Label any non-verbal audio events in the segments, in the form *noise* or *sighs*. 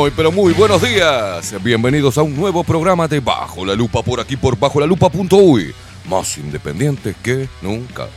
Muy, pero muy buenos días. Bienvenidos a un nuevo programa de Bajo la Lupa por aquí por bajo la lupa.uy. Más independiente que nunca.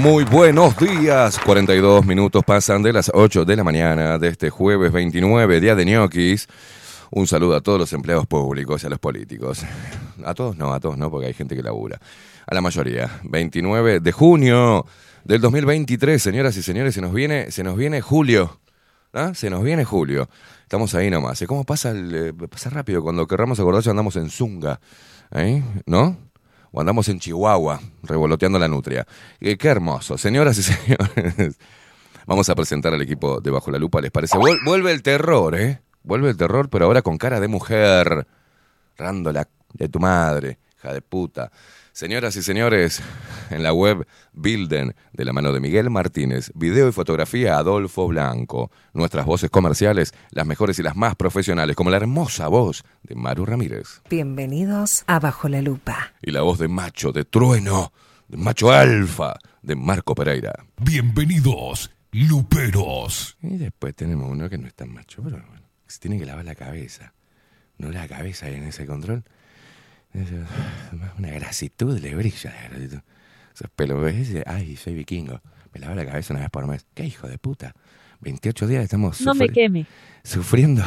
Muy buenos días. 42 minutos pasan de las 8 de la mañana de este jueves 29, día de ñoquis. Un saludo a todos los empleados públicos y a los políticos. A todos no, a todos no, porque hay gente que labura. A la mayoría. 29 de junio del 2023, señoras y señores, se nos viene, se nos viene julio. ¿Ah? Se nos viene julio. Estamos ahí nomás. ¿Y ¿Cómo pasa, el, eh, pasa rápido? Cuando querramos acordarse andamos en Zunga. ¿eh? ¿No? O andamos en Chihuahua, revoloteando la nutria. Eh, qué hermoso. Señoras y señores, vamos a presentar al equipo de Bajo la Lupa, ¿les parece? Vuel- vuelve el terror, ¿eh? Vuelve el terror, pero ahora con cara de mujer. Rándola de tu madre, hija de puta. Señoras y señores, en la web Bilden, de la mano de Miguel Martínez, video y fotografía Adolfo Blanco. Nuestras voces comerciales, las mejores y las más profesionales, como la hermosa voz de Maru Ramírez. Bienvenidos a Bajo la Lupa. y la voz de macho, de trueno, de macho alfa, de Marco Pereira. Bienvenidos, Luperos. Y después tenemos uno que no es tan macho, pero bueno, se tiene que lavar la cabeza. No la cabeza ahí en ese control. Una grasitud le brilla. la grasitud. Esos pelos, ¿ves? Ay, soy vikingo. Me lavo la cabeza una vez por mes. ¿Qué hijo de puta? 28 días estamos No me queme. sufriendo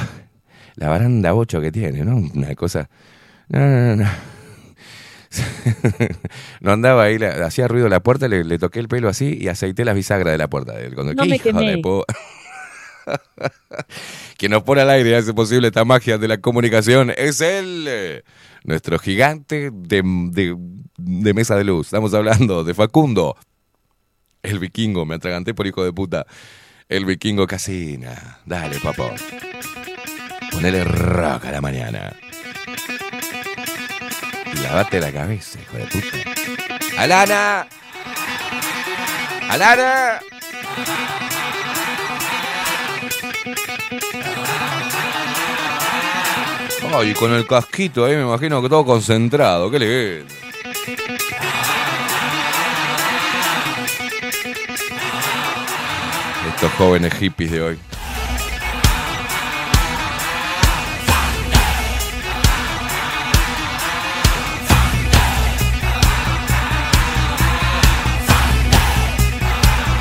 la baranda 8 que tiene, ¿no? Una cosa... No, no, no, no. *laughs* no andaba ahí, hacía ruido la puerta, le, le toqué el pelo así y aceité la bisagra de la puerta. de él. Cuando, No ¿qué me hijo de Quien nos pone al aire hace posible esta magia de la comunicación es él, nuestro gigante de, de- mesa de luz. Estamos hablando de Facundo, el vikingo. Me atraganté por hijo de puta. El vikingo Casina. Dale, papá. Ponele rock a la mañana. Lavate la cabeza, hijo de puta. ¡Alana! ¡Alana! Ay, con el casquito ahí me imagino que todo concentrado. Qué lindo. Estos jóvenes hippies de hoy.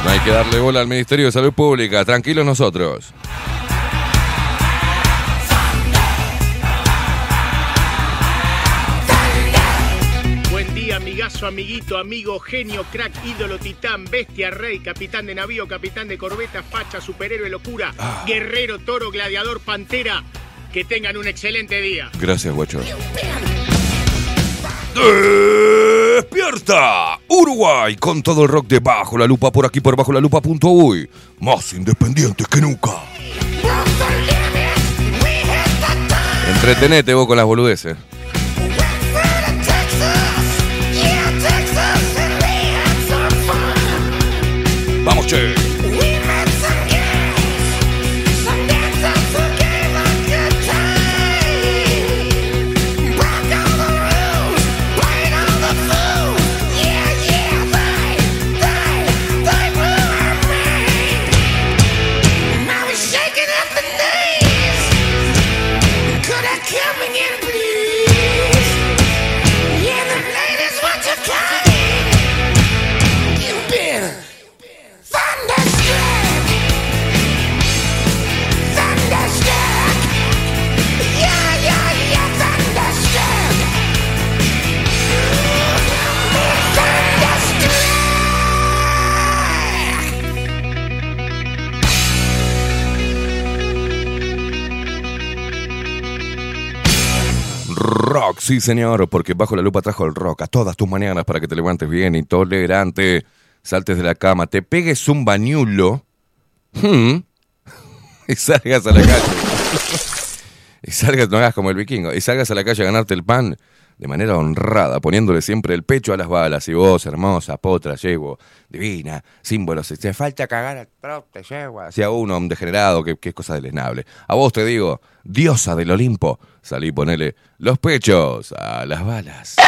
No hay que darle bola al Ministerio de Salud Pública. Tranquilos nosotros. Amigazo, amiguito, amigo, genio, crack, ídolo, titán, bestia, rey, capitán de navío, capitán de corbeta, facha, superhéroe, locura, guerrero, toro, gladiador, pantera. Que tengan un excelente día. Gracias, guacho. ¡Despierta! Uruguay con todo el rock de Bajo la Lupa por aquí por bajo la lupa.uy. Más independientes que nunca. Entretenete vos con las boludeces. Vamos, sí señor, porque bajo la lupa trajo el rock a todas tus mañanas para que te levantes bien, intolerante, saltes de la cama, te pegues un bañulo. Hmm, *laughs* y salgas a la calle. *laughs* y salgas, no hagas como el vikingo, y salgas a la calle a ganarte el pan de manera honrada, poniéndole siempre el pecho a las balas. Y vos, hermosa, potra, yegua, divina, símbolo, si te falta cagar al trote, yegua. Hacia uno, un degenerado, que, que es cosa deleznable. A vos te digo, diosa del Olimpo, salí ponele los pechos a las balas. *sighs*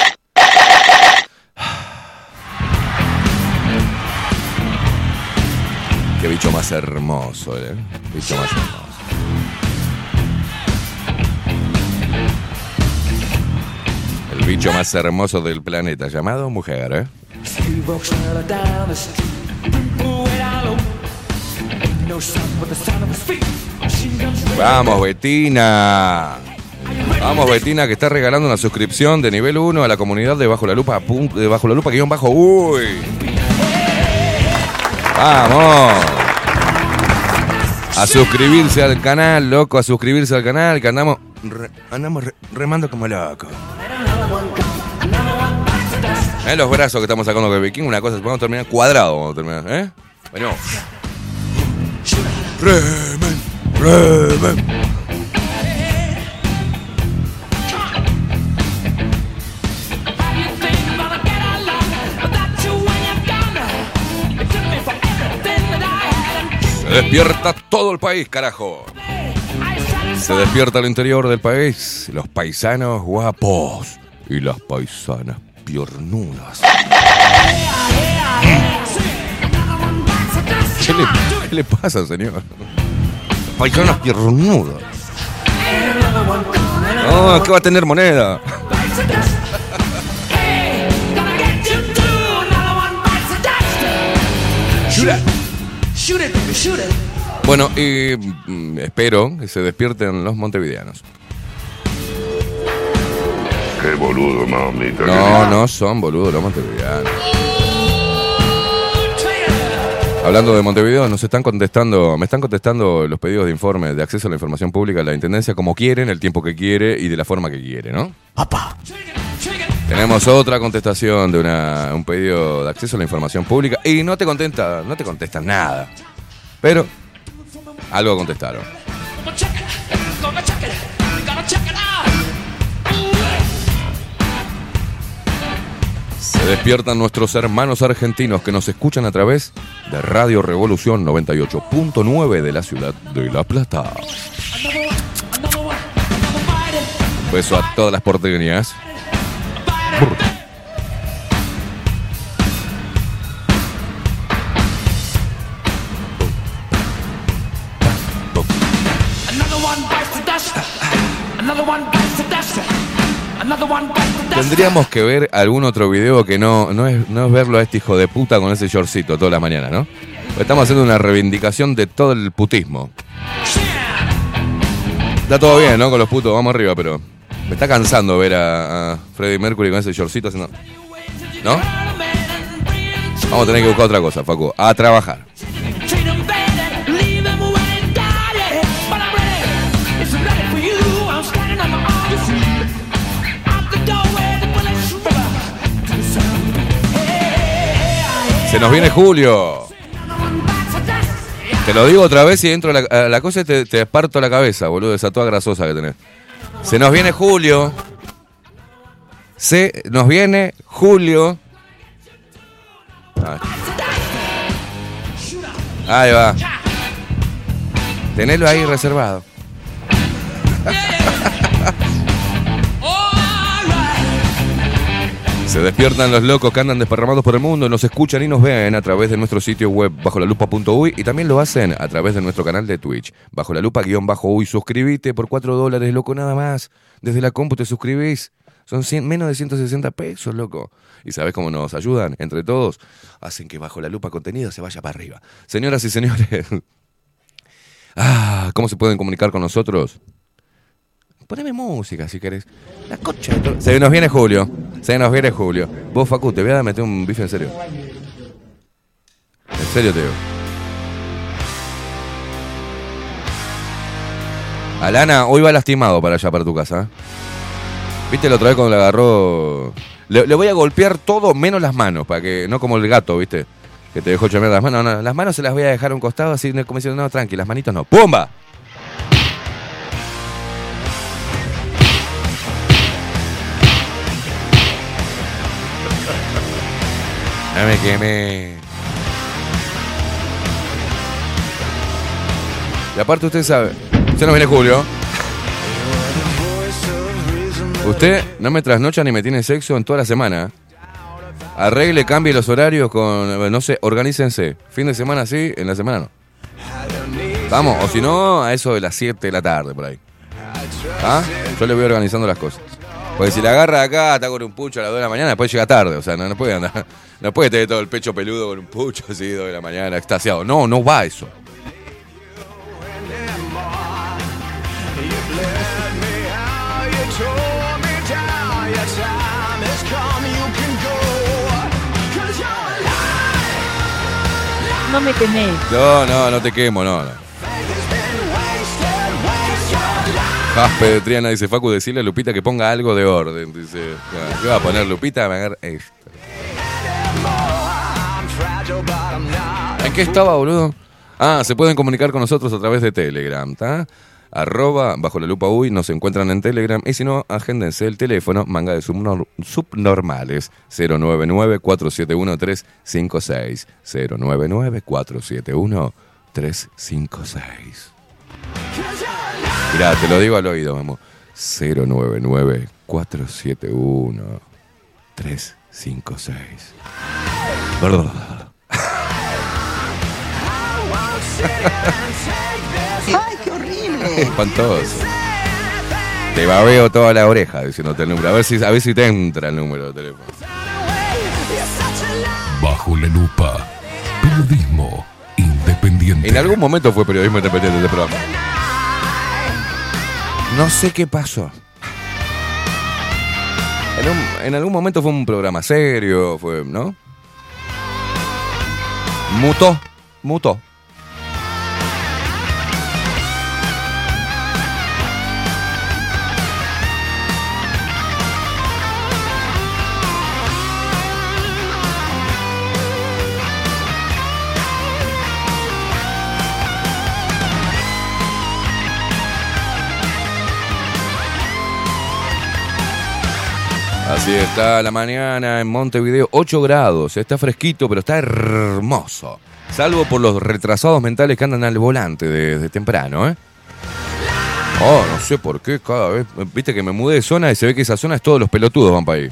Qué bicho más hermoso, ¿eh? Bicho más hermoso. El bicho más hermoso del planeta, llamado mujer, ¿eh? Vamos, Betina. Vamos, Betina, que está regalando una suscripción de nivel 1 a la comunidad de Bajo la Lupa, de Bajo la Lupa, guion bajo, uy. Vamos. A suscribirse al canal, loco, a suscribirse al canal, que andamos, andamos re- remando como locos. En los brazos que estamos sacando de Viking, una cosa, vamos a terminar cuadrado, vamos a ¿eh? Bueno. Se despierta todo el país, carajo. Se despierta el interior del país, los paisanos guapos y las paisanas piornudas. ¿Qué le, qué le pasa, señor? Paisanas piornudas. No, ¿qué va a tener moneda? Bueno, y mm, espero que se despierten los montevideanos. Qué boludo, mamita. No, no son boludos los montevideanos. Hablando de Montevideo, nos están contestando, me están contestando los pedidos de informe de acceso a la información pública de la Intendencia como quieren, el tiempo que quiere y de la forma que quiere, ¿no? Tenemos otra contestación de una- un pedido de acceso a la información pública y no te contesta, no te contestan nada. Pero algo contestaron. Despiertan nuestros hermanos argentinos que nos escuchan a través de Radio Revolución 98.9 de la ciudad de La Plata. Un beso a todas las porteñas. another one bites the dust. Another one bites Tendríamos que ver algún otro video que no, no, es, no es verlo a este hijo de puta con ese shortcito toda la mañana, ¿no? Estamos haciendo una reivindicación de todo el putismo. Está todo bien, ¿no? Con los putos, vamos arriba, pero me está cansando ver a, a Freddie Mercury con ese shortcito haciendo... ¿No? Vamos a tener que buscar otra cosa, Facu. A trabajar. Se nos viene Julio. Te lo digo otra vez y dentro de la, cosa te, te parto la cabeza, boludo, esa toda grasosa que tenés. Se nos viene Julio. Se nos viene Julio. Ah. Ahí va. Tenelo ahí reservado. Se despiertan los locos que andan desparramados por el mundo, nos escuchan y nos ven a través de nuestro sitio web bajo la lupa.uy y también lo hacen a través de nuestro canal de Twitch, bajo la lupa guion bajo uy. Suscríbete por 4 dólares, loco, nada más. Desde la compu te suscribís. Son 100 menos de 160 pesos, loco. ¿Y sabes cómo nos ayudan? Entre todos, hacen que bajo la lupa contenido se vaya para arriba. Señoras y señores, *laughs* ah, ¿cómo se pueden comunicar con nosotros? Poneme música si querés. La concha de. Se nos viene Julio. Se nos viene Julio. Vos, Facu, te voy a meter un bife en serio. En serio te. Alana, hoy va lastimado para allá, para tu casa. ¿eh? ¿Viste la otra vez cuando le agarró? Le, voy a golpear todo menos las manos, para que no como el gato, ¿viste? Que te dejó chamear las manos. No, las manos se las voy a dejar a un costado así, como diciendo, no, tranqui, las manitos no. ¡Pumba! No me quemé. Y aparte usted sabe, usted no viene Julio. Usted no me trasnocha ni me tiene sexo en toda la semana. Arregle, cambie los horarios con, no sé, organícense. Fin de semana sí, en la semana no. Vamos, o si no, a eso de las 7 de la tarde por ahí. ¿Ah? Yo le voy organizando las cosas. Porque si la agarra acá, está con un pucho a las 2 de la mañana, después llega tarde. O sea, no, no puede andar. *laughs* No puede tener todo el pecho peludo con un pucho así, 2 de la mañana, extasiado. No, no va eso. No me quemé. No, no, no te quemo, no, no. Jaspe de Triana dice, Facu, decirle a Lupita que ponga algo de orden. Dice, "Ah, ¿qué va a poner Lupita? Me agarra esto. ¿En qué estaba, boludo? Ah, se pueden comunicar con nosotros a través de Telegram, ¿está? Arroba bajo la lupa uy, nos encuentran en Telegram. Y si no, agéndense el teléfono, manga de subnor- subnormales, 099-471-356. 099-471-356. Mirá, te lo digo al oído, vamos. 099-471-356. ¡Ay, qué horrible! *laughs* Espantoso. Te babeo toda la oreja diciéndote el número. A ver si, a ver si te entra el número de teléfono. Bajo la lupa. Periodismo independiente. En algún momento fue periodismo independiente este programa. No sé qué pasó. En, algún momento fue un programa serio, fue, ¿no? Mutó, mutó. Así está la mañana en Montevideo, 8 grados, está fresquito, pero está hermoso. Salvo por los retrasados mentales que andan al volante desde temprano, ¿eh? Oh, no sé por qué cada vez. Viste que me mudé de zona y se ve que esa zona es todos los pelotudos van para ahí.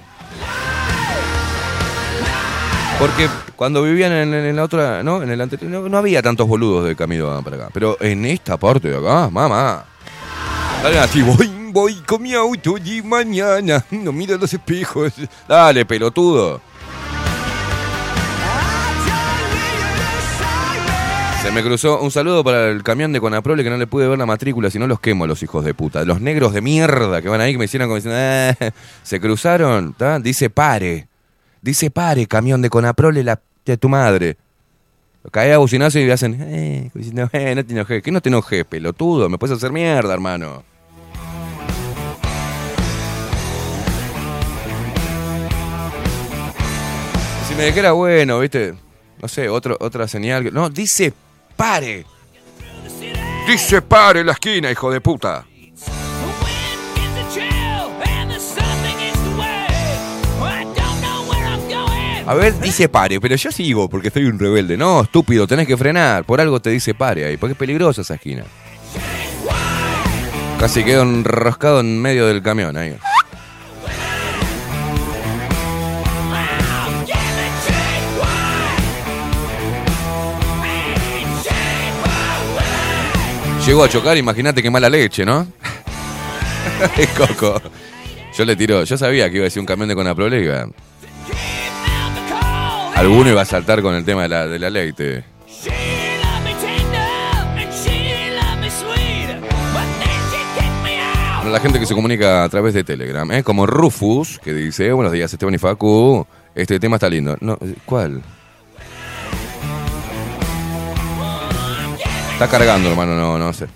Porque cuando vivían en, la otra, ¿no? En el anterior, no, no había tantos boludos de camino para acá. Pero en esta parte de acá, mamá. Dale así, voy, voy con mi auto y mañana. *laughs* No mira los espejos. Dale, pelotudo. Se me cruzó un saludo para el camión de Conaprole que no le pude ver la matrícula, si no los quemo los hijos de puta. Los negros de mierda que van ahí que me hicieron como diciendo, "Eh". *laughs* se cruzaron, dice pare. Dice pare, camión de Conaprole, la de tu madre. Cae a bucinazo y hacen, eh, "Eh, no te enojes. ¿Qué no te enojes, pelotudo? Me puedes hacer mierda, hermano. Me dijera bueno, ¿viste? No sé, otro, otra señal. que- No, dice pare. Dice pare la esquina, hijo de puta. A ver, dice pare, pero yo sigo porque soy un rebelde. No, estúpido, tenés que frenar. Por algo te dice pare ahí, porque es peligrosa esa esquina. Casi quedo enroscado en medio del camión ahí. Llegó a chocar, imagínate qué mala leche, ¿no? *laughs* Es Coco. Yo le tiro, yo sabía que iba a decir un camión de Conaprole y iba- Alguno iba a saltar con el tema de la, de la leite. Para la gente que se comunica a través de Telegram, ¿eh? como Rufus, que dice, buenos días Esteban y Facu, este tema está lindo. No, ¿Cuál? Está cargando, hermano, no, no sé.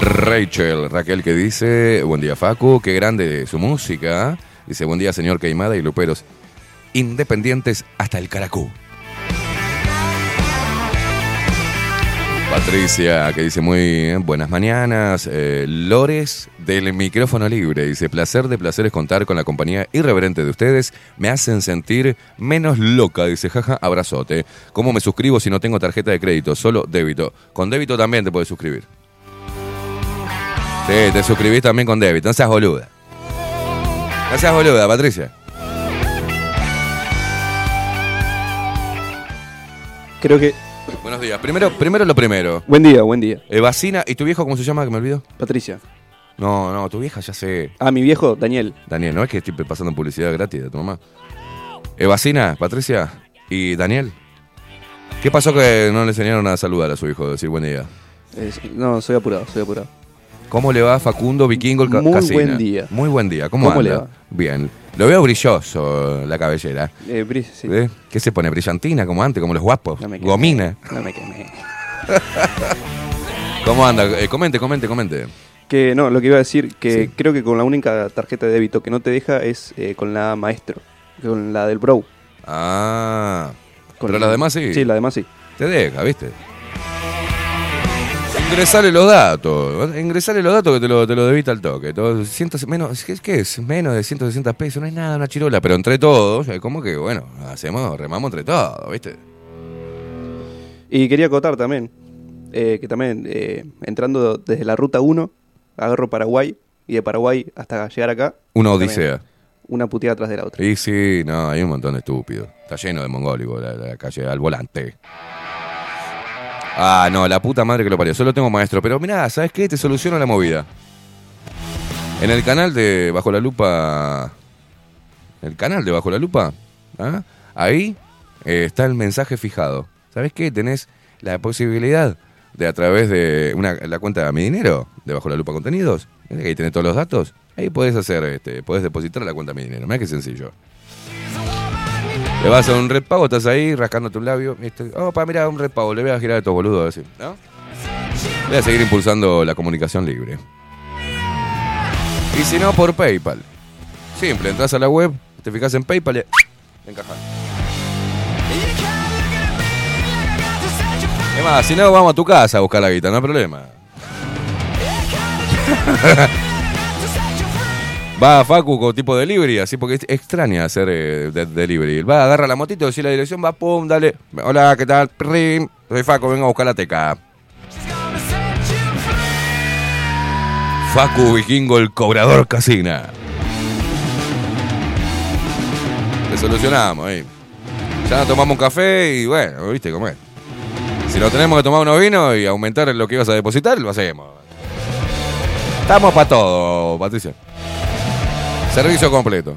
Rachel, Raquel que dice, buen día Facu, qué grande su música. Dice, buen día señor Queimada y Luperos. Independientes hasta el Caracú. Patricia, que dice muy buenas mañanas. Eh, Lores del micrófono libre. Dice, placer de placeres contar con la compañía irreverente de ustedes. Me hacen sentir menos loca. Dice, jaja, abrazote. ¿Cómo me suscribo si no tengo tarjeta de crédito? Solo débito. Con débito también te puedes suscribir. Sí, te suscribís también con débito. No seas boluda. No seas boluda, Patricia. Creo que. Buenos días. Primero, primero lo primero. Buen día, buen día. Evacina. ¿Y tu viejo cómo se llama? Que me olvido. Patricia. No, no, tu vieja ya sé. Ah, mi viejo, Daniel. Daniel, no es que estoy pasando publicidad gratis de tu mamá. Evacina, Patricia y Daniel. ¿Qué pasó que no le enseñaron a saludar a su hijo, decir buen día? Es- no, soy apurado, soy apurado. ¿Cómo le va Facundo Vikingo el ca- Muy Casina? buen día. Muy buen día. ¿Cómo, ¿Cómo anda? le va? Bien. Lo veo brilloso la cabellera. Eh, Bri- sí. ¿Eh? ¿Qué se pone? ¿Brillantina como antes, como los guapos? No me quemé. ¿Gomina? No me quemé. *laughs* ¿Cómo anda? Eh, comente, comente, comente. Que no, lo que iba a decir, que Sí. creo que con la única tarjeta de débito que no te deja es eh, con la maestro. Con la del Bro. Ah. Con Pero las demás sí. Sí, la demás sí. Te deja, ¿viste? Ingresale los datos. Ingresale los datos que te lo, te lo debita al toque. Todo, ciento- menos, ¿qué, qué es? Menos de 160 pesos. No es nada, una chirola. Pero entre todos, como que, bueno, hacemos, remamos entre todos, ¿viste? Y quería acotar también, eh, que también eh, entrando desde la ruta 1, agarro Paraguay y de Paraguay hasta llegar acá. Una odisea. Una puteada atrás de la otra. Y sí, no, hay un montón de estúpidos. Está lleno de mongólicos la, la calle al volante. Ah, no, la puta madre que lo parió. Solo tengo maestro. Pero mirá, ¿sabes qué? Te soluciono la movida. En el canal de Bajo la Lupa. El canal de Bajo la Lupa. ¿ah? Ahí eh, está el mensaje fijado. ¿Sabes qué? Tenés la posibilidad de a través de una, la cuenta de mi dinero, de Bajo la Lupa Contenidos. Ahí tenés todos los datos. Ahí podés hacer, este, podés depositar la cuenta de mi dinero. Mirá qué sencillo. Le vas a un red pago, estás ahí rascándote un labio. ¿viste? Oh, pa, mira, un red pago, le voy a girar a estos boludos así, ¿no? Voy a seguir impulsando la comunicación libre. Y si no, por PayPal. Simple, entras a la web, te fijas en PayPal y encajas. Es más, si no, vamos a tu casa a buscar la guita, no hay problema. *laughs* Va a Facu con tipo delivery, así porque es extraña hacer eh, de- delivery. Va, agarra la motito, decir la dirección, va, pum, dale. Hola, ¿qué tal? Prim, soy Facu, vengo a buscar la teca. Facu Vikingo, el cobrador casina. Le solucionamos ahí. Ya tomamos un café y bueno, viste cómo es. Si no tenemos que tomar unos vinos y aumentar lo que ibas a depositar, lo hacemos. Estamos para todo, Patricia. Servicio completo.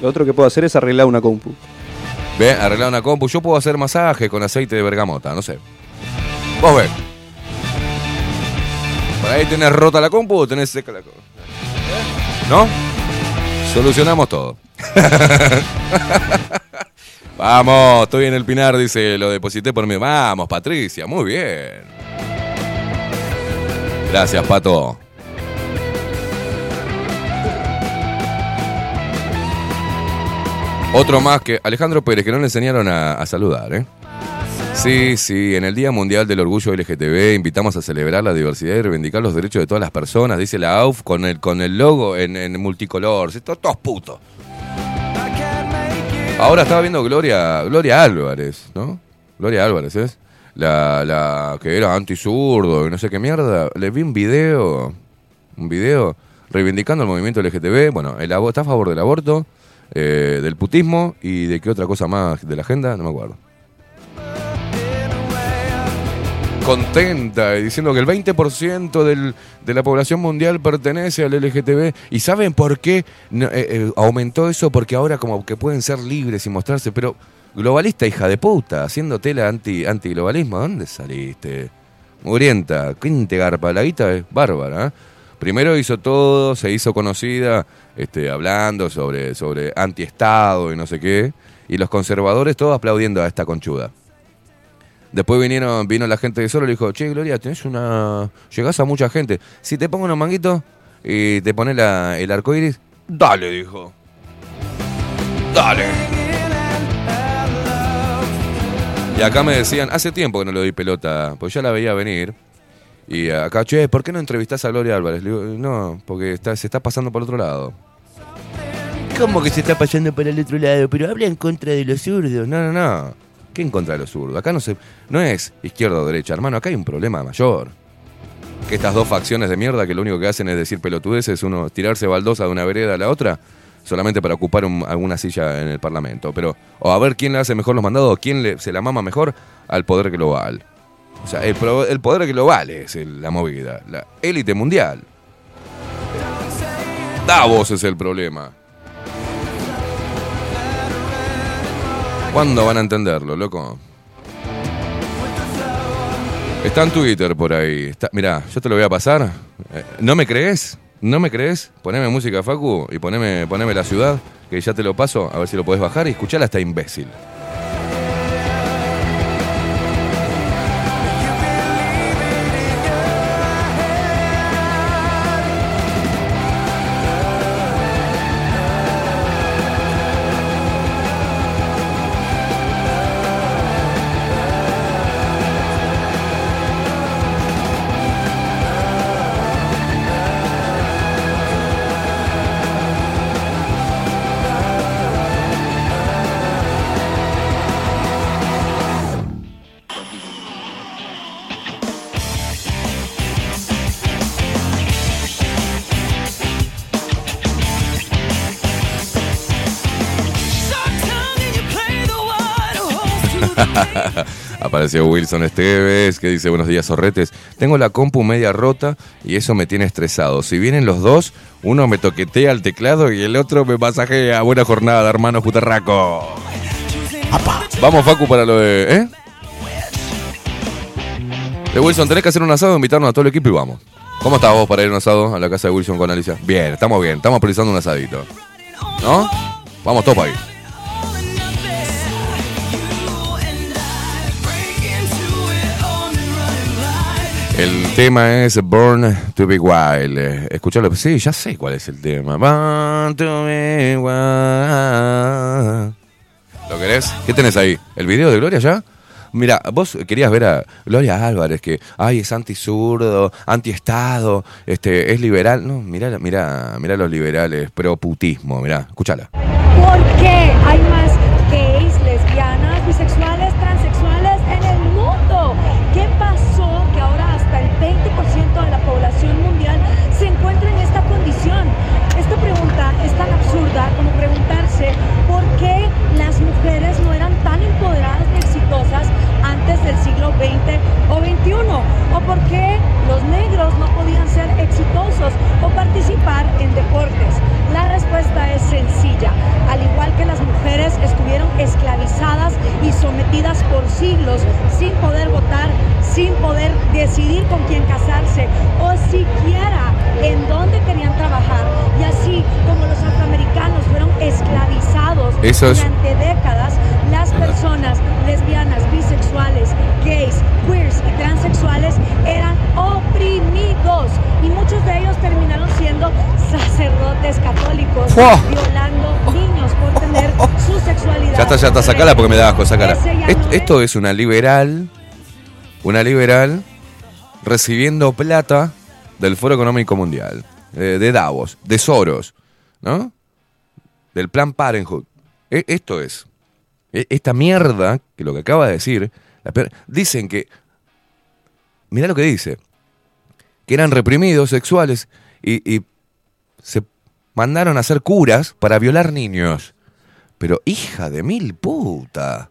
Lo otro que puedo hacer es arreglar una compu. Ve, arreglar una compu. Yo puedo hacer masaje con aceite de bergamota, no sé. Vos ves. Por ahí tenés rota la compu o tenés seca la compu. ¿No? Solucionamos todo. *laughs* Vamos, estoy en el Pinar, dice, lo deposité por mí. Vamos, Patricia, muy bien. Gracias, Pato. Otro más que Alejandro Pérez, que no le enseñaron a, saludar, ¿eh? Sí, sí, en el Día Mundial del Orgullo LGTB invitamos a celebrar la diversidad y reivindicar los derechos de todas las personas, dice la AUF con el, con el logo en, en multicolor. To- Todos putos. Ahora estaba viendo Gloria, Gloria Álvarez, ¿no? Gloria Álvarez, ¿es? La, la que era anti-zurdo y no sé qué mierda. Le vi un video, un video reivindicando el movimiento LGTB. Bueno, el está a favor del aborto, eh, del putismo y de qué otra cosa más de la agenda, no me acuerdo. Contenta, y diciendo que el 20% del, de la población mundial pertenece al LGTB. ¿Y saben por qué no, eh, eh, aumentó eso? Porque ahora como que pueden ser libres y mostrarse, pero globalista hija de puta, haciendo tela anti, antiglobalismo, ¿dónde saliste? Mugrienta, ¿quién te garpa? La guita es bárbara. ¿eh? Primero hizo todo, se hizo conocida, este, hablando sobre, sobre antiestado y no sé qué, y los conservadores todos aplaudiendo a esta conchuda. Después vinieron, vino la gente de solo y le dijo, che, Gloria, tenés una. Llegás a mucha gente. Si te pongo unos manguitos y te pones el arco iris, dale, dijo. Dale. Y acá me decían, hace tiempo que no le doy pelota, pues ya la veía venir. Y acá, che, ¿por qué no entrevistás a Gloria Álvarez? Le digo, no, porque está, se está pasando por otro lado. ¿Cómo que se está pasando para el otro lado? Pero habla en contra de los zurdos. No, no, no. ¿Qué en contra de los zurdos? Acá no se, no es izquierda o derecha, hermano. Acá hay un problema mayor. Que estas dos facciones de mierda que lo único que hacen es decir pelotudeces, uno tirarse baldosa de una vereda a la otra, solamente para ocupar un- alguna silla en el Parlamento. Pero, o a ver quién le hace mejor los mandados, quién le, se la mama mejor al poder global. O sea, el, el poder global es la movida, la élite mundial. Davos es el problema. ¿Cuándo van a entenderlo, loco? Está en Twitter por ahí. Está, mirá, yo te lo voy a pasar. Eh, ¿No me crees? ¿No me crees? Poneme música, Facu, y poneme, poneme la ciudad, que ya te lo paso, a ver si lo podés bajar y escuchala hasta imbécil. Apareció Wilson Esteves, que dice buenos días, zorretes. Tengo la compu media rota y eso me tiene estresado. Si vienen los dos, uno me toquetea el teclado y el otro me masajea. Buena jornada, hermano putarraco. Vamos, Facu, para lo de... ¿Eh? De Wilson, tenés que hacer un asado, invitarnos a todo el equipo y vamos. ¿Cómo estás vos para ir a un asado a la casa de Wilson con Alicia? Bien, estamos bien, estamos priorizando un asadito. ¿No? Vamos para ahí. El tema es Born to be Wild. Escuchalo. Sí, ya sé cuál es el tema. Born to be wild. ¿Lo querés? ¿Qué tenés ahí? ¿El video de Gloria ya? Mira, vos querías ver a Gloria Álvarez, que, ay, es anti-zurdo, anti-estado, este, es liberal. No, mira, mira, mira los liberales, pro-putismo, mira, escúchala. ¿Por qué hay más gays, o 21, o por qué los negros no podían ser exitosos o participar en deportes respuesta es sencilla. Al igual que las mujeres estuvieron esclavizadas y sometidas por siglos sin poder votar, sin poder decidir con quién casarse o siquiera en dónde querían trabajar. Y así como los afroamericanos fueron esclavizados es- durante décadas, las personas lesbianas, bisexuales, gays, queers y transexuales eran oprimidos y muchos de ellos terminaron siendo sacerdotes católicos, Violando niños por tener *laughs* su sexualidad. Ya está, ya está, sacala porque me da asco, sacala. Est-. Esto es una liberal, una liberal recibiendo plata del Foro Económico Mundial, eh, de Davos, de Soros, ¿no? Del Plan Parenthood. E- esto es. E- esta mierda, que lo que acaba de decir, la dicen que, mirá lo que dice, que eran reprimidos sexuales y, y se mandaron a ser curas para violar niños. Pero hija de mil puta.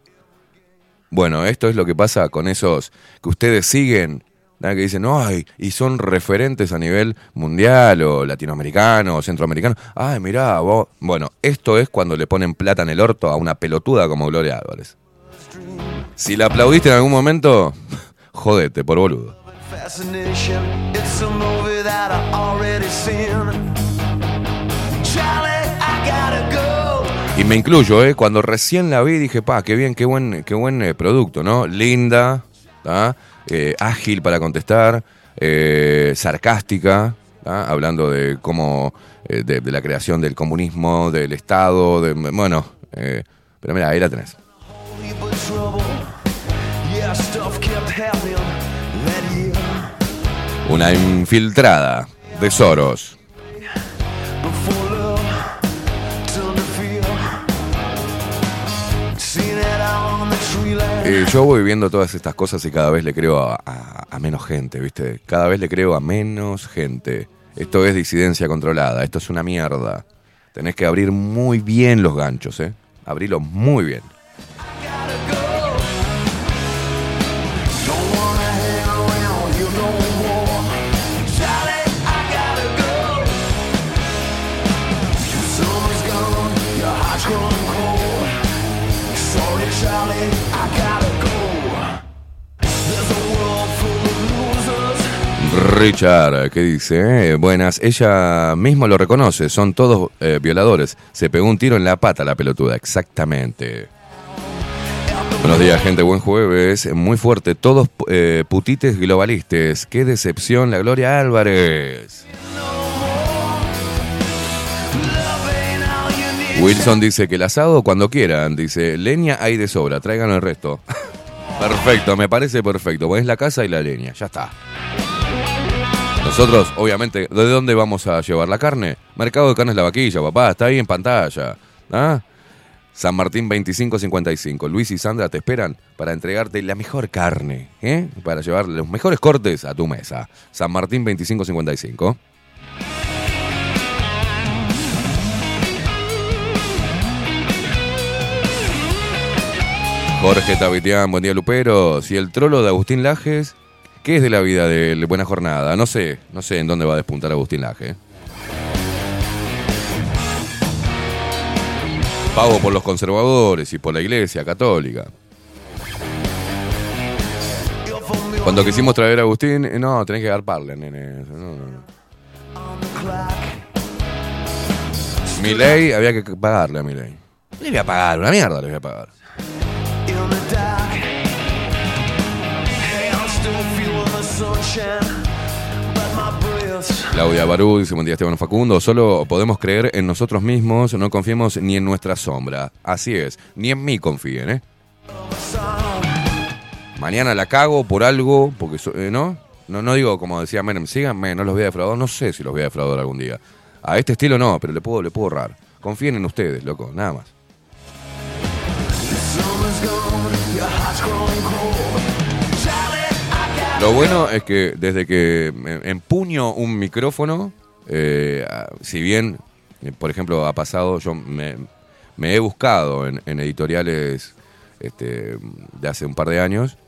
Bueno, esto es lo que pasa con esos que ustedes siguen, que dicen, ay, y son referentes a nivel mundial o latinoamericano o centroamericano. Ay, mirá, vos. Bueno, esto es cuando le ponen plata en el orto a una pelotuda como Gloria Álvarez. Si la aplaudiste en algún momento, *laughs* jodete, por boludo. Me incluyo, ¿eh? Cuando recién la vi dije, pa, qué bien, qué buen, qué buen eh, producto, ¿no? Linda. Eh, ágil para contestar, eh, sarcástica, hablando de cómo, de, la creación del comunismo, del Estado, de, bueno, pero mira, ahí la tenés. Una infiltrada de Soros. Eh, yo voy viendo todas estas cosas y cada vez le creo a, menos gente, ¿viste? Cada vez le creo a menos gente. Esto es disidencia controlada, esto es una mierda. Tenés que abrir muy bien los ganchos, ¿eh? Abrirlos muy bien. Richard, ¿qué dice? Eh, buenas, ella mismo lo reconoce, son todos eh, violadores. Se pegó un tiro en la pata la pelotuda, exactamente. Buenos días, gente, buen jueves. Muy fuerte, todos eh, putites globalistas. Qué decepción la Gloria Álvarez. Wilson dice que el asado cuando quieran. Dice, leña hay de sobra, traigan el resto. *laughs* perfecto, me parece perfecto. Pones la casa y la leña, ya está. Nosotros, obviamente, ¿de dónde vamos a llevar la carne? Mercado de Carnes La Vaquilla, papá, está ahí en pantalla. ¿Ah? San Martín 2555. Luis y Sandra te esperan para entregarte la mejor carne, ¿eh? Para llevar los mejores cortes a tu mesa. San Martín 2555. Jorge Tabitián, buen día Lupero. Si el trolo de Agustín Lajes, ¿qué es de la vida de Buena Jornada? No sé, no sé en dónde va a despuntar Agustín Laje. Pago por los conservadores y por la iglesia católica. Cuando quisimos traer a Agustín, eh, no, tenés que garparle, nene. No. Mi ley había que pagarle a mi ley. Le voy a pagar, una mierda le voy a pagar. Claudia Barú dice, buen día Esteban Facundo, solo podemos creer en nosotros mismos, no confiemos ni en nuestra sombra. Así es, ni en mí confíen, ¿eh? Mañana la cago por algo, porque eh, ¿no? No, no digo como decía Menem, síganme, no los voy a defraudar, no sé si los voy a defraudar algún día. A este estilo no, pero le puedo, le puedo ahorrar. Confíen en ustedes, loco, nada más. Lo bueno es que desde que empuño un micrófono, eh, si bien, eh, por ejemplo, ha pasado, yo me, me he buscado en, en editoriales este, de hace un par de años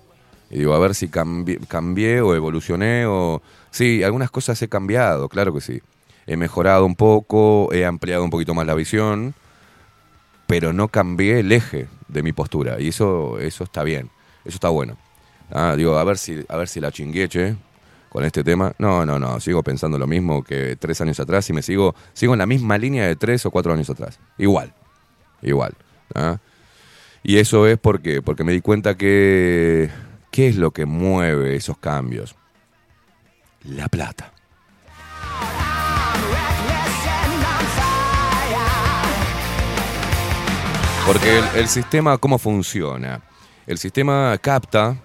y digo, a ver si cambié, cambié o evolucioné o... Sí, algunas cosas he cambiado, claro que sí. He mejorado un poco, he ampliado un poquito más la visión, pero no cambié el eje de mi postura y eso, eso está bien, eso está bueno. Ah, digo, a ver si, a ver si la chingué, che, con este tema. No, no, no, sigo pensando lo mismo que tres años atrás y me sigo, sigo en la misma línea de tres o cuatro años atrás. Igual, igual. ¿ah? Y eso es porque, porque me di cuenta que, ¿qué es lo que mueve esos cambios? La plata. Porque el, el sistema, ¿cómo funciona? El sistema capta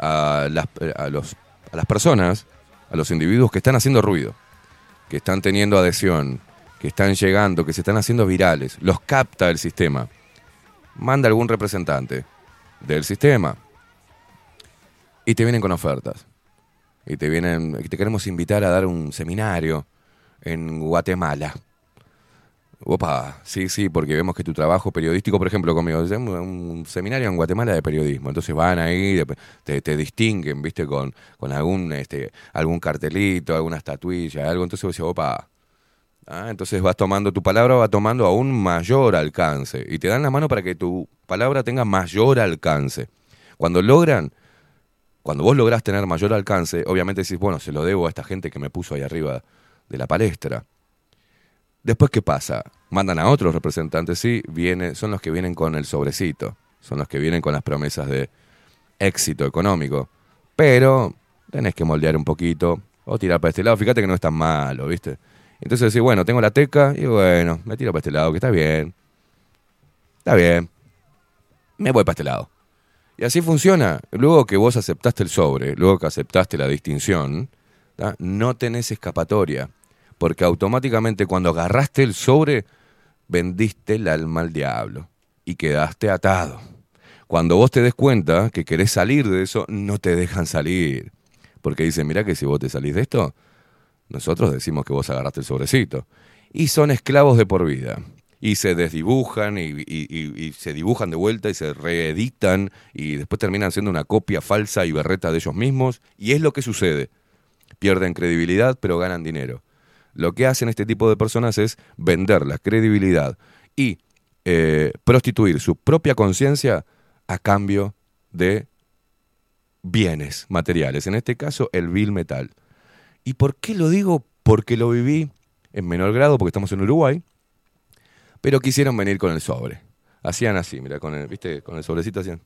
a las, a, los, a las personas, a los individuos que están haciendo ruido, que están teniendo adhesión, que están llegando, que se están haciendo virales. Los capta el sistema. Manda algún representante del sistema y te vienen con ofertas. Y te vienen, te queremos invitar a dar un seminario en Guatemala. Opa, sí, sí, porque vemos que tu trabajo periodístico, por ejemplo, conmigo, un, seminario en Guatemala de periodismo. Entonces van ahí, te, distinguen, viste, con, con algún, este, algún cartelito, alguna estatuilla, algo. Entonces vos decís, opa. Ah, entonces vas tomando, tu palabra va tomando aún mayor alcance. Y te dan la mano para que tu palabra tenga mayor alcance. Cuando logran, cuando vos lográs tener mayor alcance, obviamente decís, bueno, se lo debo a esta gente que me puso ahí arriba de la palestra. Después, ¿qué pasa? Mandan a otros representantes, sí, viene, son los que vienen con el sobrecito, son los que vienen con las promesas de éxito económico. Pero tenés que moldear un poquito o tirar para este lado. Fíjate que no es tan malo, ¿viste? Entonces decís, bueno, tengo la teca y bueno, me tiro para este lado, que está bien. Está bien. Me voy para este lado. Y así funciona. Luego que vos aceptaste el sobre, luego que aceptaste la distinción, no tenés escapatoria. Porque automáticamente cuando agarraste el sobre, vendiste el alma al diablo y quedaste atado. Cuando vos te des cuenta que querés salir de eso, no te dejan salir. Porque dicen, mira que si vos te salís de esto, nosotros decimos que vos agarraste el sobrecito. Y son esclavos de por vida. Y se desdibujan y, y- se dibujan de vuelta y se reeditan y después terminan siendo una copia falsa y berreta de ellos mismos. Y es lo que sucede. Pierden credibilidad pero ganan dinero. Lo que hacen este tipo de personas es vender la credibilidad y eh, prostituir su propia conciencia a cambio de bienes materiales. En este caso, el bill metal. ¿Y por qué lo digo? Porque lo viví en menor grado, porque estamos en Uruguay, pero quisieron venir con el sobre. Hacían así, mira, con el, ¿viste? Con el sobrecito hacían.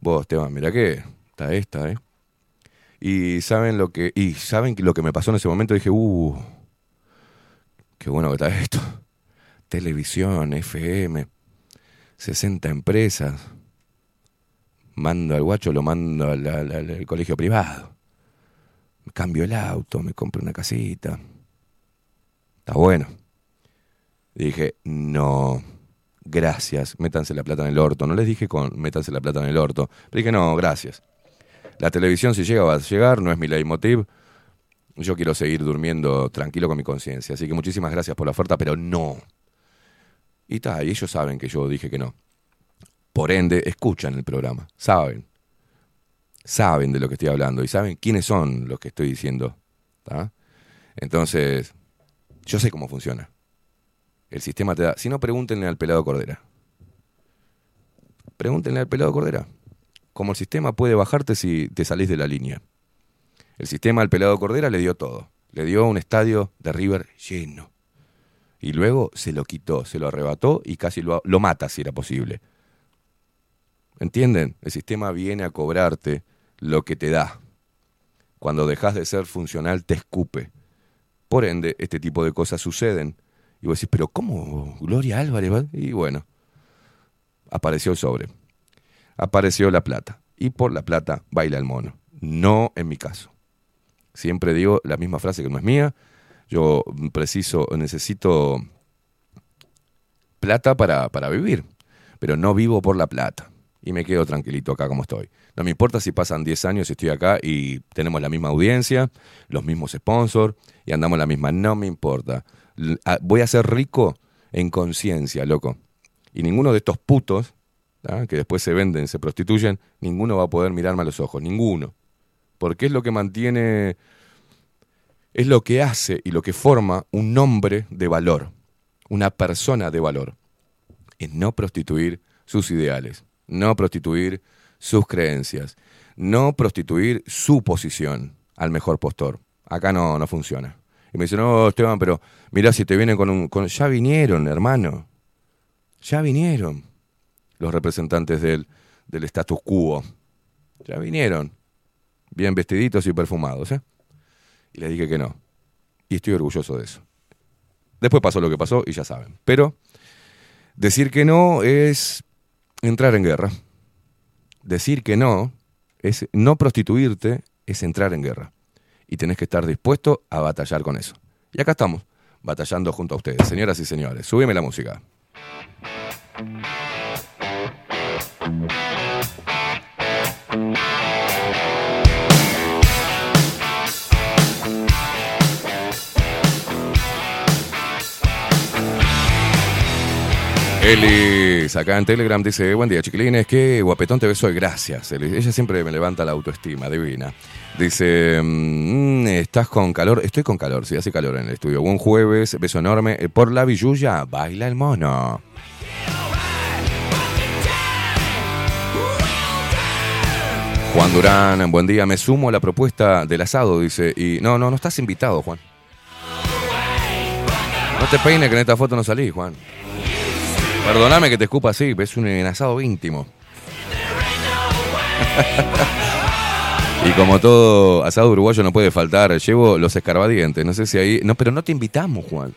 Vos, Esteban, mira que está esta, ¿eh? Y saben lo que, y saben lo que me pasó en ese momento, dije, uh, qué bueno que está *laughs* esto. Televisión, FM, 60 empresas. Mando al guacho, lo mando al, colegio privado. Me cambio el auto, me compro una casita. Está bueno. Dije, no, gracias, métanse la plata en el orto. No les dije con métanse la plata en el orto. Pero dije, no, gracias. La televisión si llega va a llegar, no es mi leitmotiv. Yo quiero seguir durmiendo tranquilo con mi conciencia. Así que muchísimas gracias por la oferta, pero no. Y está, y ellos saben que yo dije que no. Por ende, escuchan el programa, saben. Saben de lo que estoy hablando y saben quiénes son los que estoy diciendo. Entonces, yo sé cómo funciona. El sistema te da. Si no, pregúntenle al pelado Cordera. Pregúntenle al pelado Cordera. Cómo el sistema puede bajarte si te salís de la línea. El sistema al pelado Cordera le dio todo. Le dio un estadio de River lleno. Y luego se lo quitó, se lo arrebató y casi lo, lo mata si era posible. ¿Entienden? El sistema viene a cobrarte lo que te da. Cuando dejas de ser funcional te escupe. Por ende, este tipo de cosas suceden. Y vos decís, pero ¿cómo Gloria Álvarez? va?". Y bueno, apareció el sobre. Apareció la plata. y por la plata baila el mono. No en mi caso. Siempre digo la misma frase que no es mía. Yo preciso, necesito plata para, para vivir, pero no vivo por la plata. Y me quedo tranquilito acá como estoy. No me importa si pasan 10 años y estoy acá y tenemos la misma audiencia, los mismos sponsors y andamos la misma. No me importa. Voy a ser rico en conciencia, loco. Y ninguno de estos putos ¿ah? que después se venden, se prostituyen, ninguno va a poder mirarme a los ojos. Ninguno. Porque es lo que mantiene, es lo que hace y lo que forma un hombre de valor, una persona de valor. Es no prostituir sus ideales, no prostituir sus creencias, no prostituir su posición al mejor postor. Acá no, no funciona. Y me dice, no, Esteban, pero mirá si te vienen con un... Ya vinieron, hermano. Ya vinieron los representantes del, del status quo. Ya vinieron. Bien vestiditos y perfumados, ¿eh? Y les dije que no. Y estoy orgulloso de eso. Después pasó lo que pasó y ya saben. Pero decir que no es entrar en guerra. Decir que no es no prostituirte, es entrar en guerra. Y tenés que estar dispuesto a batallar con eso. Y acá estamos, batallando junto a ustedes. Señoras y señores, súbeme la música. Elis, acá en Telegram dice, buen día chiquilines, qué guapetón te beso, gracias. Elis. Ella siempre me levanta la autoestima, divina. Dice, mm, ¿estás con calor? Estoy con calor, sí, hace calor en el estudio. Buen jueves, beso enorme. Eh, Por la billulla, baila el mono. Juan Durán, buen día, me sumo a la propuesta del asado, dice. Y no, no, no estás invitado, Juan. No te peines que en esta foto no salís, Juan. Perdóname que te escupa así, es un asado íntimo. *laughs* y como todo asado uruguayo no puede faltar, llevo los escarbadientes. No sé si ahí. No, pero no te invitamos, Juan.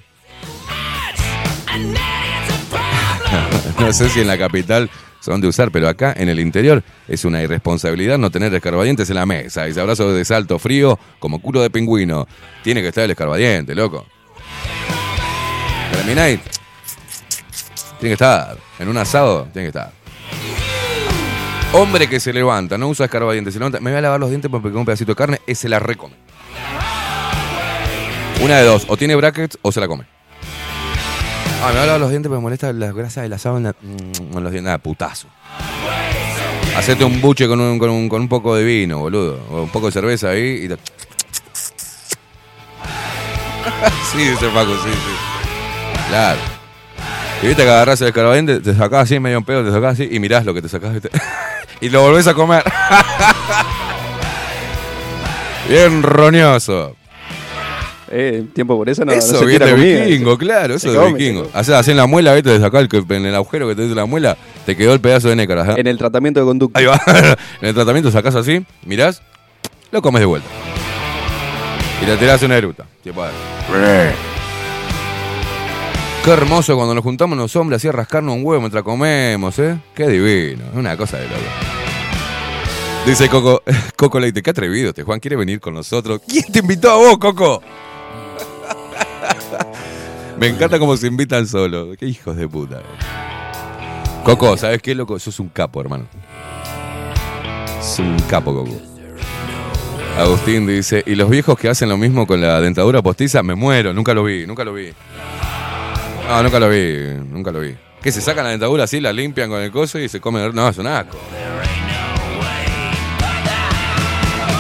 *laughs* no sé si en la capital son de usar, pero acá en el interior es una irresponsabilidad no tener escarbadientes en la mesa. Y se abrazo de salto frío como culo de pingüino. Tiene que estar el escarbadiente, loco. Termináis. Tiene que estar. En un asado, tiene que estar. Hombre que se levanta, no usa escarbadientes, se levanta, me voy a lavar los dientes porque un pedacito de carne, ese la recome. Una de dos, o tiene brackets o se la come. Ah, me voy a lavar los dientes porque me molesta las grasas del asado en, la- mm, en los dientes. Nada, putazo. Hacete un buche con un, con, un, con un poco de vino, boludo. O un poco de cerveza ahí y te... *laughs* sí, dice Paco, sí, sí. Claro. Y viste que agarrás el escarbadiente, te sacás así medio en pedo, te sacás así y mirás lo que te sacás ¿viste? *laughs* y lo volvés a comer. *laughs* Bien roñoso. Eh, tiempo por eso no, eso no se viene tira de comida. vikingo, claro, eso de vikingo. Hacés así en la muela, viste, te sacás el, que- en el agujero que te dice la muela, te quedó el pedazo de nécara. ¿eh? En el tratamiento de conducta. Ahí va. *laughs* en el tratamiento sacás así, mirás, lo comes de vuelta. Y te tirás una eruta. Tipo, Qué hermoso cuando nos juntamos los hombres así a rascarnos un huevo mientras comemos, ¿eh? Qué divino, es una cosa de loco. Dice Coco, *laughs* Coco Leite, qué atrevido este Juan, quiere venir con nosotros. ¿Quién te invitó a vos, Coco? *laughs* Me encanta cómo se invitan solos. Qué hijos de puta. Coco, ¿sabes qué, loco? Sos un capo, hermano. Sos un capo, Coco. Agustín dice, ¿y los viejos que hacen lo mismo con la dentadura postiza? Me muero, nunca lo vi, nunca lo vi. No, nunca lo vi, nunca lo vi. Que se sacan la dentadura así, la limpian con el coso y se comen. No, es un asco.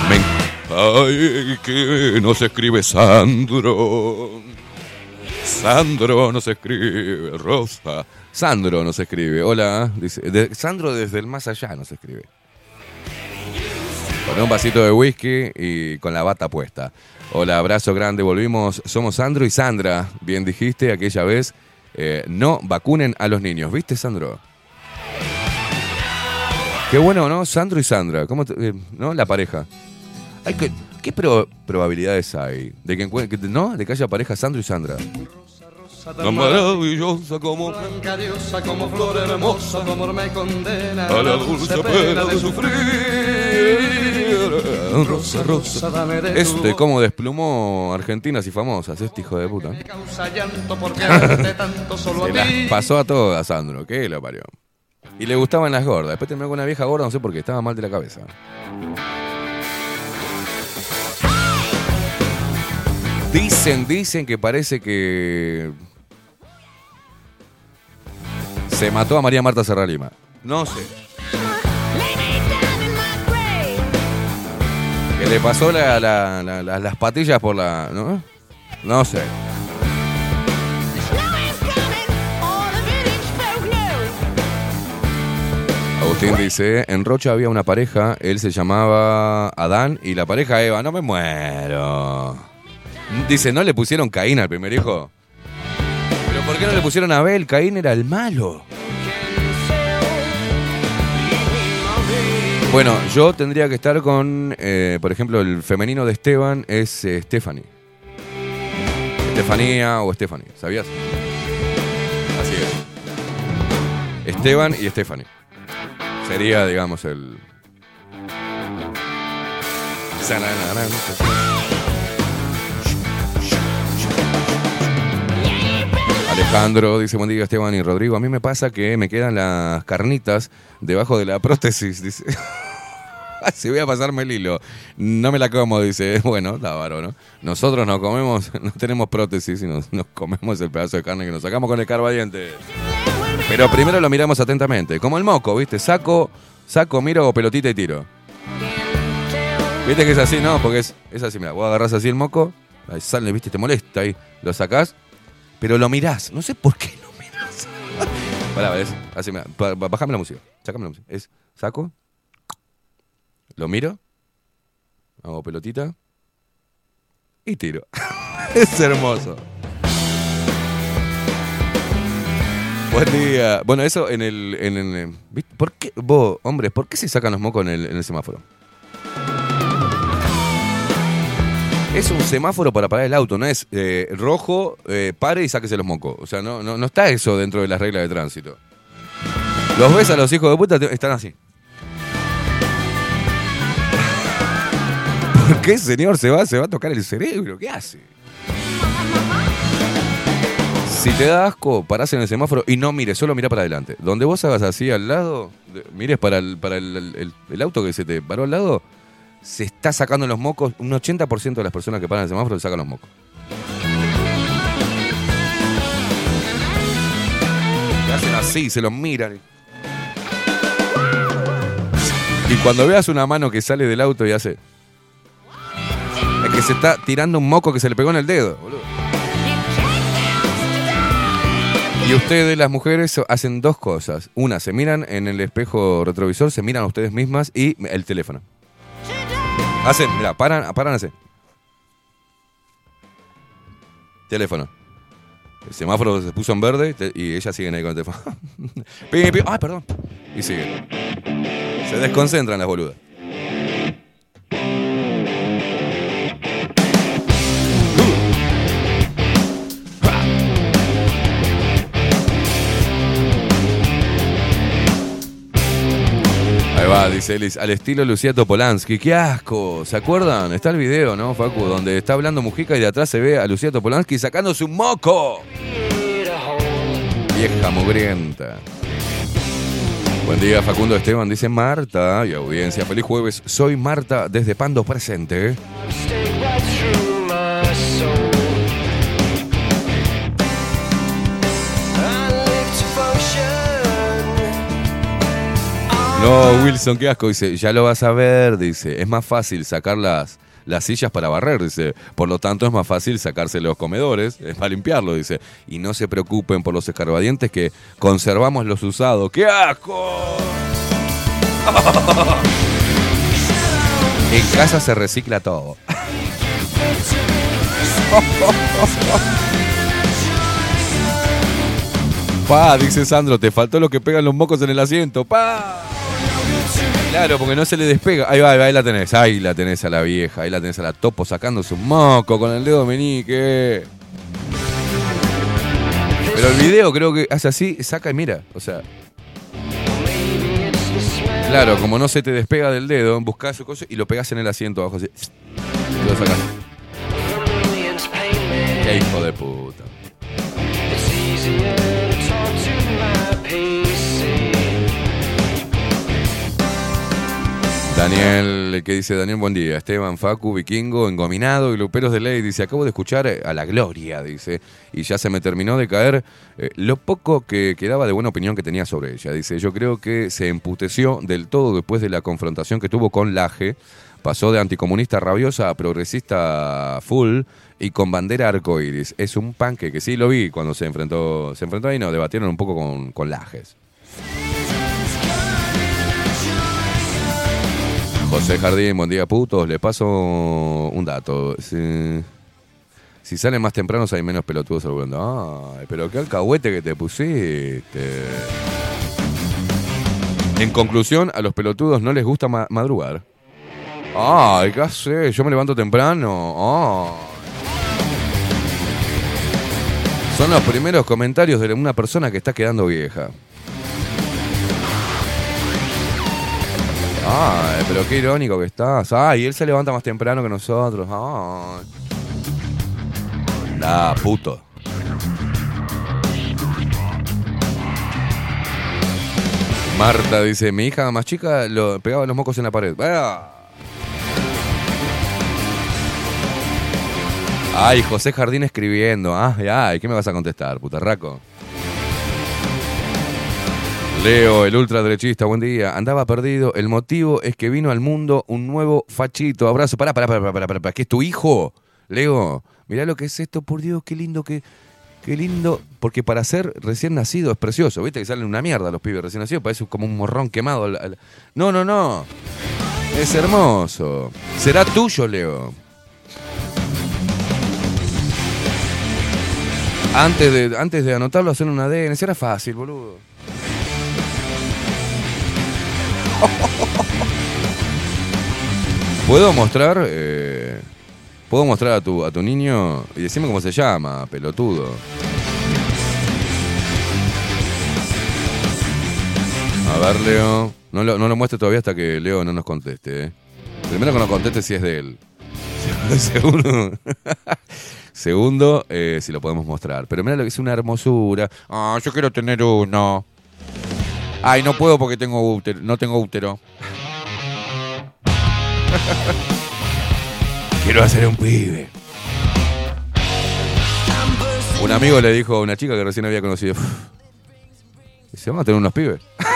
Me Ay, que no se escribe Sandro. Sandro no se escribe, Rosa. Sandro no se escribe. Hola, dice. Sandro desde el más allá no se escribe. Con un vasito de whisky y con la bata puesta. Hola, abrazo grande, volvimos. Somos Sandro y Sandra. Bien dijiste aquella vez. eh, no vacunen a los niños. ¿Viste, Sandro? Qué bueno, ¿no? Sandro y Sandra. ¿Cómo te- eh, ¿No? La pareja. Hay que, ¿Qué pro- probabilidades hay de que, que- ¿no? de que haya pareja Sandro y Sandra? Tan maravillosa como Blanca diosa como flor hermosa, tu amor me condena a la dulce pena de sufrir. Rosa, rosa. dame de Este, cómo desplumó argentinas y famosas, este hijo de puta. Me causa llanto por quererte tanto solo a Se las pasó a todas, Sandro, que lo parió. Y le gustaban las gordas. Después terminó con una vieja gorda, no sé por qué, estaba mal de la cabeza. Dicen, dicen que parece que se mató a María Marta Serra Lima. No sé. Que le pasó la- la- la- la- las patillas por la. ¿no? No sé. Agustín dice, en Rocha había una pareja, él se llamaba Adán y la pareja Eva, no me muero. Dice, ¿no le pusieron Caín al primer hijo? ¿Pero por qué no le pusieron a Abel? Caín era el malo. Bueno, yo tendría que estar con, eh, por ejemplo, el femenino de Esteban es eh, Stephanie. Estefanía o Stephanie, ¿sabías? Así es. Esteban y Stephanie. Sería, digamos, el... Alejandro dice, buen día Esteban y Rodrigo. A mí me pasa que me quedan las carnitas debajo de la prótesis, *laughs* dice. Si voy a pasarme el hilo. No me la como, dice. *laughs* Bueno, lábaro, ¿no? Nosotros no comemos, *laughs* no tenemos prótesis y nos, nos comemos el pedazo de carne que nos sacamos con el carbadiente. Pero primero lo miramos atentamente. Como el moco, ¿viste? Saco, saco, miro, pelotita y tiro. ¿Viste que es así, no? Porque es, es así, mira, vos agarrás así el moco, ahí sale, ¿viste? Te molesta ahí, lo sacás, pero lo mirás. No sé por qué lo mirás. *laughs* Pará, es bajame la música, sacame la música. Es, saco, lo miro, hago pelotita y tiro. *laughs* es hermoso. Buen día. Bueno, eso en el. ¿Por qué, vos, hombres, por qué se sacan los mocos en el semáforo? Es un semáforo para parar el auto, no es eh, rojo, eh, pare y sáquese los mocos. O sea, no, no, no está eso dentro de las reglas de tránsito. Los ves a los hijos de puta, están así. *laughs* ¿Por qué, señor? Se va, se va a tocar el cerebro. ¿Qué hace? Si te da asco, parás en el semáforo y no mires, solo mira para adelante. Donde vos hagas así al lado, mires para el, para el- el auto que se te paró al lado, se está sacando los mocos. Un 80% de las personas que paran el semáforo se sacan los mocos. Se hacen así, se los miran. Y cuando veas una mano que sale del auto y hace. Es que se está tirando un moco que se le pegó en el dedo, boludo. Y ustedes, las mujeres, hacen dos cosas. Una, se miran en el espejo retrovisor, se miran a ustedes mismas y el teléfono. Hacen, mira, paran, paran. Teléfono. El semáforo se puso en verde y ellas siguen ahí con el teléfono. *laughs* Ay, perdón. Y siguen. Se desconcentran las boludas. Ahí va, dice Elis, al estilo Lucía Topolansky. ¡Qué asco! ¿Se acuerdan? Está el video, ¿no, Facu? Donde está hablando Mujica y de atrás se ve a Lucía Topolansky sacándose un moco. Vieja mugrienta. Buen día, Facundo Esteban, dice Marta y audiencia. Feliz jueves. Soy Marta desde Pando presente. No, Wilson, qué asco. Dice, ya lo vas a ver, dice. Es más fácil sacar las, las sillas para barrer, dice. Por lo tanto, es más fácil sacarse los comedores, es para limpiarlo, dice. Y no se preocupen por los escarbadientes que conservamos los usados. ¡Qué asco! *laughs* En casa se recicla todo. *laughs* Pa, dice Sandro, te faltó lo que pegan los mocos en el asiento. Pa. Claro, porque no se le despega. Ahí va, ahí la tenés. Ahí la tenés a la vieja. Ahí la tenés a la topo sacándose un moco con el dedo meñique. Pero el video creo que hace así, saca y mira. O sea. Claro, como no se te despega del dedo, buscas su cosa y lo pegas en el asiento abajo. Y lo sacas. Qué hijo de puta. Daniel, el que dice Daniel, buen día. Esteban, Facu, Vikingo, Engominado y Luperos de Ley. Dice, acabo de escuchar eh, a la gloria, dice. Y ya se me terminó de caer eh, lo poco que quedaba de buena opinión que tenía sobre ella. Dice, yo creo que se emputeció del todo después de la confrontación que tuvo con Laje. Pasó de anticomunista rabiosa a progresista full y con bandera arcoiris. Es un panque que sí lo vi cuando se enfrentó. Se enfrentó ahí, no, debatieron un poco con, con Lajes. José Jardín, buen día putos. Le paso un dato. Si, si salen más temprano hay menos pelotudos saludando. Ay, pero qué alcahuete que te pusiste. En conclusión, a los pelotudos no les gusta ma- madrugar. Ay, qué sé, yo me levanto temprano. Son los primeros comentarios de una persona que está quedando vieja. Ay, pero qué irónico que estás. Ay, él se levanta más temprano que nosotros. Ay. Nah, puto. Marta dice, mi hija más chica lo pegaba los mocos en la pared. Ah. Ay, José Jardín escribiendo. Ay, ay, ¿qué me vas a contestar, putarraco? Leo, el ultraderechista, buen día. Andaba perdido. El motivo es que vino al mundo un nuevo fachito. Abrazo. Pará, pará, pará, pará, pará. ¿Qué es tu hijo? Leo, mirá lo que es esto, por Dios, qué lindo que. Qué lindo, porque para ser recién nacido es precioso, ¿viste? Que salen una mierda los pibes recién nacidos, parece como un morrón quemado. No, no, no. Es hermoso. Será tuyo, Leo. Antes de, antes de anotarlo, hacer un ADN. Si era fácil, boludo. ¿Puedo mostrar? eh, ¿Puedo mostrar a tu, a tu niño? Y decime cómo se llama, pelotudo. A ver, Leo. No lo, no lo muestre todavía hasta que Leo no nos conteste. ¿eh? Primero que nos conteste si es de él. *laughs* Segundo, *laughs* segundo eh, si lo podemos mostrar. Pero mira lo que es una hermosura. Ah, yo quiero tener uno. Ay, no puedo porque tengo útero, no tengo útero. *laughs* Quiero hacer un pibe. Un amigo le dijo a una chica que recién había conocido. Dice, vamos a tener unos pibes. *laughs*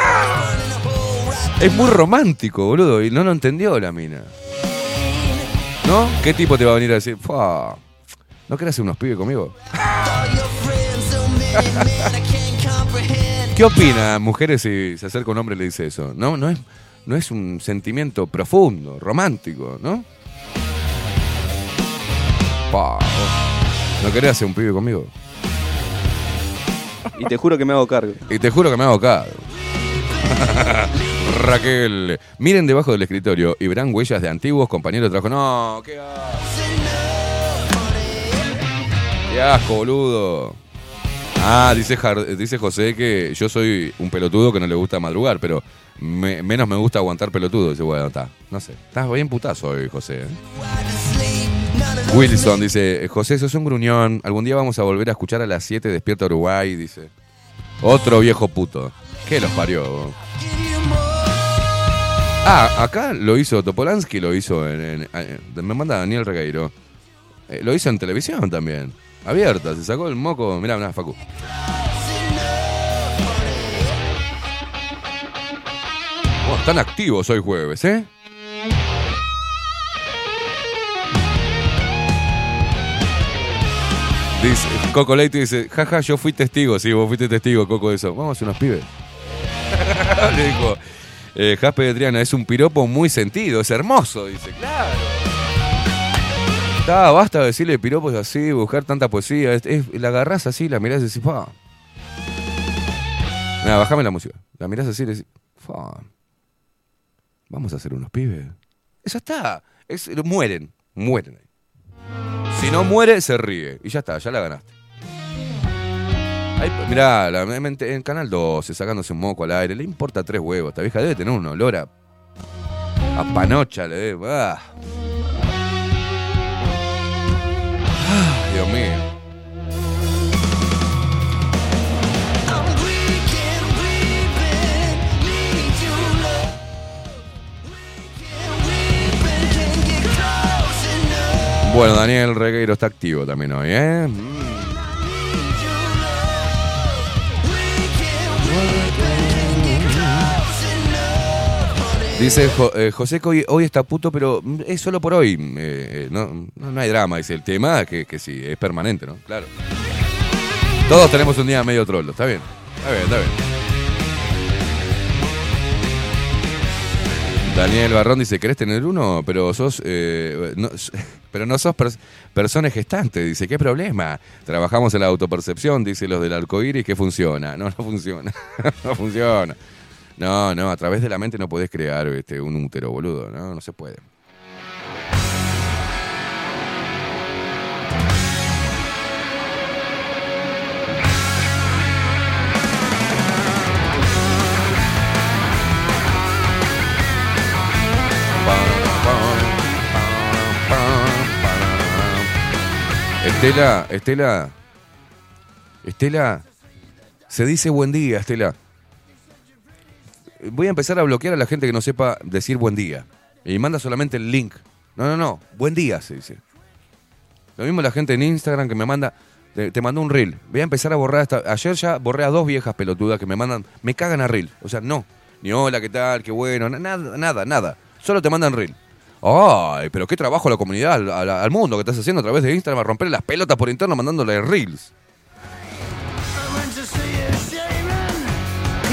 Es muy romántico, boludo. Y no lo entendió la mina. ¿No? ¿Qué tipo te va a venir a decir? "Fua, ¿No querés hacer unos pibes conmigo? *laughs* ¿Qué opina mujeres si se acerca un hombre y le dice eso? No, no es, no es un sentimiento profundo, romántico, ¿no? ¿No querés hacer un pibe conmigo? Y te juro que me hago cargo. Y te juro que me hago cargo. *laughs* Raquel, miren debajo del escritorio y verán huellas de antiguos compañeros de trabajo. No, qué asco. Qué asco, boludo. Ah, dice, José que yo soy un pelotudo que no le gusta madrugar, pero me- menos me gusta aguantar pelotudo. Dice, bueno, está. No sé. Estás bien putazo hoy, José. ¿eh? Wilson dice, José, sos un gruñón. Algún día vamos a volver a escuchar a las 7 Despierta Uruguay, dice. Otro viejo puto. ¿Qué los parió? Ah, acá lo hizo Topolansky, lo hizo en- me manda Daniel Regueiro. Eh, lo hizo en televisión también. Abierta, se sacó el moco. Mirá, mirá, Facu. Están activos hoy jueves, ¿eh? Dice, Coco Leite dice, jaja, yo fui testigo. Sí, vos fuiste testigo, Coco, de eso. Vamos a hacer unos pibes. *laughs* Le dijo, eh, Jaspe de Triana, es un piropo muy sentido, es hermoso. Dice, claro. Está, basta de decirle piropos así, buscar tanta poesía. Es, es- la agarrás así, la mirás y decís, pa. Mira, bajame la música. La mirás así y decís, fa. Vamos a hacer unos pibes. Eso está. Es, mueren, mueren ahí. Si no muere, se ríe. Y ya está, ya la ganaste. Ay, mirá, la- en, Canal 12, sacándose un moco al aire, le importa tres huevos. Esta vieja debe tener un olor a. a panocha, le debe. Dios mío. Bueno, Daniel Regueiro está activo también hoy, ¿eh? Mm. Dice eh, José que hoy, hoy está puto, pero mm, es solo por hoy. Eh, eh, no, no, hay drama, dice el tema, que, que sí, es permanente, ¿no? Claro. Todos tenemos un día medio trollo, está bien. Está bien, está bien. Daniel Barrón dice, ¿querés tener uno? Pero sos, eh, *laughs* pero no sos pers- persona gestante. Dice, ¿qué problema? Trabajamos en la autopercepción, dice los del arcoíris, que funciona. No, no funciona. *laughs* no funciona. No, no, a través de la mente no podés crear este, un útero, boludo. No, no se puede. Estela, Estela, Estela, se dice buen día, Estela. Voy a empezar a bloquear a la gente que no sepa decir buen día. Y manda solamente el link. No, no, no, buen día se dice. Lo mismo la gente en Instagram que me manda, te, te mandó un reel. Voy a empezar a borrar esta. Ayer ya borré a dos viejas pelotudas que me mandan, me cagan a reel. O sea, no. Ni hola, ¿qué tal? Qué bueno. na- Nada, nada, nada. Solo te mandan reel. Ay, pero qué trabajo a la comunidad, al, al- al mundo que estás haciendo a través de Instagram, a romper las pelotas por interno mandándole reels.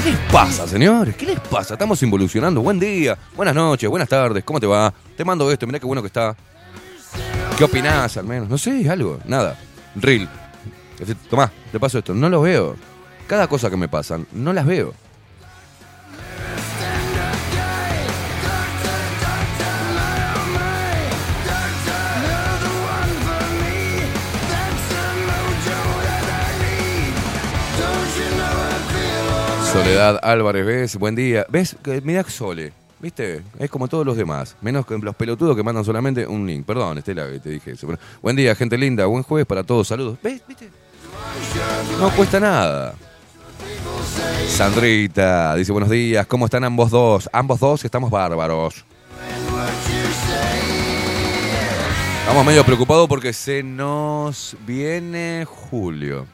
¿Qué les pasa, señores? ¿Qué les pasa? Estamos involucionando. Buen día, buenas noches, buenas tardes, ¿cómo te va? Te mando esto, mirá qué bueno que está. ¿Qué opinás al menos? No sé, algo, nada. Este, Tomá, te paso esto. No lo veo. Cada cosa que me pasan, no las veo. Soledad Álvarez, ¿ves? Buen día. ¿Ves? Mirá Sole. ¿Viste? Es como todos los demás. Menos que los pelotudos que mandan solamente un link. Perdón, Estela, te dije eso. Buen día, gente linda. Buen jueves para todos. Saludos. ¿Ves? ¿Viste? No cuesta nada. Sandrita dice buenos días. ¿Cómo están ambos dos? Ambos dos estamos bárbaros. Estamos medio preocupados porque se nos viene julio.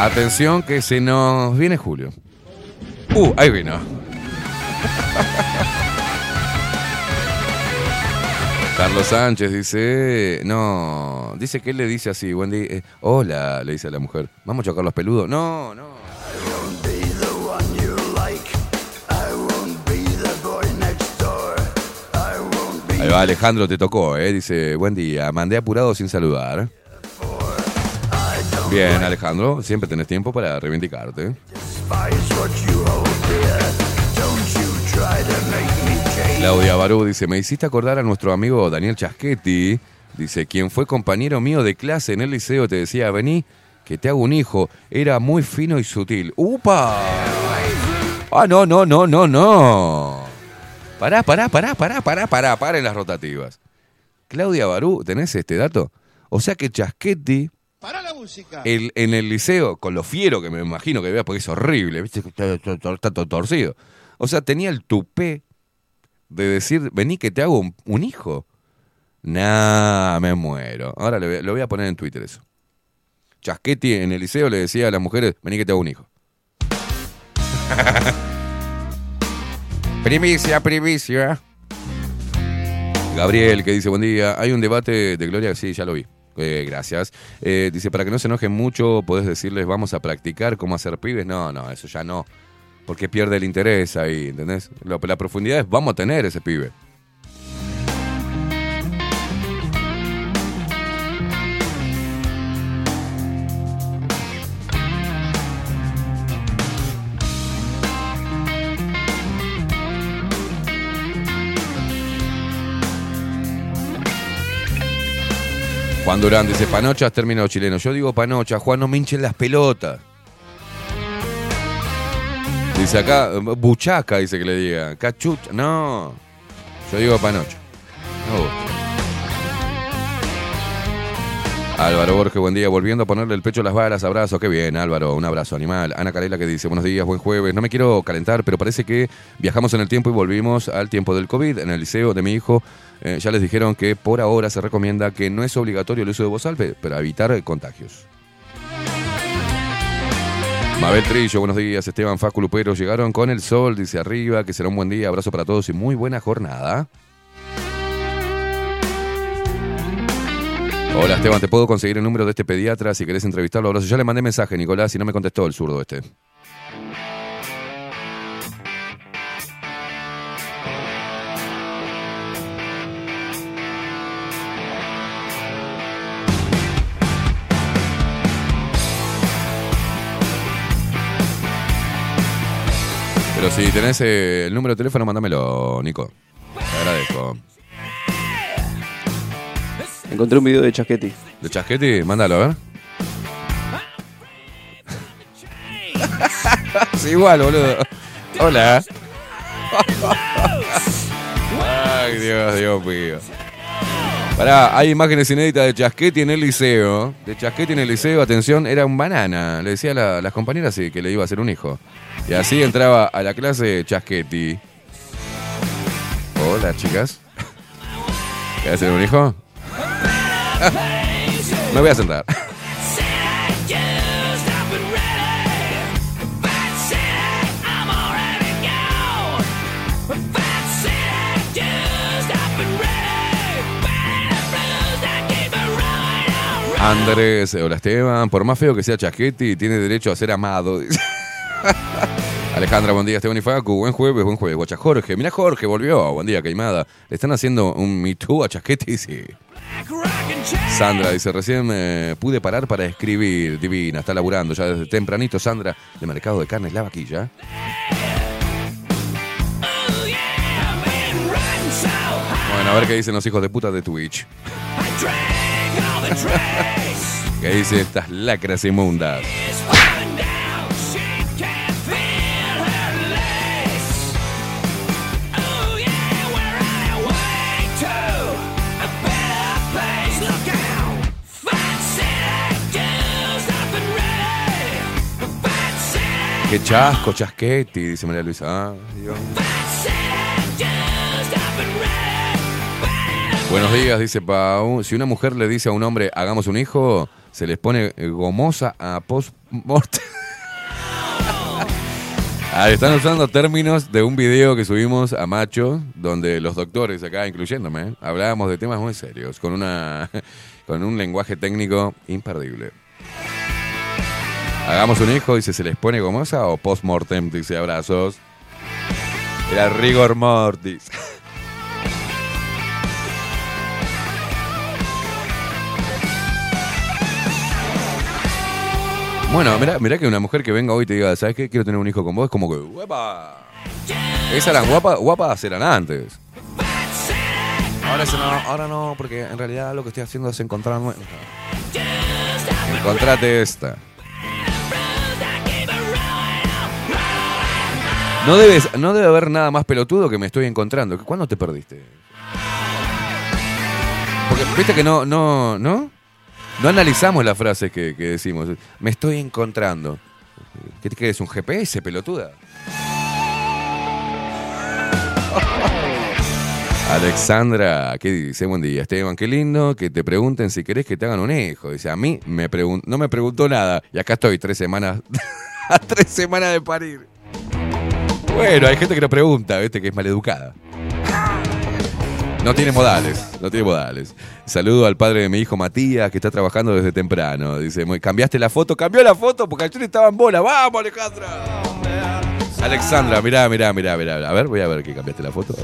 Atención que se nos viene julio. Uh, ahí vino. *laughs* Carlos Sánchez dice, no, dice que él le dice así, día, eh, hola, le dice a la mujer, vamos a chocar los peludos. No, no. Ahí va Alejandro, te tocó, eh, dice, buen día, mandé apurado sin saludar. Bien, Alejandro, siempre tenés tiempo para reivindicarte. Claudia Barú dice, me hiciste acordar a nuestro amigo Daniel Chaschetti, dice, quien fue compañero mío de clase en el liceo, te decía, vení, que te hago un hijo, era muy fino y sutil. ¡Upa! Ah, no, no, no, no, no. Pará, pará, pará, pará, pará, pará, paren las rotativas. Claudia Barú, ¿tenés este dato? O sea que Chaschetti Para la música. en el liceo, con lo fiero que me imagino que vea, porque es horrible, ¿viste? Está, está- todo torcido. O sea, tenía el tupé de decir, vení que te hago un, hijo. Nah, me muero. Ahora le lo voy a poner en Twitter eso. Chasquetti en el liceo le decía a las mujeres, vení que te hago un hijo. *laughs* primicia, primicia. Gabriel, que dice, buen día. Hay un debate de Gloria, sí, ya lo vi. Eh, gracias. Eh, dice, para que no se enojen mucho, podés decirles, vamos a practicar cómo hacer pibes. No, no, eso ya no. Porque pierde el interés ahí, ¿entendés? Lo- la profundidad es, vamos a tener ese pibe. Juan Durán dice, panochas, término chileno. Yo digo panocha, Juan, no me hinchen las pelotas. Dice acá, buchaca, dice que le diga. Cachucha, no. Yo digo panocha. No. Álvaro Borges, buen día. Volviendo a ponerle el pecho a las balas, abrazo. Qué bien, Álvaro. Un abrazo animal. Ana Carela que dice, buenos días, buen jueves. No me quiero calentar, pero parece que viajamos en el tiempo y volvimos al tiempo del COVID. En el liceo de mi hijo eh, ya les dijeron que por ahora se recomienda que no es obligatorio el uso de voz alta para evitar contagios. Mabel Trillo, buenos días. Esteban Facu Lupero llegaron con el sol, dice arriba, que será un buen día. Abrazo para todos y muy buena jornada. Hola Esteban, ¿te puedo conseguir el número de este pediatra si querés entrevistarlo? Abrazo. Ya le mandé mensaje, Nicolás, y no me contestó el zurdo este. Pero si tenés eh, el número de teléfono, mándamelo, Nico. Te agradezco. Encontré un video de Chasquetti. ¿De Chasquetti? Mándalo, a ver. *laughs* igual, boludo. Hola. Ay, Dios, Dios mío. Pará, hay imágenes inéditas de Chasquetti en el liceo. De Chasquetti en el liceo, atención, era un banana. Le decía a la- las compañeras sí, que le iba a hacer un hijo. Y así entraba a la clase Chasquetti. Hola, chicas. ¿Querés hacer un hijo? Me voy a sentar. Andrés, hola Esteban. Por más feo que sea Chasquetti, tiene derecho a ser amado. *laughs* Alejandra, buen día, Esteban y Facu. Buen jueves, buen jueves. Guacha Jorge, mira Jorge, volvió. Buen día, Caimada. Le están haciendo un Me Too a Chasquetti, sí. Sandra dice, recién me pude parar para escribir. Divina, está laburando ya desde tempranito, Sandra, de Mercado de Carnes La Vaquilla. Bueno, a ver qué dicen los hijos de puta de Twitch. *laughs* ¿Qué dicen estas lacras inmundas? Qué chasco, chasquetti, dice María Luisa. Dios. Buenos días, dice Pau. Si una mujer le dice a un hombre, hagamos un hijo, se les pone eh, gomosa a post-mortem. *laughs* Ah, están usando términos de un video que subimos a Macho, donde los doctores acá, incluyéndome, hablábamos de temas muy serios, con, una, *laughs* con un lenguaje técnico imperdible. Hagamos un hijo, dice, ¿se les pone gomosa o post-mortem? Dice, abrazos. Era rigor mortis. *laughs* Bueno, mirá, mirá que una mujer que venga hoy y te diga, ¿sabes qué? Quiero tener un hijo con vos, es como que, ¡guapa! Esas eran guapas, guapas eran antes. Ahora eso no, ahora no, porque en realidad lo que estoy haciendo es encontrar... nue- Encontrate esta. No, debes, no debe haber nada más pelotudo que me estoy encontrando. ¿Cuándo te perdiste? Porque viste que no, no, ¿no? No analizamos las frases que, decimos. Me estoy encontrando. ¿Qué te crees? ¿Un GPS, pelotuda? *laughs* Alexandra, ¿qué dice? Buen día, Esteban, qué lindo que te pregunten si querés que te hagan un hijo. Dice, a mí me no me preguntó nada y acá estoy tres semanas, *laughs* a tres semanas de parir. Bueno, hay gente que no pregunta, ¿viste? Que es maleducada. No tiene modales, no tiene modales. Saludo al padre de mi hijo Matías, que está trabajando desde temprano. Dice, "Muy- ¿cambiaste la foto? Cambió la foto porque ayer estaba en bola. ¡Vamos, Alejandra! Alexandra, mirá, mirá, mirá, mirá. A ver, voy a ver que cambiaste la foto.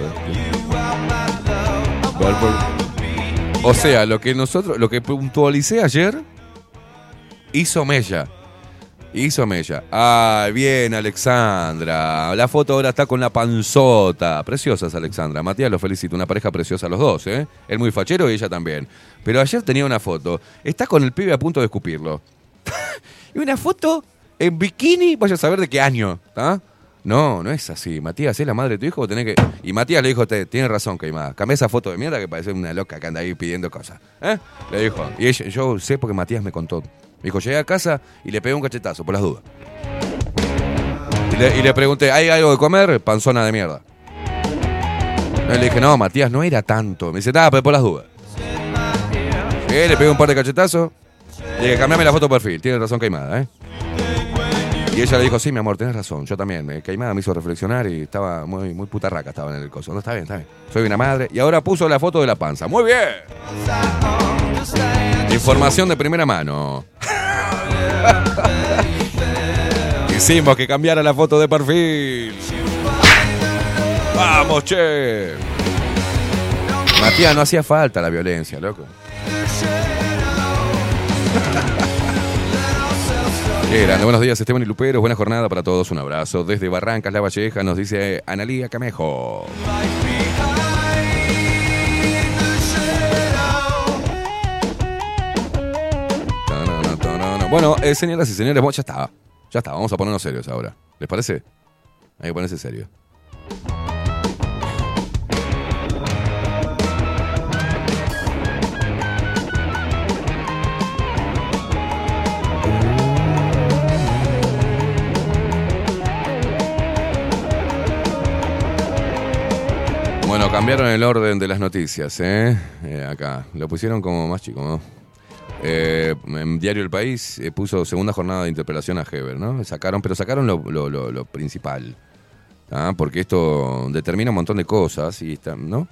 O sea, lo que nosotros, lo que puntualicé ayer, hizo Mella. Hizo mella. Ah, bien, Alexandra. La foto ahora está con la panzota. Preciosas, Alexandra. Matías los felicito. Una pareja preciosa los dos, ¿eh? Él muy fachero y ella también. Pero ayer tenía una foto. Está con el pibe a punto de escupirlo. *laughs* y una foto en bikini, vaya a saber de qué año, ¿está? No, no es así. Matías, ¿es la madre de tu hijo? Que... Y Matías le dijo, tiene razón, Caimada. Cambia esa foto de mierda que parece una loca que anda ahí pidiendo cosas. ¿Eh? Le dijo. Y ella- yo sé porque Matías me contó. Me dijo, llegué a casa y le pegué un cachetazo, por las dudas. Y le, pregunté, ¿hay algo de comer? Panzona de mierda. Le dije, no, Matías, no era tanto. Me dice, nada, pero por las dudas. Le pegué un par de cachetazos. Le dije, cambiame la foto de perfil. Tiene razón Caimada, ¿eh? Y ella le dijo, sí, mi amor, tenés razón, yo también. Me, Caimada me hizo reflexionar y estaba muy, muy putarraca, estaba en el coso. No, está bien, está bien. Soy una madre. Y ahora puso la foto de la panza. Muy bien. Información de primera mano. Hicimos que cambiara la foto de perfil. Vamos, che. Matías, no hacía falta la violencia, loco. Grande. Buenos días, Esteban y Luperos. Buena jornada para todos. Un abrazo. Desde Barrancas, La Valleja, nos dice Analía Camejo. Bueno, eh, señoras y señores, bueno, ya está. Ya está, vamos a ponernos serios ahora. ¿Les parece? Hay que ponerse serio. Bueno, cambiaron el orden de las noticias, ¿eh? Eh, acá. Lo pusieron como más chico, ¿no? Eh, en Diario El País eh, puso segunda jornada de interpelación a Heber, ¿no? Sacaron, pero sacaron lo, lo- lo- principal. ¿ah? Porque esto determina un montón de cosas, y está, ¿no?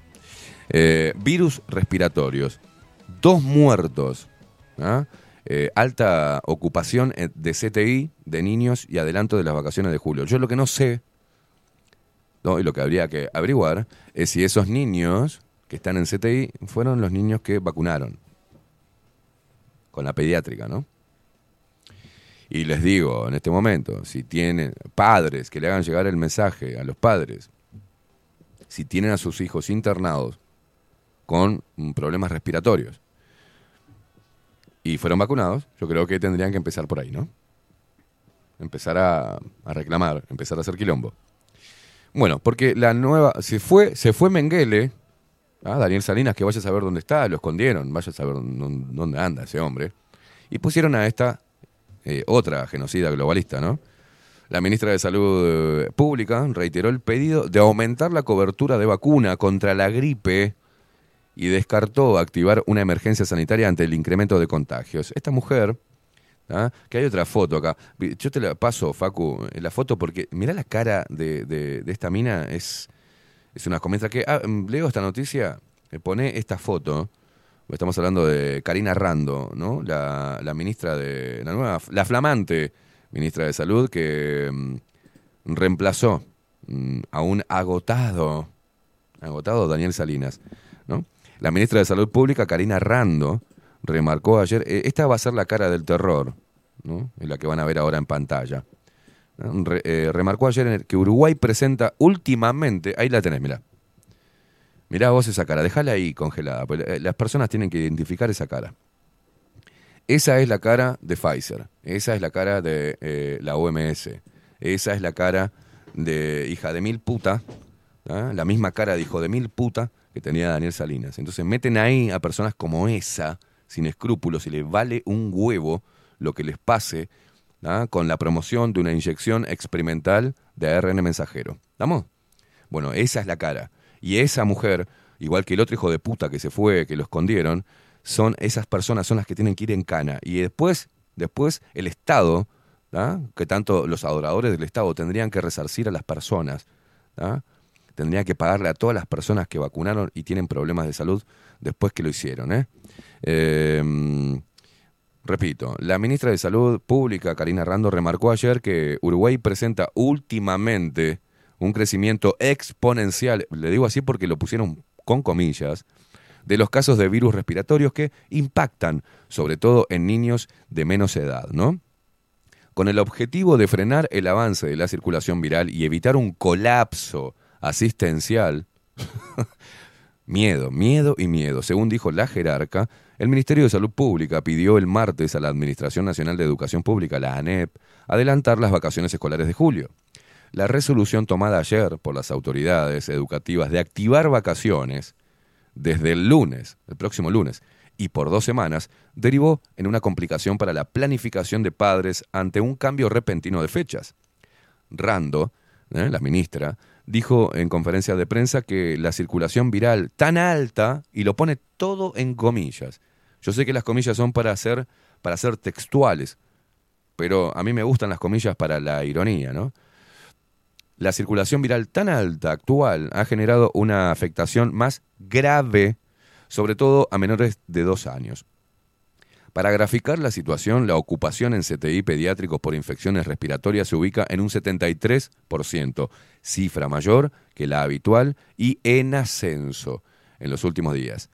Eh, virus respiratorios. Dos muertos. Eh, alta ocupación eh, de CTI de niños y adelanto de las vacaciones de julio. Yo lo que no sé. Y lo que habría que averiguar es si esos niños que están en CTI fueron los niños que vacunaron con la pediátrica, ¿no? Y les digo en este momento, si tienen padres que le hagan llegar el mensaje a los padres, si tienen a sus hijos internados con problemas respiratorios y fueron vacunados, yo creo que tendrían que empezar por ahí, ¿no? Empezar a, reclamar, empezar a hacer quilombo. Bueno, porque la nueva. Se fue, se fue Menguele. Ah, Daniel Salinas, que vaya a saber dónde está, lo escondieron, vaya a saber dónde, anda ese hombre. Y pusieron a esta eh, otra genocida globalista, ¿no? La ministra de Salud eh, Pública reiteró el pedido de aumentar la cobertura de vacuna contra la gripe y descartó activar una emergencia sanitaria ante el incremento de contagios. Esta mujer, ¿ah? que hay otra foto acá, yo te la paso, Facu, la foto porque mirá la cara de, de- de esta mina, es, es una mientras que ah, mm, leo esta noticia, me pone esta foto, estamos hablando de Karina Rando, ¿no? La, la ministra de, la nueva, la flamante ministra de Salud que mm, reemplazó mm, a un agotado, agotado Daniel Salinas, ¿no? La ministra de Salud Pública, Karina Rando, remarcó ayer, eh, esta va a ser la cara del terror, ¿no? Es la que van a ver ahora en pantalla. Eh, remarcó ayer que Uruguay presenta últimamente, ahí la tenés, mirá. Mirá vos esa cara, déjala ahí congelada, pues, eh, las personas tienen que identificar esa cara. Esa es la cara de Pfizer, esa es la cara de eh, la OMS, esa es la cara de hija de mil puta, ¿ah? la misma cara de hijo de mil puta que tenía Daniel Salinas. Entonces meten ahí a personas como esa, sin escrúpulos, y les vale un huevo lo que les pase ¿ah? con la promoción de una inyección experimental de ARN mensajero. ¿Estamos? Bueno, esa es la cara. Y esa mujer, igual que el otro hijo de puta que se fue, que lo escondieron, son esas personas son las que tienen que ir en cana. Y después, después el Estado, ¿ah? que tanto los adoradores del Estado tendrían que resarcir a las personas, ¿ah? tendrían que pagarle a todas las personas que vacunaron y tienen problemas de salud después que lo hicieron. ¿eh? Eh, repito, la ministra de Salud Pública, Karina Rando, remarcó ayer que Uruguay presenta últimamente un crecimiento exponencial, le digo así porque lo pusieron con comillas, de los casos de virus respiratorios que impactan sobre todo en niños de menos edad, ¿no? con el objetivo de frenar el avance de la circulación viral y evitar un colapso asistencial. *laughs* miedo, miedo y miedo. Según dijo la jerarca, el Ministerio de Salud Pública pidió el martes a la Administración Nacional de Educación Pública, la ANEP, adelantar las vacaciones escolares de julio. La resolución tomada ayer por las autoridades educativas de activar vacaciones desde el lunes, el próximo lunes, y por dos semanas, derivó en una complicación para la planificación de padres ante un cambio repentino de fechas. Rando, ¿eh? la ministra, dijo en conferencia de prensa que la circulación viral tan alta, y lo pone todo en comillas. Yo sé que las comillas son para ser, para ser textuales, pero a mí me gustan las comillas para la ironía, ¿no? La circulación viral tan alta actual ha generado una afectación más grave, sobre todo a menores de dos años. Para graficar la situación, la ocupación en CTI pediátricos por infecciones respiratorias se ubica en un 73%, cifra mayor que la habitual y en ascenso en los últimos días.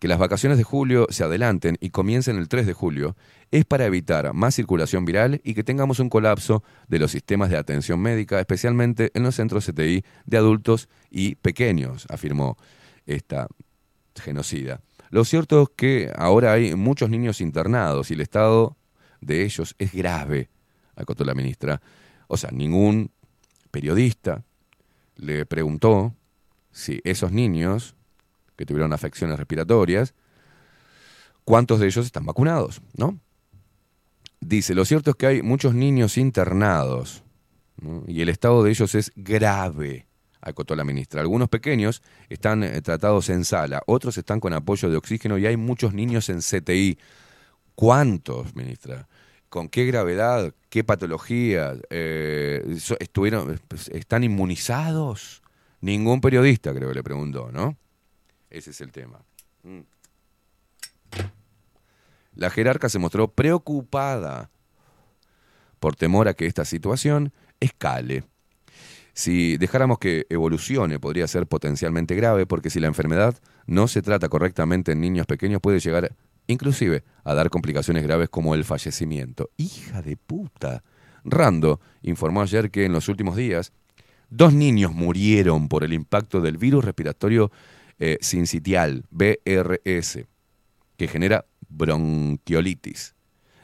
Que las vacaciones de julio se adelanten y comiencen el 3 de julio es para evitar más circulación viral y que tengamos un colapso de los sistemas de atención médica, especialmente en los centros CTI de adultos y pequeños, afirmó esta genocida. Lo cierto es que ahora hay muchos niños internados y el estado de ellos es grave, acotó la ministra. O sea, ningún periodista le preguntó si esos niños que tuvieron afecciones respiratorias, cuántos de ellos están vacunados, ¿no? Dice, lo cierto es que hay muchos niños internados y el estado de ellos es grave acotó la ministra. Algunos pequeños están eh, tratados en sala, otros están con apoyo de oxígeno y hay muchos niños en CTI. ¿Cuántos, ministra? ¿Con qué gravedad? ¿Qué patología? Eh, estuvieron, pues, ¿Están inmunizados? Ningún periodista creo que le preguntó, ¿no? Ese es el tema. Mm. La jerarca se mostró preocupada por temor a que esta situación escale si dejáramos que evolucione, podría ser potencialmente grave, porque si la enfermedad no se trata correctamente en niños pequeños, puede llegar inclusive a dar complicaciones graves como el fallecimiento. Hija de puta. Rando informó ayer que en los últimos días dos niños murieron por el impacto del virus respiratorio eh, BRS, que genera bronquiolitis.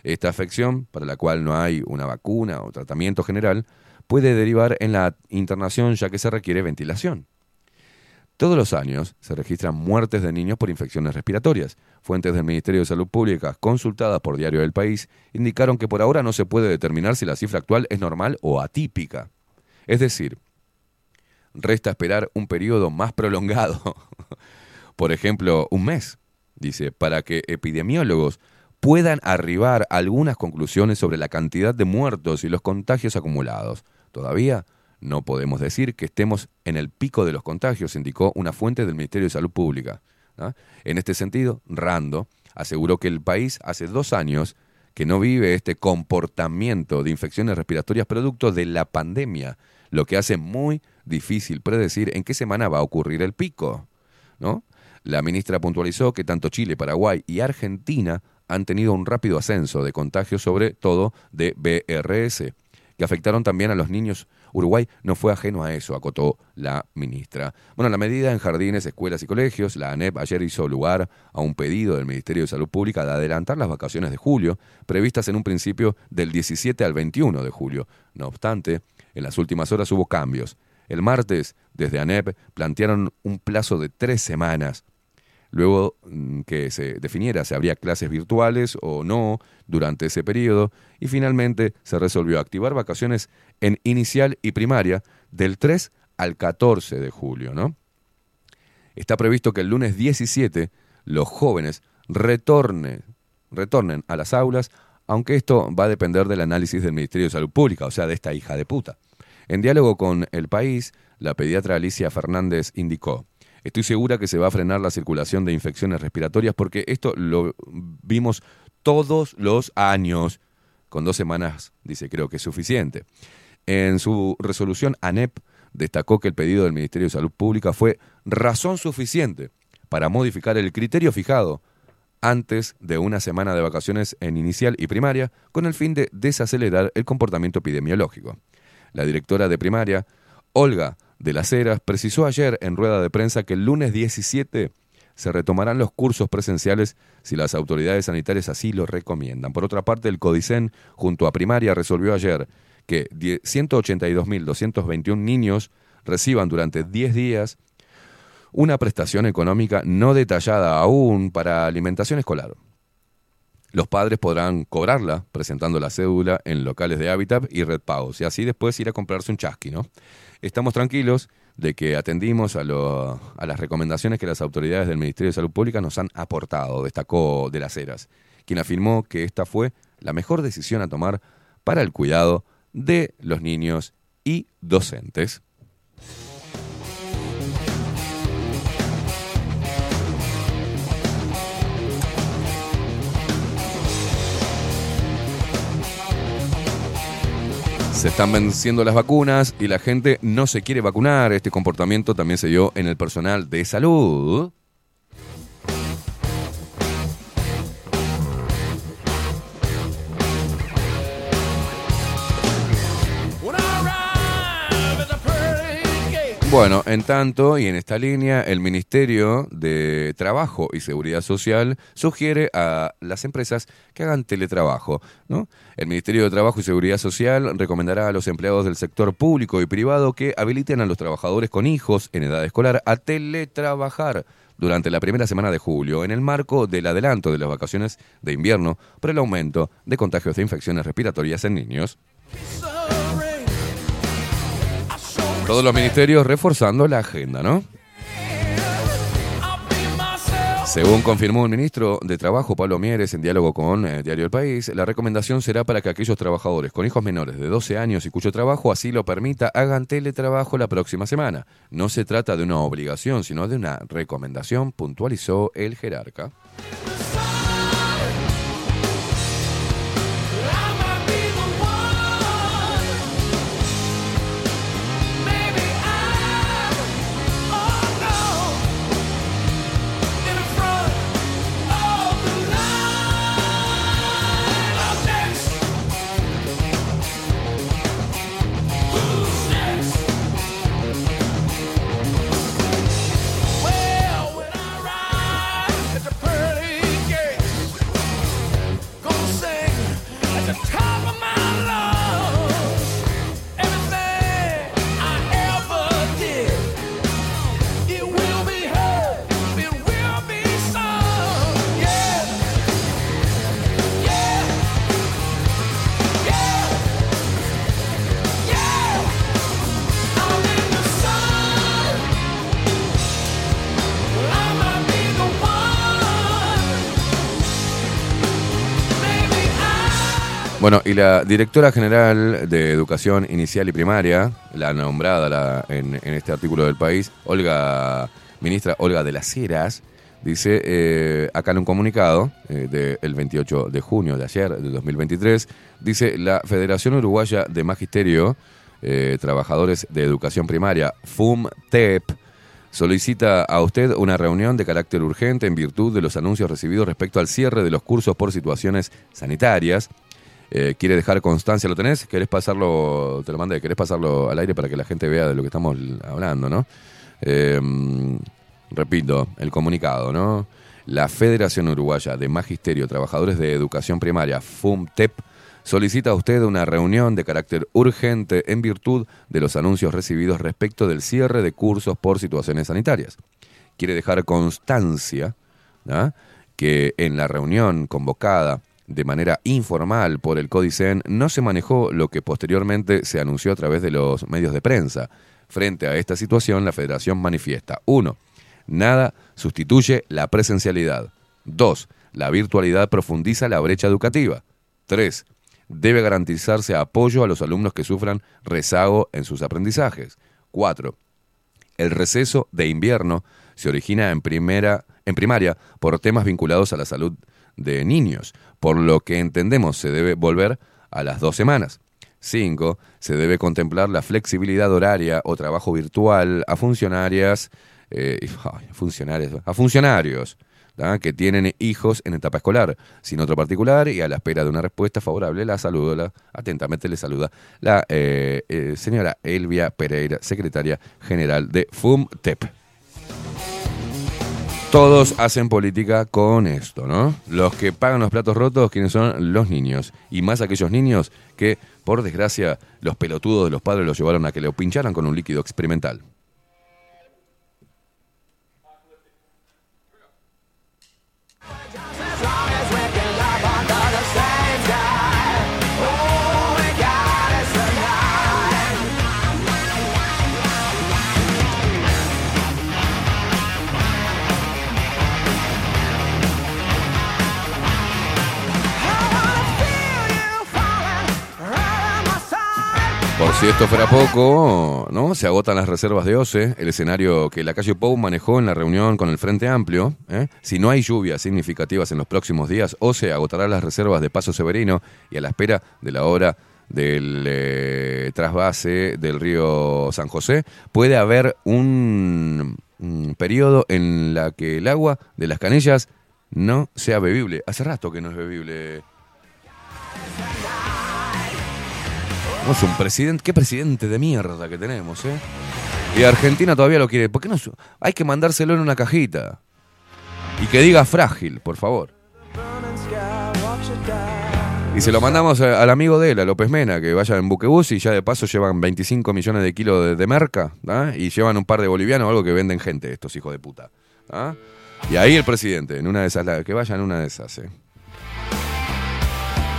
Esta afección, para la cual no hay una vacuna o tratamiento general, puede derivar en la internación ya que se requiere ventilación. Todos los años se registran muertes de niños por infecciones respiratorias. Fuentes del Ministerio de Salud Pública, consultadas por Diario del País, indicaron que por ahora no se puede determinar si la cifra actual es normal o atípica. Es decir, resta esperar un periodo más prolongado, *laughs* por ejemplo, un mes, dice, para que epidemiólogos puedan arribar algunas conclusiones sobre la cantidad de muertos y los contagios acumulados. Todavía no podemos decir que estemos en el pico de los contagios, indicó una fuente del Ministerio de Salud Pública. En este sentido, Rando aseguró que el país hace dos años que no vive este comportamiento de infecciones respiratorias producto de la pandemia, lo que hace muy difícil predecir en qué semana va a ocurrir el pico. La ministra puntualizó que tanto Chile, Paraguay y Argentina han tenido un rápido ascenso de contagios, sobre todo de BRS que afectaron también a los niños. Uruguay no fue ajeno a eso, acotó la ministra. Bueno, la medida en jardines, escuelas y colegios, la ANEP ayer hizo lugar a un pedido del Ministerio de Salud Pública de adelantar las vacaciones de julio, previstas en un principio del 17 al 21 de julio. No obstante, en las últimas horas hubo cambios. El martes, desde ANEP, plantearon un plazo de tres semanas luego mm, que se definiera si habría clases virtuales o no durante ese periodo, y finalmente se resolvió activar vacaciones en inicial y primaria del 3 al 14 de julio. ¿no? Está previsto que el lunes 17 los jóvenes retornen, retornen a las aulas, aunque esto va a depender del análisis del Ministerio de Salud Pública, o sea, de esta hija de puta. En diálogo con El País, la pediatra Alicia Fernández indicó, Estoy segura que se va a frenar la circulación de infecciones respiratorias porque esto lo vimos todos los años. Con dos semanas, dice, creo que es suficiente. En su resolución, ANEP destacó que el pedido del Ministerio de Salud Pública fue razón suficiente para modificar el criterio fijado antes de una semana de vacaciones en inicial y primaria con el fin de desacelerar el comportamiento epidemiológico. La directora de primaria, Olga de las Heras, precisó ayer en rueda de prensa que el lunes 17 se retomarán los cursos presenciales si las autoridades sanitarias así lo recomiendan. Por otra parte, el Codicen, junto a primaria, resolvió ayer que 182.221 niños reciban durante 10 días una prestación económica no detallada aún para alimentación escolar. Los padres podrán cobrarla presentando la cédula en locales de Hábitat y Red Pagos y así después ir a comprarse un chasqui, ¿no? Estamos tranquilos de que atendimos a, a las recomendaciones que las autoridades del Ministerio de Salud Pública nos han aportado, destacó de las Heras, quien afirmó que esta fue la mejor decisión a tomar para el cuidado de los niños y docentes. Se están venciendo las vacunas y la gente no se quiere vacunar. Este comportamiento también se dio en el personal de salud. Bueno, en tanto y en esta línea, el Ministerio de Trabajo y Seguridad Social sugiere a las empresas que hagan teletrabajo. ¿no? El Ministerio de Trabajo y Seguridad Social recomendará a los empleados del sector público y privado que habiliten a los trabajadores con hijos en edad escolar a teletrabajar durante la primera semana de julio en el marco del adelanto de las vacaciones de invierno por el aumento de contagios de infecciones respiratorias en niños. Todos los ministerios reforzando la agenda, ¿no? Según confirmó el ministro de Trabajo, Pablo Mieres, en diálogo con eh, Diario El País, la recomendación será para que aquellos trabajadores con hijos menores de 12 años y cuyo trabajo así lo permita hagan teletrabajo la próxima semana. No se trata de una obligación, sino de una recomendación, puntualizó el jerarca. La directora general de Educación Inicial y Primaria, la nombrada en, este artículo del país, Olga, ministra Olga de las Heras, dice eh, acá en un comunicado eh, del 28 de junio de ayer, de 2023, dice la Federación Uruguaya de Magisterio, eh, Trabajadores de Educación Primaria, FUMTEP, solicita a usted una reunión de carácter urgente en virtud de los anuncios recibidos respecto al cierre de los cursos por situaciones sanitarias eh, quiere dejar constancia, ¿lo tenés? ¿Querés pasarlo, te lo mandé, querés pasarlo al aire para que la gente vea de lo que estamos hablando, ¿no? Eh, repito, el comunicado, ¿no? La Federación Uruguaya de Magisterio Trabajadores de Educación Primaria, FUMTEP, solicita a usted una reunión de carácter urgente en virtud de los anuncios recibidos respecto del cierre de cursos por situaciones sanitarias. Quiere dejar constancia que en la reunión convocada de manera informal por el Códicen, no se manejó lo que posteriormente se anunció a través de los medios de prensa. Frente a esta situación, la Federación manifiesta 1. Nada sustituye la presencialidad. 2. La virtualidad profundiza la brecha educativa. 3. Debe garantizarse apoyo a los alumnos que sufran rezago en sus aprendizajes. 4. El receso de invierno se origina en, primera, en primaria por temas vinculados a la salud de niños, por lo que entendemos se debe volver a las dos semanas. 5. Se debe contemplar la flexibilidad horaria o trabajo virtual a funcionarias, eh, funcionarios, a funcionarios que tienen hijos en etapa escolar, sin otro particular y a la espera de una respuesta favorable, la saludo, la, atentamente le saluda la eh, eh, señora Elvia Pereira, secretaria general de FUMTEP. Todos hacen política con esto, ¿no? Los que pagan los platos rotos, ¿quiénes son? Los niños. Y más aquellos niños que, por desgracia, los pelotudos de los padres los llevaron a que lo pincharan con un líquido experimental. Si esto fuera poco, ¿no? Se agotan las reservas de OCE, el escenario que la calle Pou manejó en la reunión con el Frente Amplio. ¿eh? Si no hay lluvias significativas en los próximos días, OCE agotará las reservas de Paso Severino y a la espera de la hora del eh, trasvase del río San José, puede haber un, un periodo en la que el agua de las canillas no sea bebible. Hace rato que no es bebible. Tenemos un presidente, qué presidente de mierda que tenemos, ¿eh? Y Argentina todavía lo quiere. ¿Por qué no? Hay que mandárselo en una cajita. Y que diga frágil, por favor. Y se lo mandamos al amigo de él, a López Mena, que vaya en buquebús y ya de paso llevan 25 millones de kilos de, merca, ¿ah? y llevan un par de bolivianos o algo que venden gente, estos hijos de puta. ¿ah? Y ahí el presidente, en una de esas, que vaya en una de esas. ¿eh?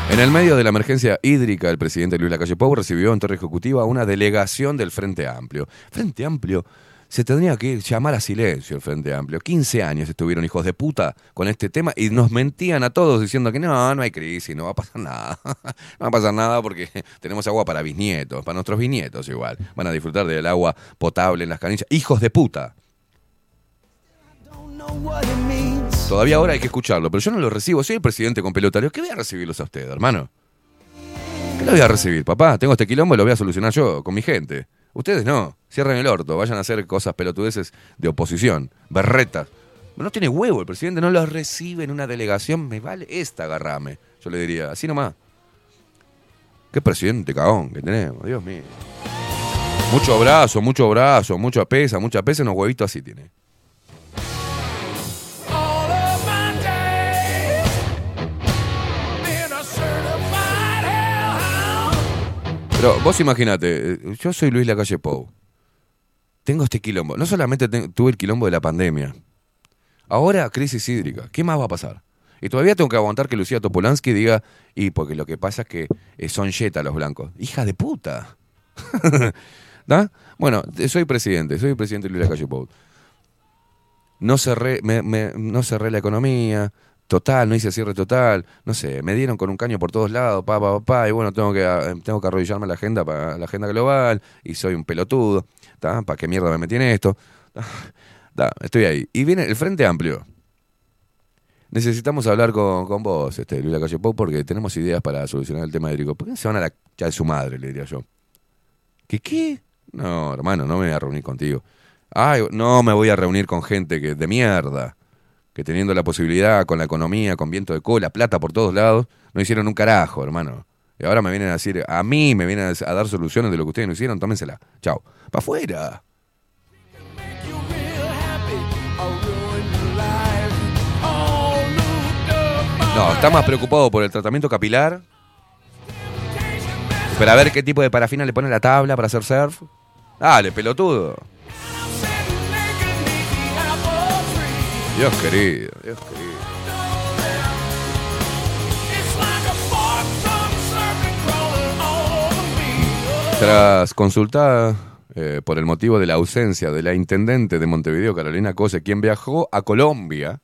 En el medio de la emergencia hídrica, el presidente Luis Lacalle Pou recibió en Torre Ejecutiva una delegación del Frente Amplio. Frente Amplio, se tendría que llamar a silencio el Frente Amplio. 15 años estuvieron hijos de puta con este tema y nos mentían a todos diciendo que no, no hay crisis, no va a pasar nada. *laughs* no va a pasar nada porque tenemos agua para bisnietos, para nuestros bisnietos igual. Van a disfrutar del agua potable en las canillas. Hijos de puta. Todavía ahora hay que escucharlo, pero yo no lo recibo. Soy el presidente con pelotario. ¿Qué voy a recibirlos a ustedes, hermano? ¿Qué lo voy a recibir, papá? Tengo este quilombo y lo voy a solucionar yo, con mi gente. Ustedes no. Cierren el orto, vayan a hacer cosas pelotudeces de oposición. Berretas. No tiene huevo, el presidente no los recibe en una delegación. Me vale esta, agarrame. Yo le diría, así nomás. Qué presidente cagón que tenemos, Dios mío. Mucho brazo, mucho brazo, mucha pesa, mucha pesa, unos huevitos así tiene. Pero vos imaginate, eh, yo soy Luis Lacalle Pou. Tengo este quilombo. No solamente tuve el quilombo de la pandemia. Ahora crisis hídrica. ¿Qué más va a pasar? Y todavía tengo que aguantar que Lucía Topolansky diga, y porque lo que pasa es que eh, son yeta los blancos. Hija de puta. *laughs* ¿Da? Bueno, soy presidente, soy presidente Luis Lacalle Pou. No cerré, no cerré la economía, total, no hice cierre total, no sé, me dieron con un caño por todos lados, pa, pa, pa, y bueno, tengo que, eh, tengo que arrodillarme la agenda, para la agenda global, y soy un pelotudo, ¿para qué mierda me metí en esto? *laughs* Da, estoy ahí. Y viene el Frente Amplio. Necesitamos hablar con, con vos, este, Luis Lacalle Pou, porque tenemos ideas para solucionar el tema hídrico. ¿Por qué se van a la ya de su madre, le diría yo? ¿Qué qué? No, hermano, no me voy a reunir contigo. Ay, no me voy a reunir con gente que de mierda, que teniendo la posibilidad, con la economía, con viento de cola, plata por todos lados, no hicieron un carajo, hermano. Y ahora me vienen a decir, a mí me vienen a dar soluciones de lo que ustedes no hicieron, tómensela. Chao. ¡Pa' afuera! No, está más preocupado por el tratamiento capilar. Para ver qué tipo de parafina le pone la tabla para hacer surf. Dale, pelotudo. Dios querido, Dios querido. Tras consultar eh, por el motivo de la ausencia de la intendente de Montevideo, Carolina Cose, quien viajó a Colombia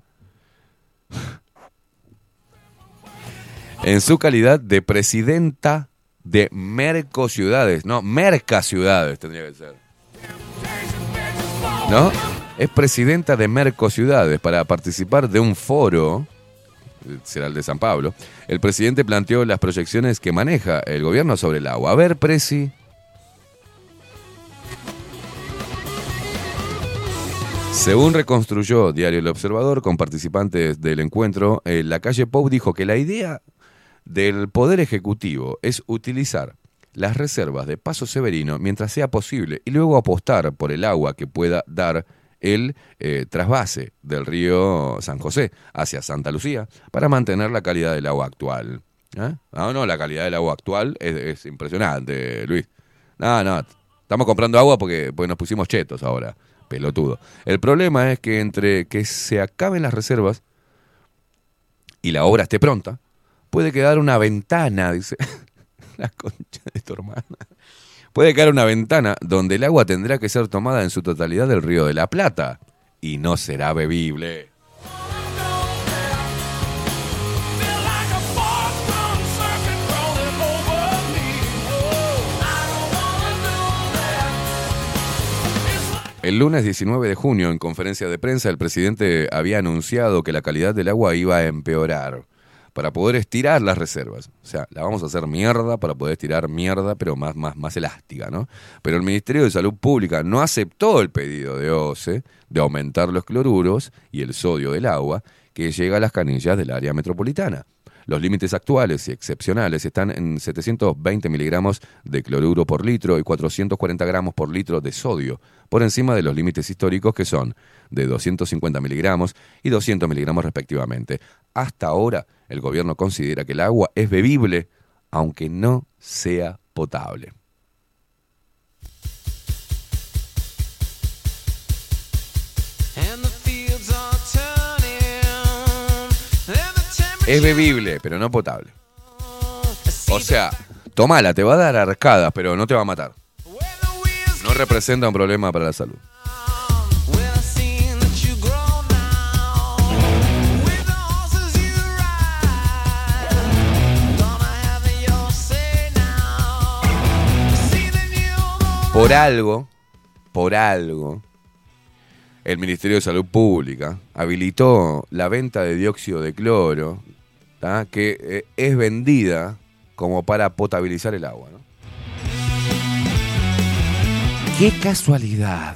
en su calidad de presidenta de Mercociudades, no, Mercaciudades tendría que ser. ¿No? Es presidenta de Mercociudades para participar de un foro, será el de San Pablo. El presidente planteó las proyecciones que maneja el gobierno sobre el agua. A ver, Presi. Según reconstruyó Diario El Observador con participantes del encuentro, eh, la calle Pau dijo que la idea del Poder Ejecutivo es utilizar las reservas de Paso Severino mientras sea posible y luego apostar por el agua que pueda dar el eh, trasvase del río San José hacia Santa Lucía para mantener la calidad del agua actual. ¿Eh? No, no, la calidad del agua actual es, es impresionante, Luis. No, no, estamos comprando agua porque, porque nos pusimos chetos ahora, pelotudo. El problema es que entre que se acaben las reservas y la obra esté pronta, puede quedar una ventana, dice *laughs* la concha de tu hermana. Puede quedar una ventana donde el agua tendrá que ser tomada en su totalidad del río de la Plata y no será bebible. El lunes 19 de junio, en conferencia de prensa, el presidente había anunciado que la calidad del agua iba a empeorar para poder estirar las reservas. O sea, la vamos a hacer mierda para poder estirar mierda, pero más, más, más elástica, ¿no? Pero el Ministerio de Salud Pública no aceptó el pedido de OCE de aumentar los cloruros y el sodio del agua que llega a las canillas del área metropolitana. Los límites actuales y excepcionales están en 720 miligramos de cloruro por litro y 440 gramos por litro de sodio, por encima de los límites históricos que son de 250 miligramos y 200 miligramos respectivamente. Hasta ahora, el gobierno considera que el agua es bebible, aunque no sea potable. Es bebible, pero no potable. O sea, tomala, te va a dar arcadas, pero no te va a matar. Representa un problema para la salud. Por algo, por algo, el Ministerio de Salud Pública habilitó la venta de dióxido de cloro, que eh, es vendida como para potabilizar el agua. ¡Qué casualidad!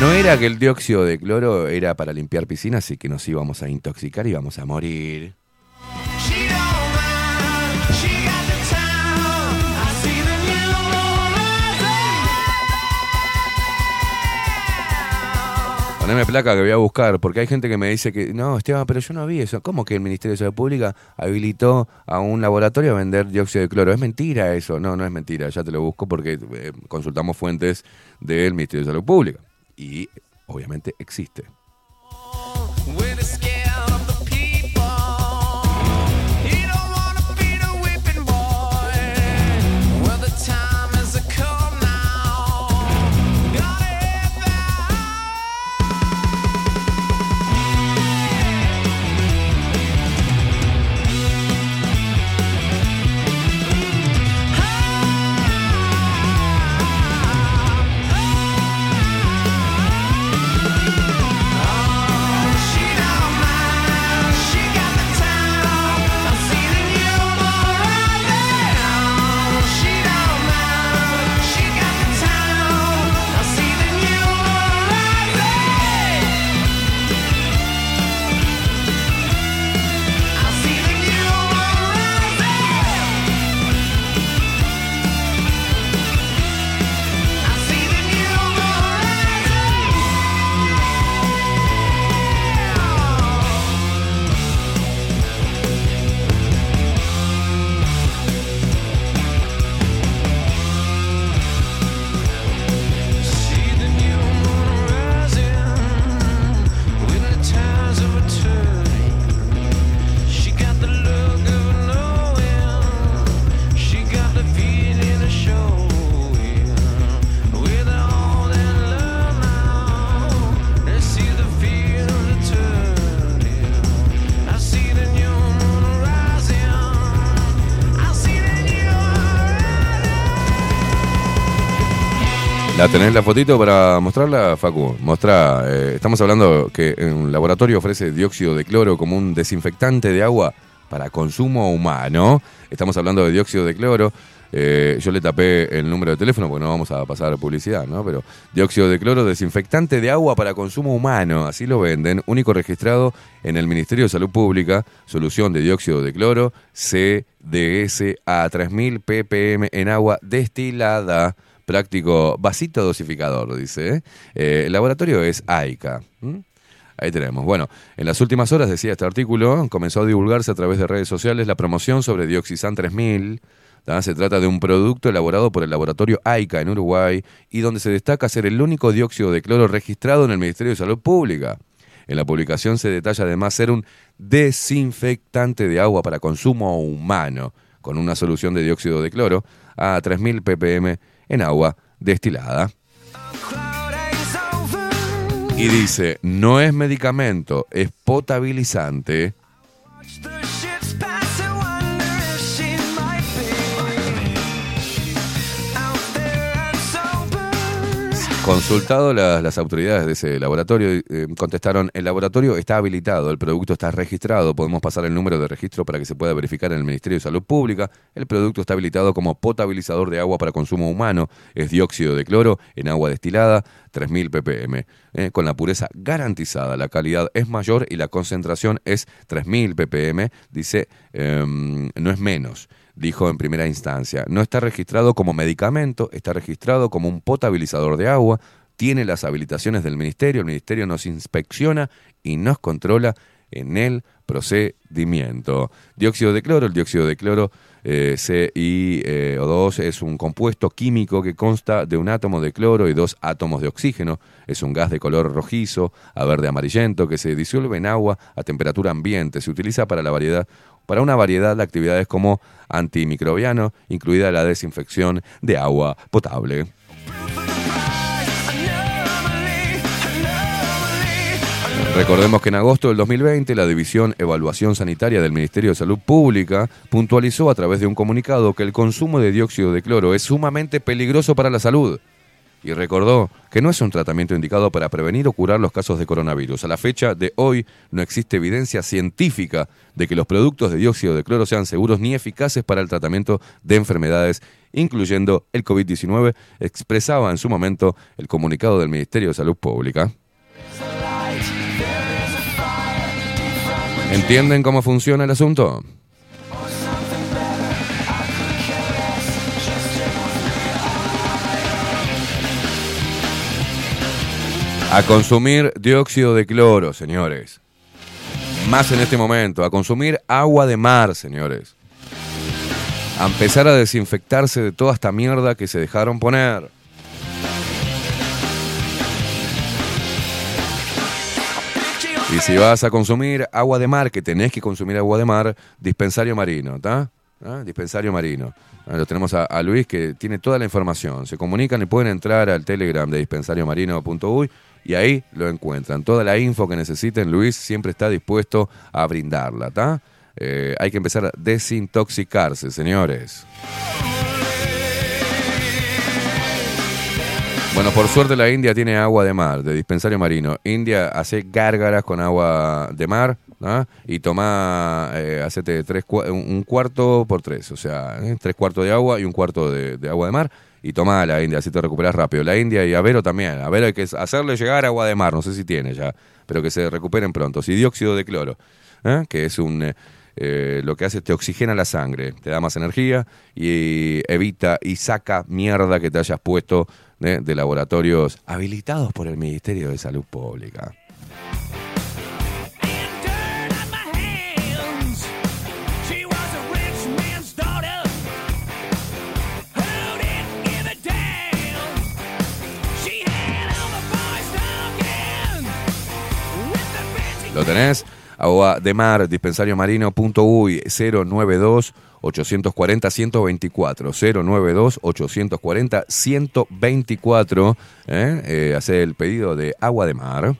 No era que el dióxido de cloro era para limpiar piscinas y que nos íbamos a intoxicar y íbamos a morir. Poneme placa que voy a buscar, porque hay gente que me dice que, no, Esteban, pero yo no vi eso. ¿Cómo que el Ministerio de Salud Pública habilitó a un laboratorio a vender dióxido de cloro? Es mentira eso. No, no es mentira, ya te lo busco porque eh, consultamos fuentes del Ministerio de Salud Pública. Y obviamente existe. ¿La tenés la fotito para mostrarla, Facu? Mostrá. eh, estamos hablando que un laboratorio ofrece dióxido de cloro como un desinfectante de agua para consumo humano. Estamos hablando de dióxido de cloro. Eh, yo le tapé el número de teléfono porque no vamos a pasar publicidad, ¿no? Pero dióxido de cloro, desinfectante de agua para consumo humano, así lo venden, único registrado en el Ministerio de Salud Pública, solución de dióxido de cloro, CDS a 3000 ppm en agua destilada, práctico vasito dosificador, dice. ¿eh? Eh, el laboratorio es AICA. Ahí tenemos. Bueno, en las últimas horas, decía este artículo, comenzó a divulgarse a través de redes sociales la promoción sobre Dioxisan 3000. ¿tá? Se trata de un producto elaborado por el laboratorio AICA en Uruguay y donde se destaca ser el único dióxido de cloro registrado en el Ministerio de Salud Pública. En la publicación se detalla además ser un desinfectante de agua para consumo humano, con una solución de dióxido de cloro a 3000 ppm en agua destilada. Y dice, no es medicamento, es potabilizante. Consultado las, las autoridades de ese laboratorio, eh, contestaron, el laboratorio está habilitado, el producto está registrado, podemos pasar el número de registro para que se pueda verificar en el Ministerio de Salud Pública, el producto está habilitado como potabilizador de agua para consumo humano, es dióxido de cloro en agua destilada, 3000 ppm, eh, con la pureza garantizada, la calidad es mayor y la concentración es 3000 ppm, dice, em, no es menos dijo en primera instancia. No está registrado como medicamento, está registrado como un potabilizador de agua, tiene las habilitaciones del ministerio, el ministerio nos inspecciona y nos controla en el procedimiento. Dióxido de cloro, el dióxido de cloro eh, CiO2 es un compuesto químico que consta de un átomo de cloro y dos átomos de oxígeno. Es un gas de color rojizo a verde amarillento que se disuelve en agua a temperatura ambiente. Se utiliza para la variedad para una variedad de actividades como antimicrobiano, incluida la desinfección de agua potable. Recordemos que en agosto del 2020 la División Evaluación Sanitaria del Ministerio de Salud Pública puntualizó a través de un comunicado que el consumo de dióxido de cloro es sumamente peligroso para la salud y recordó que no es un tratamiento indicado para prevenir o curar los casos de coronavirus. A la fecha de hoy no existe evidencia científica de que los productos de dióxido de cloro sean seguros ni eficaces para el tratamiento de enfermedades, incluyendo el COVID-19, expresaba en su momento el comunicado del Ministerio de Salud Pública. ¿Entienden cómo funciona el asunto? A consumir dióxido de cloro, señores. Más en este momento. A consumir agua de mar, señores. A empezar a desinfectarse de toda esta mierda que se dejaron poner. Y si vas a consumir agua de mar, que tenés que consumir agua de mar, dispensario marino, ¿está? ¿Ah? Dispensario marino. Ah, Lo tenemos a, a Luis que tiene toda la información. Se comunican y pueden entrar al Telegram de dispensariomarino.uy y ahí lo encuentran. Toda la info que necesiten, Luis siempre está dispuesto a brindarla. Eh, hay que empezar a desintoxicarse, señores. Bueno, por suerte la India tiene agua de mar, de dispensario marino. India hace gárgaras con agua de mar ¿ah? y toma, eh, tres, un cuarto por tres, o sea, ¿eh? tres cuartos de agua y un cuarto de agua de mar. Y toma la India, así te recuperas rápido. La India y Avero también. Avero hay que hacerle llegar agua de mar, no sé si tiene ya, pero que se recuperen pronto. Si dióxido de cloro, ¿eh? que es un... eh, eh, lo que hace es te oxigena la sangre, te da más energía y evita y saca mierda que te hayas puesto ¿eh? de laboratorios habilitados por el Ministerio de Salud Pública. ¿Lo tenés? Agua de mar, dispensario marino.uy 092 840 124 092 840 124 ¿eh? Eh, hace el pedido de agua de mar.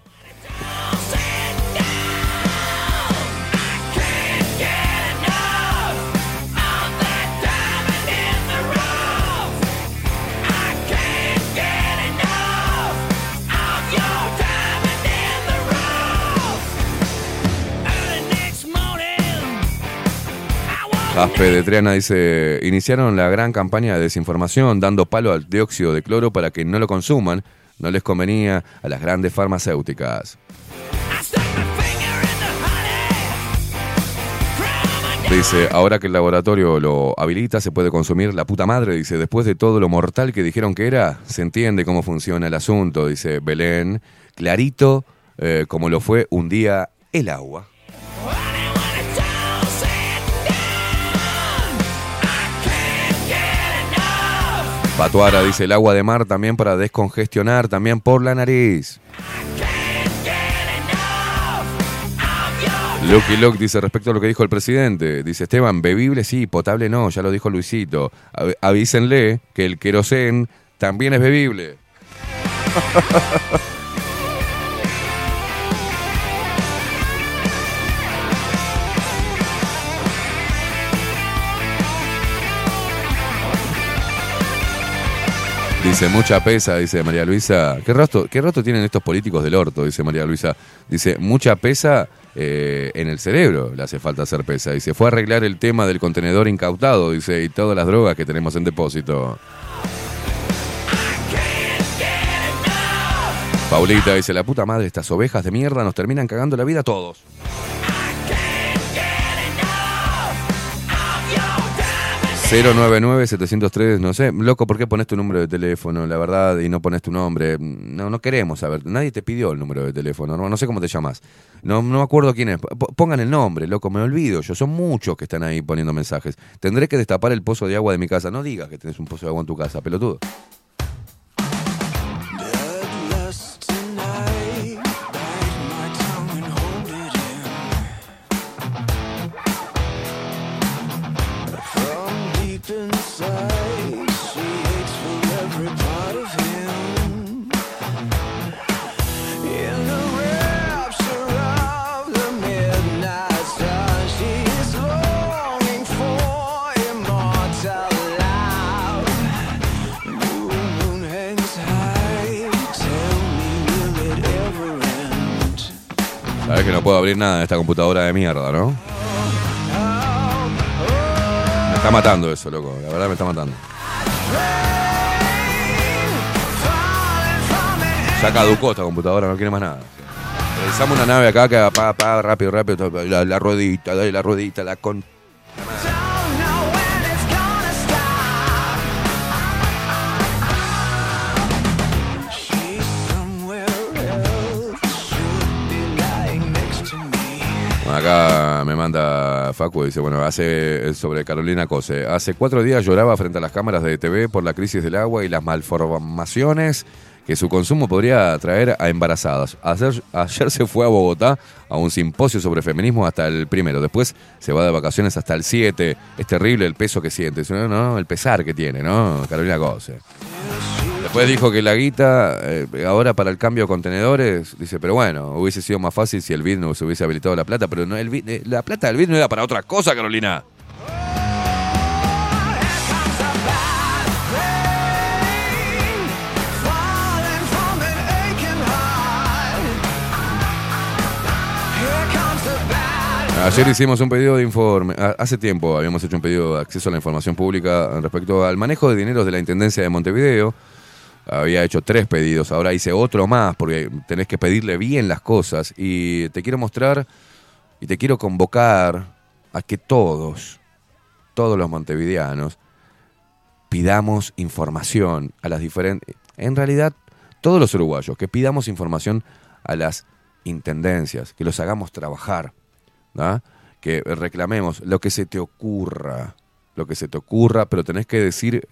Jaspe de Triana dice, iniciaron la gran campaña de desinformación dando palo al dióxido de cloro para que no lo consuman. No les convenía a las grandes farmacéuticas. Dice, ahora que el laboratorio lo habilita, se puede consumir la puta madre. Dice, después de todo lo mortal que dijeron que era, se entiende cómo funciona el asunto. Dice Belén, clarito eh, como lo fue un día el agua. Patuara dice el agua de mar también para descongestionar, también por la nariz. Lucky Luke dice respecto a lo que dijo el presidente, dice Esteban, bebible sí, potable no, ya lo dijo Luisito. Av- avísenle que el querosén también es bebible. *laughs* Dice, mucha pesa, dice María Luisa. ¿Qué rostro, ¿Qué rostro tienen estos políticos del orto? Dice María Luisa. Dice, mucha pesa eh, en el cerebro, le hace falta hacer pesa. Dice, fue a arreglar el tema del contenedor incautado, dice, y todas las drogas que tenemos en depósito. Paulita dice, la puta madre, estas ovejas de mierda nos terminan cagando la vida a todos. ...099-703, no sé... ...loco, ¿por qué pones tu número de teléfono, la verdad... ...y no pones tu nombre? No, no queremos saber... ...nadie te pidió el número de teléfono... ...no, no sé cómo te llamas... No, no me acuerdo quién es... Pongan el nombre, loco, me olvido yo... ...son muchos que están ahí poniendo mensajes... ...tendré que destapar el pozo de agua de mi casa... ...no digas que tenés un pozo de agua en tu casa, pelotudo... que no puedo abrir nada de esta computadora de mierda, ¿no? Me está matando eso, loco. La verdad me está matando. Ya caducó esta computadora, no quiere más nada. Realizamos una nave acá que pa, pa, rápido, rápido. La, la ruedita, dale la ruedita, la con. Acá me manda Facu, dice, bueno, hace sobre Carolina Cose. Hace cuatro días lloraba frente a las cámaras de TV por la crisis del agua y las malformaciones que su consumo podría traer a embarazadas. Ayer, ayer se fue a Bogotá a un simposio sobre feminismo hasta el primero. Después se va de vacaciones hasta el 7. Es terrible el peso que siente. El pesar que tiene, ¿no? Carolina Cose. Después dijo que la guita, eh, ahora para el cambio de contenedores, dice, pero bueno, hubiese sido más fácil si el BID no se hubiese habilitado la plata, pero no, el BID, eh, la plata del BID no era para otra cosa, Carolina. Ayer hicimos un pedido de informe, hace tiempo habíamos hecho un pedido de acceso a la información pública respecto al manejo de dineros de la Intendencia de Montevideo. Había hecho tres pedidos, ahora hice otro más porque tenés que pedirle bien las cosas. Y te quiero mostrar y te quiero convocar a que todos, todos los montevideanos, pidamos información a las diferentes, en realidad todos los uruguayos, que pidamos información a las intendencias, que los hagamos trabajar, que reclamemos lo que se te ocurra, lo que se te ocurra, pero tenés que decir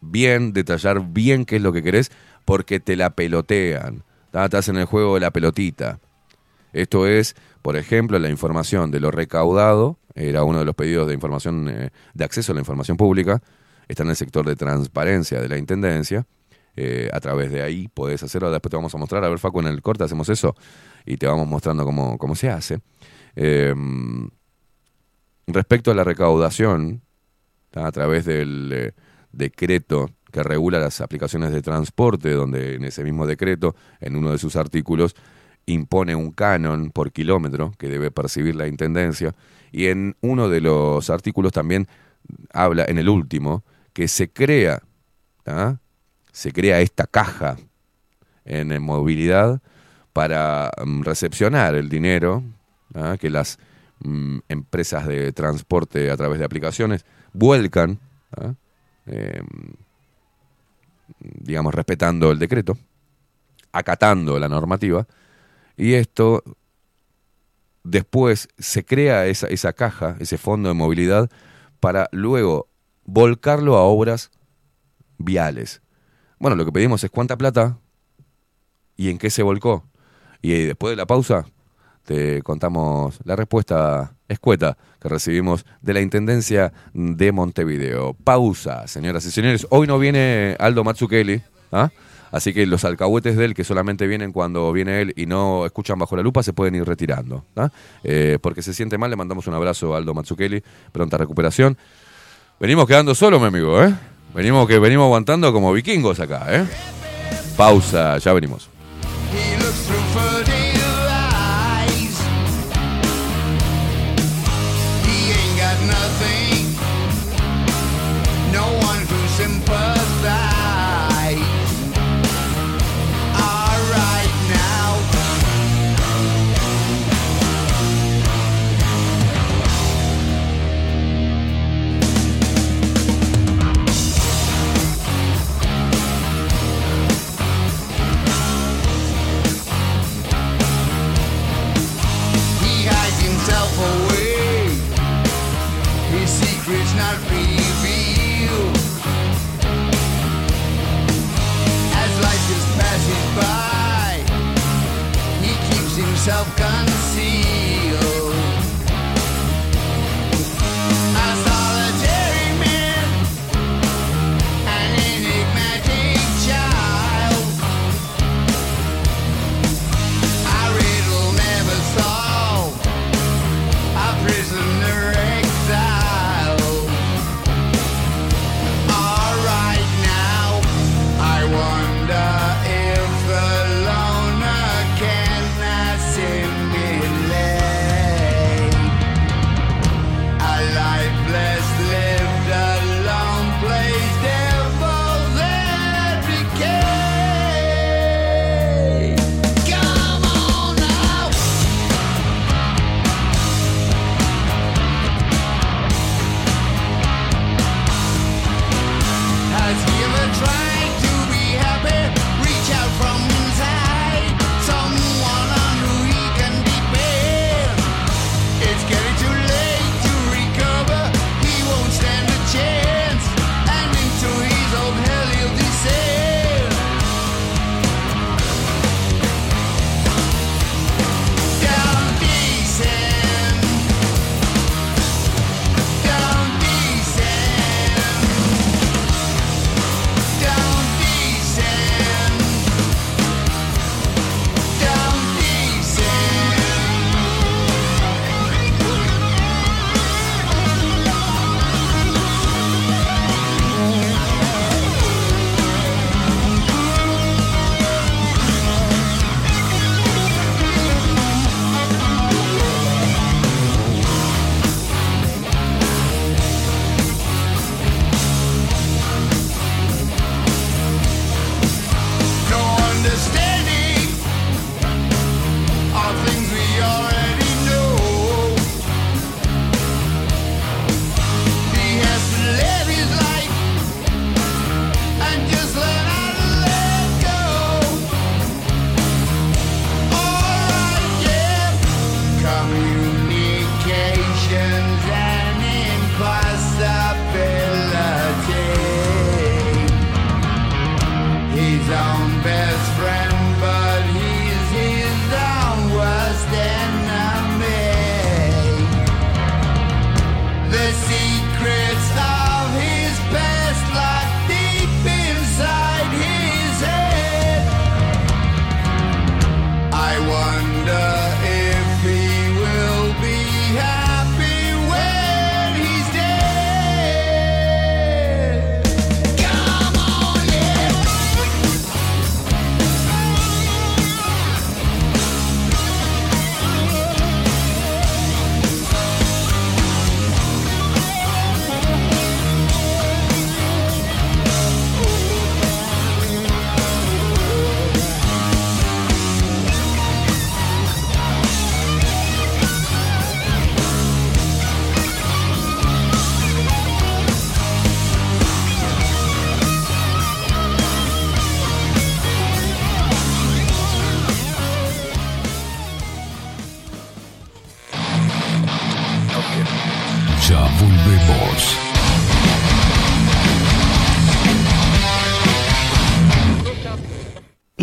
bien, detallar bien qué es lo que querés, porque te la pelotean, ¿da? estás en el juego de la pelotita. Esto es, por ejemplo, la información de lo recaudado, era uno de los pedidos de información, eh, de acceso a la información pública, está en el sector de transparencia de la Intendencia, eh, a través de ahí podés hacerlo, después te vamos a mostrar, a ver Facu, en el corte hacemos eso y te vamos mostrando cómo, cómo se hace. Eh, respecto a la recaudación, a través del eh, decreto que regula las aplicaciones de transporte, donde en ese mismo decreto, en uno de sus artículos, impone un canon por kilómetro que debe percibir la intendencia. Y en uno de los artículos también habla, en el último, que se crea, ¿ah? se crea esta caja en movilidad para mm, recepcionar el dinero ¿ah? que las mm, empresas de transporte a través de aplicaciones vuelcan, ¿ah? Em, digamos, respetando el decreto, acatando la normativa, y esto después se crea esa, esa caja, ese fondo de movilidad, para luego volcarlo a obras viales. Bueno, lo que pedimos es cuánta plata y en qué se volcó. Y después de la pausa, te contamos la respuesta escueta que recibimos de la Intendencia de Montevideo. Pausa, señoras y señores. Hoy no viene Aldo Matsukeli, ¿ah? así que los alcahuetes de él, que solamente vienen cuando viene él y no escuchan bajo la lupa, se pueden ir retirando. ¿ah? Eh, porque se siente mal, le mandamos un abrazo a Aldo Matsukeli, pronta recuperación. Venimos quedando solos, mi amigo, ¿eh? Venimos, que venimos aguantando como vikingos acá, ¿eh? Pausa, ya venimos. yourself gone.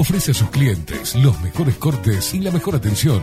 Ofrece a sus clientes los mejores cortes y la mejor atención.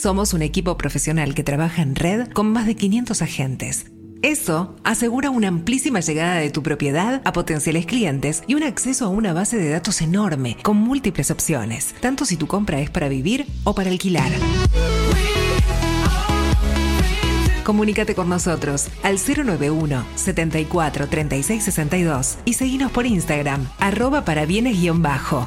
Somos un equipo profesional que trabaja en red con más de 500 agentes. Eso asegura una amplísima llegada de tu propiedad a potenciales clientes y un acceso a una base de datos enorme, con múltiples opciones, tanto si tu compra es para vivir o para alquilar. Comunícate con nosotros al 091 74 36 62 y seguinos por Instagram, arroba para bienes-bajo.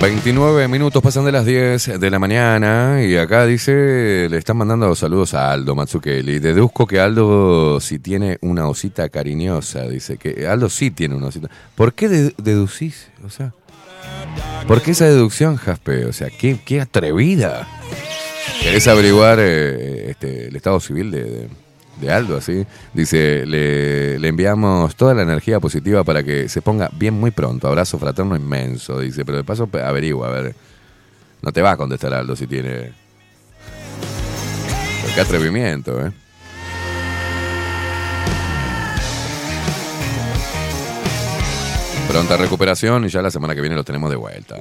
29 minutos pasan de las 10 de la mañana y acá dice, le están mandando saludos a Aldo Matsukeli. Deduzco que Aldo sí tiene una osita cariñosa, dice que Aldo sí tiene una osita. ¿Por qué de- deducís? O sea, ¿por qué esa deducción, Jaspe? O sea, qué, qué atrevida. ¿Querés averiguar eh, este, el estado civil de- de Aldo? Así dice, le, le enviamos toda la energía positiva para que se ponga bien muy pronto. Abrazo fraterno inmenso, dice, pero de paso averigua, a ver. No te va a contestar Aldo si tiene... Qué atrevimiento, ¿eh? Pronta recuperación y ya la semana que viene lo tenemos de vuelta.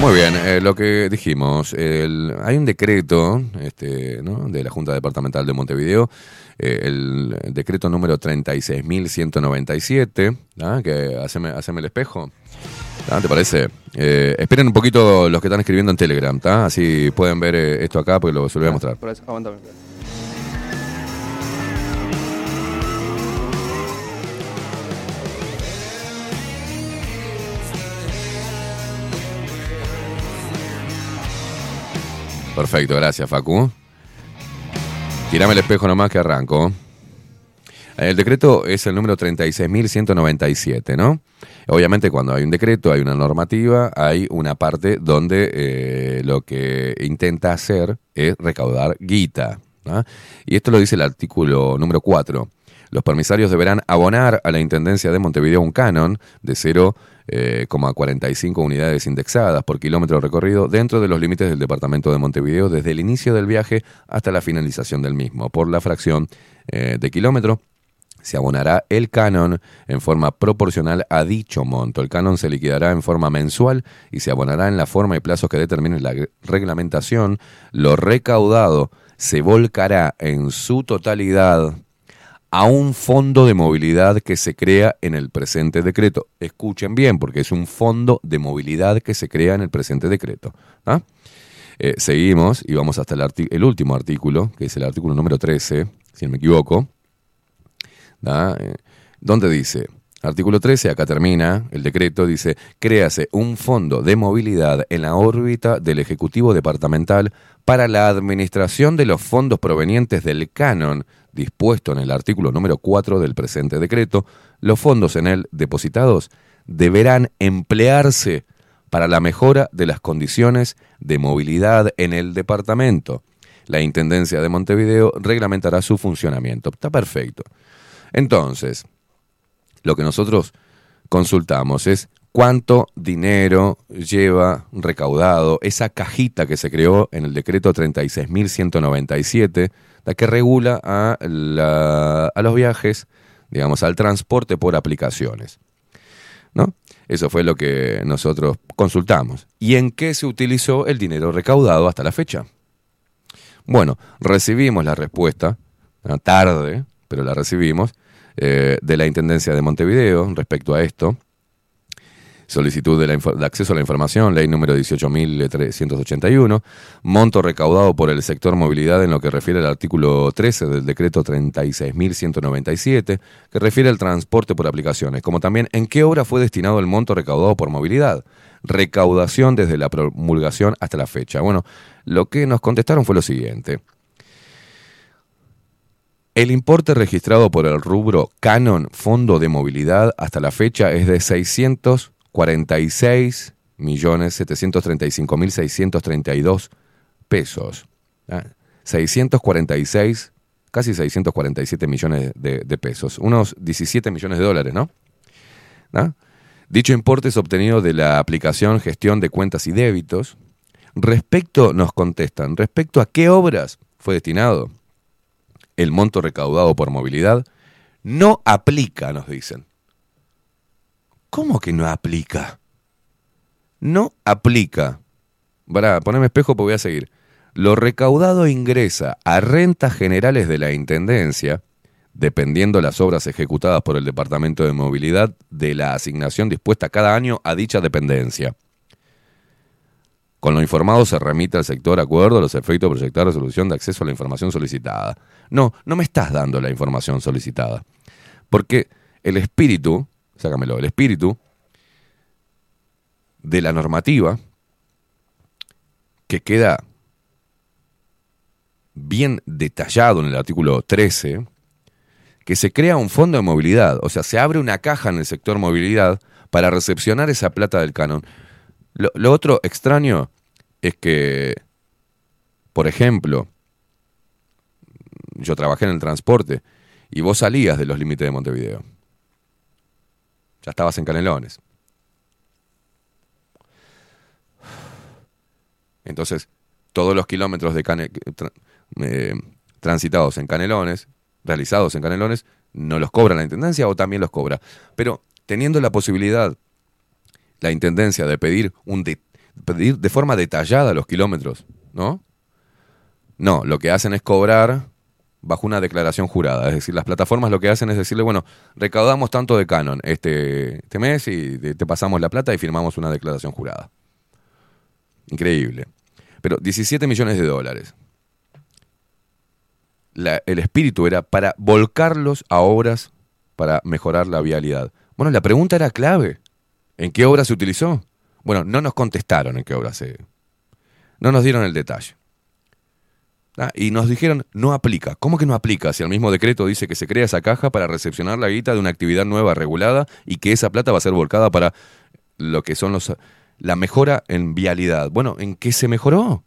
Muy bien, eh, lo que dijimos, el- hay un decreto este, ¿no? de la Junta Departamental de Montevideo, eh, el decreto número 36.197, ¿ah? que haceme, haceme el espejo, ¿ah? ¿te parece? Eh, esperen un poquito los que están escribiendo en Telegram, ¿tá? así pueden ver eh, esto acá, porque lo, se lo voy a mostrar. Por eso, aguántame. Perfecto, gracias Facu. Tirame el espejo nomás que arranco. El decreto es el número 36.197, ¿no? Obviamente cuando hay un decreto, hay una normativa, hay una parte donde eh, lo que intenta hacer es recaudar guita. ¿ah? Y esto lo dice el artículo número 4. Los permisarios deberán abonar a la Intendencia de Montevideo un canon de 0,45 unidades indexadas por kilómetro recorrido dentro de los límites del Departamento de Montevideo desde el inicio del viaje hasta la finalización del mismo. Por la fracción eh, de kilómetro se abonará el canon en forma proporcional a dicho monto. El canon se liquidará en forma mensual y se abonará en la forma y plazos que determine la reglamentación. Lo recaudado se volcará en su totalidad a un fondo de movilidad que se crea en el presente decreto. Escuchen bien, porque es un fondo de movilidad que se crea en el presente decreto. ¿ah? Eh, seguimos y vamos hasta el, el último artículo, que es el artículo número 13, si no me equivoco. ¿da? Eh, donde dice, artículo 13, acá termina el decreto, dice, créase un fondo de movilidad en la órbita del Ejecutivo Departamental para la administración de los fondos provenientes del canon dispuesto en el artículo número 4 del presente decreto. Los fondos en él depositados deberán emplearse para la mejora de las condiciones de movilidad en el departamento. La Intendencia de Montevideo reglamentará su funcionamiento. Está perfecto. Entonces, lo que nosotros consultamos es cuánto dinero lleva recaudado esa cajita que se creó en el decreto 36.197, la que regula a, los viajes, digamos, al transporte por aplicaciones. ¿No? Eso fue lo que nosotros consultamos. ¿Y en qué se utilizó el dinero recaudado hasta la fecha? Bueno, recibimos la respuesta, tarde, pero la recibimos, eh, de la Intendencia de Montevideo respecto a esto. Solicitud de, la de acceso a la información, ley número 18.381. Monto recaudado por el sector movilidad en lo que refiere al artículo 13 del decreto 36.197, que refiere al transporte por aplicaciones, como también en qué obra fue destinado el monto recaudado por movilidad. Recaudación desde la promulgación hasta la fecha. Bueno, lo que nos contestaron fue lo siguiente. El importe registrado por el rubro Canon Fondo de Movilidad hasta la fecha es de 646 millones 735 mil 632 pesos. ¿ah? 646, casi 647 millones de, de pesos. Unos 17 millones de dólares, ¿no? ¿Ah? Dicho importe es obtenido de la aplicación Gestión de Cuentas y Débitos. Respecto, nos contestan, respecto a qué obras fue destinado el monto recaudado por movilidad, no aplica, nos dicen. ¿Cómo que no aplica? No aplica. Para poneme espejo porque voy a seguir. Lo recaudado ingresa a rentas generales de la Intendencia, dependiendo las obras ejecutadas por el Departamento de Movilidad de la asignación dispuesta cada año a dicha dependencia. Con lo informado se remite al sector acuerdo a los efectos de proyectar resolución de acceso a la información solicitada. No, no me estás dando la información solicitada. Porque el espíritu, sácamelo, el espíritu de la normativa que queda bien detallado en el artículo 13, que se crea un fondo de movilidad, o sea, se abre una caja en el sector movilidad para recepcionar esa plata del canon. Lo, otro extraño es que, por ejemplo, yo trabajé en el transporte y vos salías de los límites de Montevideo. Ya estabas en Canelones. Entonces, todos los kilómetros de cane- eh, transitados en Canelones, realizados en Canelones, no los cobra la Intendencia o también los cobra. Pero teniendo la posibilidad, la Intendencia, de pedir, un de, pedir de forma detallada los kilómetros, ¿no? No, lo que hacen es cobrar bajo una declaración jurada. Es decir, las plataformas lo que hacen es decirle, bueno, recaudamos tanto de canon este, este mes y te pasamos la plata y firmamos una declaración jurada. Increíble. Pero 17 millones de dólares. La- el espíritu era para volcarlos a obras para mejorar la vialidad. Bueno, la pregunta era clave. ¿En qué obra se utilizó? Bueno, no nos contestaron en qué obra se... No nos dieron el detalle. Ah, y nos dijeron, no aplica. ¿Cómo que no aplica? Si el mismo decreto dice que se crea esa caja para recepcionar la guita de una actividad nueva regulada y que esa plata va a ser volcada para lo que son los la mejora en vialidad. Bueno, ¿en qué se mejoró?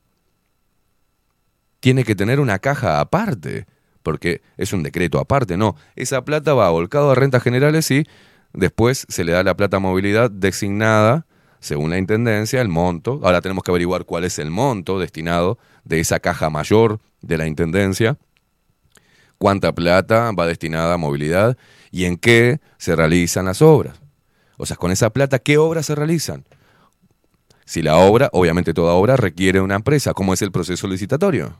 Tiene que tener una caja aparte, porque es un decreto aparte, no. Esa plata va volcado a rentas generales y después se le da la plata movilidad designada según la intendencia, el monto. Ahora tenemos que averiguar cuál es el monto destinado de esa caja mayor de la intendencia, cuánta plata va destinada a movilidad y en qué se realizan las obras. O sea, con esa plata, ¿qué obras se realizan? Si la obra, obviamente toda obra requiere una empresa, ¿cómo es el proceso licitatorio?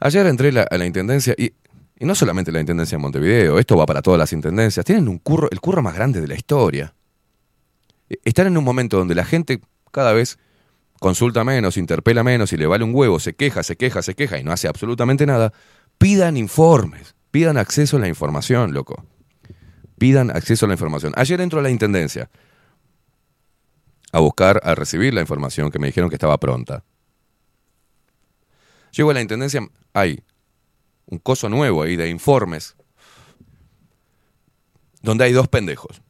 Ayer entré a la intendencia y, y no solamente la intendencia de Montevideo, esto va para todas las intendencias, tienen un curro, el curro más grande de la historia. E- Están en un momento donde la gente cada vez consulta menos, interpela menos y le vale un huevo, se queja, se queja, se queja y no hace absolutamente nada. Pidan informes, pidan acceso a la información, loco. Pidan acceso a la información. Ayer entro a la intendencia a buscar, a recibir la información que me dijeron que estaba pronta. Llego a la intendencia, hay un coso nuevo ahí de informes, donde hay dos pendejos.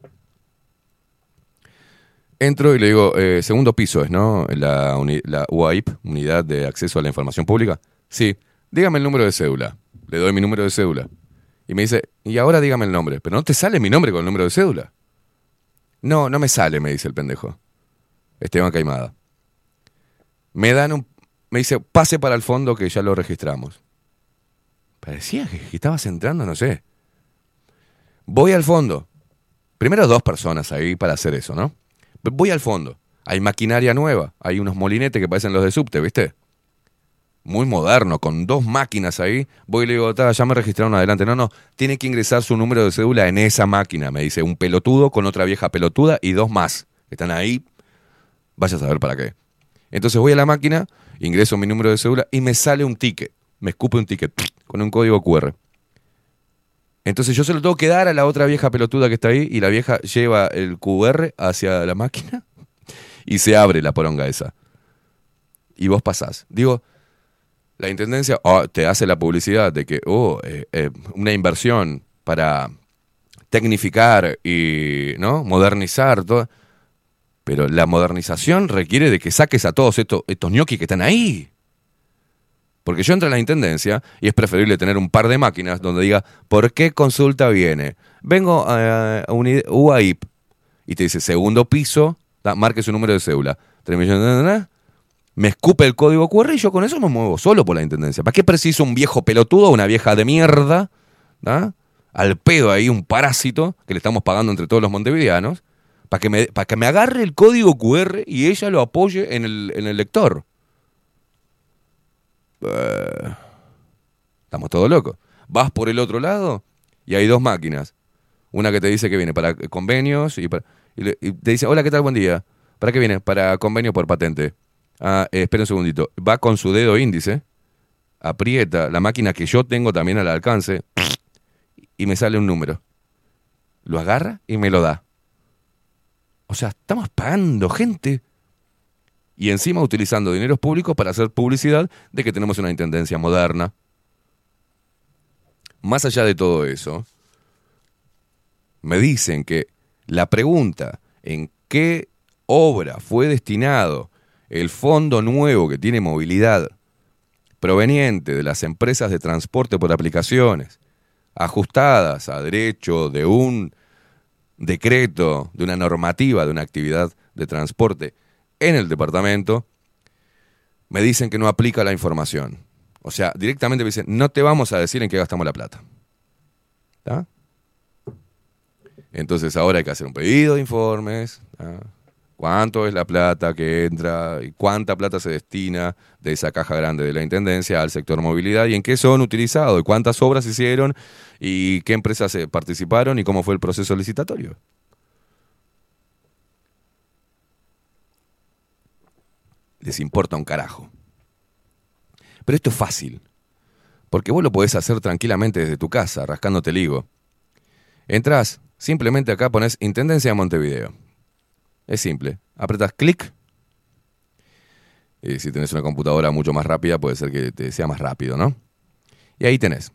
Entro y le digo, eh, segundo piso es, ¿no? La, la UAIP, Unidad de Acceso a la Información Pública. Sí, dígame el número de cédula. Le doy mi número de cédula. Y me dice, y ahora dígame el nombre. Pero no te sale mi nombre con el número de cédula. No, no me sale, me dice el pendejo. Esteban Caimada. Me dan un... Me dice, pase para el fondo que ya lo registramos. Parecía que que estabas entrando, no sé. Voy al fondo. Primero dos personas ahí para hacer eso, ¿no? Voy al fondo. Hay maquinaria nueva. Hay unos molinetes que parecen los de subte, ¿viste? Muy moderno, con dos máquinas ahí. Voy y le digo, "Ta, ya me registraron adelante. No, no, tiene que ingresar su número de cédula en esa máquina. Me dice, un pelotudo con otra vieja pelotuda y dos más. Están ahí. Vaya a saber para qué. Entonces voy a la máquina, ingreso mi número de cédula y me sale un ticket. Me escupe un ticket con un código QR. Entonces yo se lo tengo que dar a la otra vieja pelotuda que está ahí y la vieja lleva el QR hacia la máquina *laughs* y se abre la poronga esa. Y vos pasás. Digo, la intendencia oh, te hace la publicidad de que, oh, eh, eh, una inversión para tecnificar y ¿no? modernizar todo. Pero la modernización requiere de que saques a todos estos, estos ñoquis que están ahí. Porque yo entro en la intendencia y es preferible tener un par de máquinas donde diga, ¿por qué consulta viene? Vengo a, uni- UAIP y te dice, segundo piso, marque su número de cédula. Tres millones Me escupe el código QR y yo con eso me muevo solo por la intendencia. ¿Para qué preciso un viejo pelotudo, una vieja de mierda? ¿da? Al pedo ahí, un parásito que le estamos pagando entre todos los montevideanos, para que, me, para que me agarre el código QR y ella lo apoye en el, en el lector. Eh, estamos todos locos. Vas por el otro lado y hay dos máquinas. Una que te dice que viene para convenios y, para- y le- te dice, hola, ¿qué tal? Buen día. ¿Para qué viene? Para convenio por patente. Ah, eh, espera un segundito. Va con su dedo índice, aprieta la máquina que yo tengo también al alcance y me sale un número. Lo agarra y me lo da. O sea, estamos pagando gente. Y encima utilizando dineros públicos para hacer publicidad de que tenemos una intendencia moderna. Más allá de todo eso, me dicen que la pregunta en qué obra fue destinado el fondo nuevo que tiene movilidad proveniente de las empresas de transporte por aplicaciones, ajustadas a derecho de un decreto, de una normativa, de una actividad de transporte en el departamento, me dicen que no aplica la información. O sea, directamente me dicen, no te vamos a decir en qué gastamos la plata. Entonces ahora hay que hacer un pedido de informes. ¿Cuánto es la plata que entra y cuánta plata se destina de esa caja grande de la Intendencia al sector movilidad y en qué son utilizados y cuántas obras hicieron y qué empresas participaron y cómo fue el proceso licitatorio? Les importa un carajo. Pero esto es fácil, porque vos lo podés hacer tranquilamente desde tu casa, rascándote el higo. Entrás, simplemente acá pones Intendencia de Montevideo. Es simple. Apretas clic. Y si tenés una computadora mucho más rápida, puede ser que te sea más rápido, ¿no? Y ahí tenés.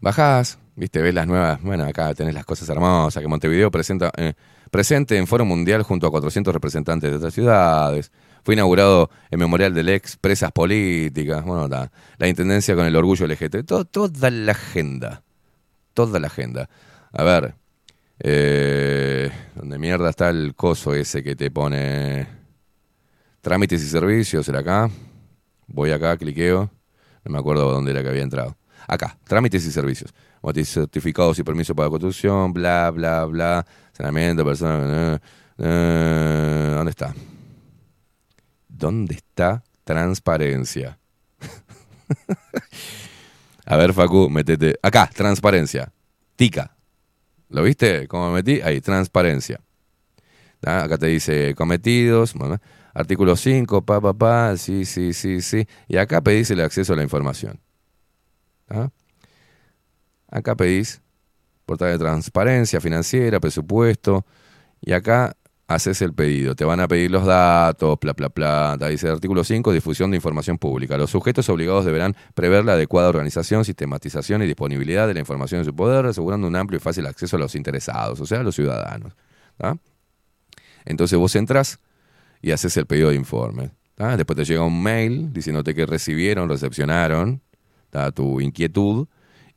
Bajás, viste, ves las nuevas. Bueno, acá tenés las cosas hermosas que Montevideo presenta. Eh, presente en Foro Mundial junto a 400 representantes de otras ciudades. Fue inaugurado el memorial del ex presas políticas. Bueno, la, la intendencia con el orgullo LGT. toda la agenda. Toda la agenda. A ver, eh, donde mierda está el coso ese que te pone trámites y servicios? ¿Era acá? Voy acá, cliqueo. No me acuerdo dónde era que había entrado. Acá, trámites y servicios. Certificados y permisos para construcción, bla, bla, bla. Saneamiento, personas. Eh, eh, ¿Dónde está? ¿Dónde está transparencia? *laughs* A ver, Facu, metete. Acá, transparencia. Tica. ¿Lo viste? ¿Cómo me metí? Ahí, transparencia. Acá te dice cometidos, artículo 5, pa, pa, pa, sí, sí, sí, sí. Y acá pedís el acceso a la información. Acá pedís portal de transparencia financiera, presupuesto. Y acá haces el pedido. Te van a pedir los datos, bla, bla, bla. Dice el artículo 5, difusión de información pública. Los sujetos obligados deberán prever la adecuada organización, sistematización y disponibilidad de la información en su poder, asegurando un amplio y fácil acceso a los interesados, o sea, a los ciudadanos. Entonces vos entras y haces el pedido de informe. Después te llega un mail diciéndote que recibieron, recepcionaron tu inquietud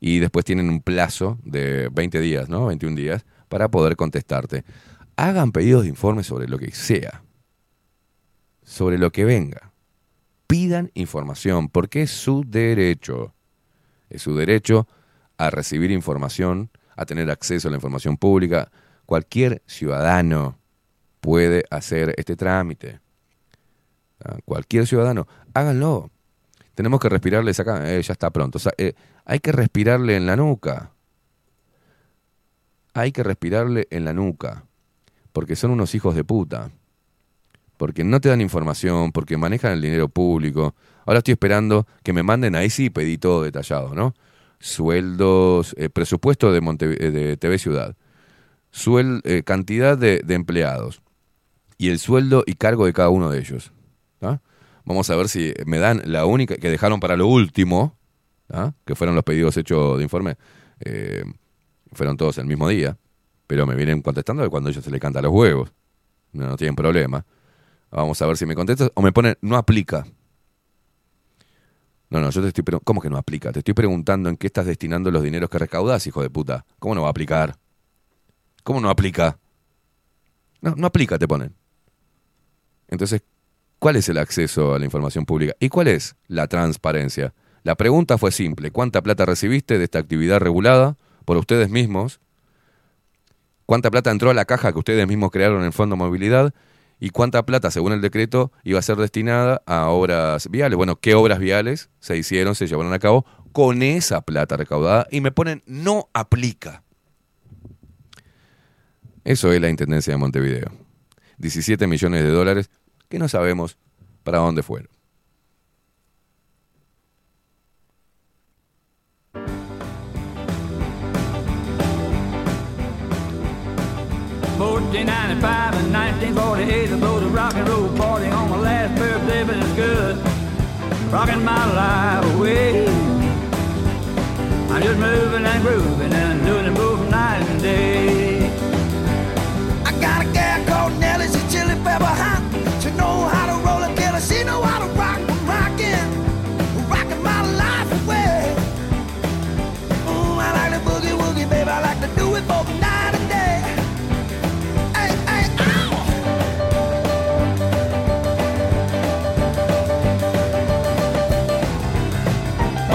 y después tienen un plazo de 20 días, ¿no? 21 días para poder contestarte hagan pedidos de informes sobre lo que sea, sobre lo que venga. Pidan información, porque es su derecho. Es su derecho a recibir información, a tener acceso a la información pública. Cualquier ciudadano puede hacer este trámite. Ah, cualquier ciudadano, háganlo. Tenemos que respirarles acá, eh, ya está pronto. Eh, hay que respirarle en la nuca. Hay que respirarle en la nuca porque son unos hijos de puta. Porque no te dan información, porque manejan el dinero público. Ahora estoy esperando que me manden, ahí sí pedí todo detallado, ¿no? Sueldos, eh, presupuesto de, eh, de TV Ciudad, Suel, cantidad de, empleados y el sueldo y cargo de cada uno de ellos. Vamos a ver si me dan la única que dejaron para lo último, que fueron los pedidos hechos de informe, fueron todos el mismo día pero me vienen contestando de cuando ellos se les canta los huevos. No, tienen problema. Vamos a ver si me contestas o me ponen no aplica. No, no, yo te estoy preguntando, ¿cómo que no aplica? Te estoy preguntando en qué estás destinando los dineros que recaudas, hijo de puta. ¿Cómo no va a aplicar? ¿Cómo no aplica? No, no aplica, te ponen. Entonces, ¿cuál es el acceso a la información pública? ¿Y cuál es la transparencia? La pregunta fue simple. ¿Cuánta plata recibiste de esta actividad regulada por ustedes mismos cuánta plata entró a la caja que ustedes mismos crearon en el Fondo Movilidad y cuánta plata, según el decreto, iba a ser destinada a obras viales. Bueno, ¿qué obras viales se hicieron, se llevaron a cabo con esa plata recaudada? Y me ponen, no aplica. Eso es la Intendencia de Montevideo. 17 millones de dólares que no sabemos para dónde fueron. Fourteen ninety five and nineteen forty eight, I blew the rock and roll party on my last birthday, but it's good. Rocking my life away. I'm just moving and grooving and doing it both night and day. I got a gal called Nellie, she's chili pepper.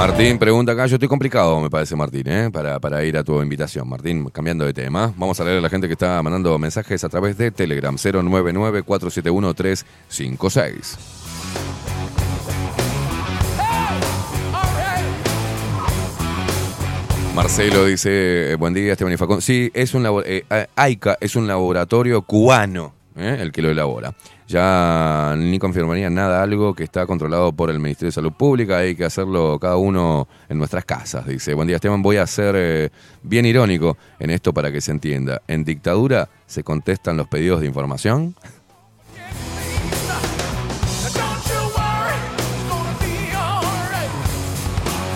Martín pregunta acá, yo estoy complicado, me parece, Martín, ¿eh? para, para ir a tu invitación. Martín, cambiando de tema, vamos a leer a la gente que está mandando mensajes a través de Telegram 099-471-356. Marcelo dice, eh, buen día, Esteban y Facón. Sí, es un eh, AICA es un laboratorio cubano eh, el que lo elabora. Ya ni confirmaría nada algo que está controlado por el Ministerio de Salud Pública, hay que hacerlo cada uno en nuestras casas. Dice, buen día Esteban, voy a ser eh, bien irónico en esto para que se entienda. En dictadura se contestan los pedidos de información.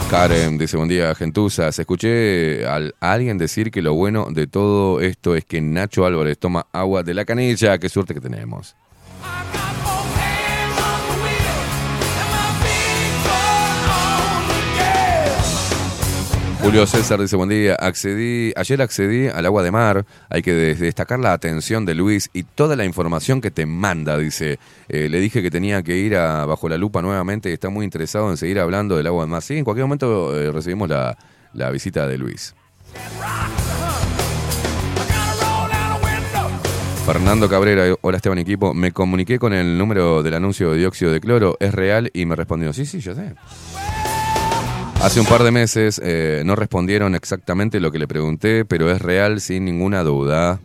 Karen dice, buen día, Gentuzas. Escuché a alguien decir que lo bueno de todo esto es que Nacho Álvarez toma agua de la canilla. Qué suerte que tenemos. Julio César dice, buen día, accedí, ayer accedí al agua de mar, hay que des- destacar la atención de Luis y toda la información que te manda, dice, Eh, le dije que tenía que ir a Bajo la Lupa nuevamente, está muy interesado en seguir hablando del agua de mar. Sí, en cualquier momento eh, recibimos la, la visita de Luis. Fernando Cabrera, hola Esteban Equipo, me comuniqué con el número del anuncio de dióxido de cloro, es real y me respondió, sí, sí, yo sé. Hace un par de meses eh, no respondieron exactamente lo que le pregunté, pero es real sin ninguna duda.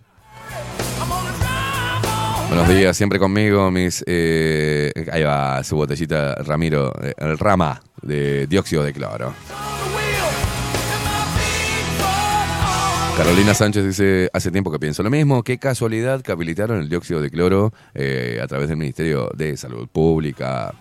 Buenos días, siempre conmigo, mis... eh, ahí va su botellita, Ramiro, eh, el rama de dióxido de cloro. Carolina Sánchez dice, hace tiempo que pienso lo mismo, qué casualidad que habilitaron el dióxido de cloro a través del Ministerio de Salud Pública.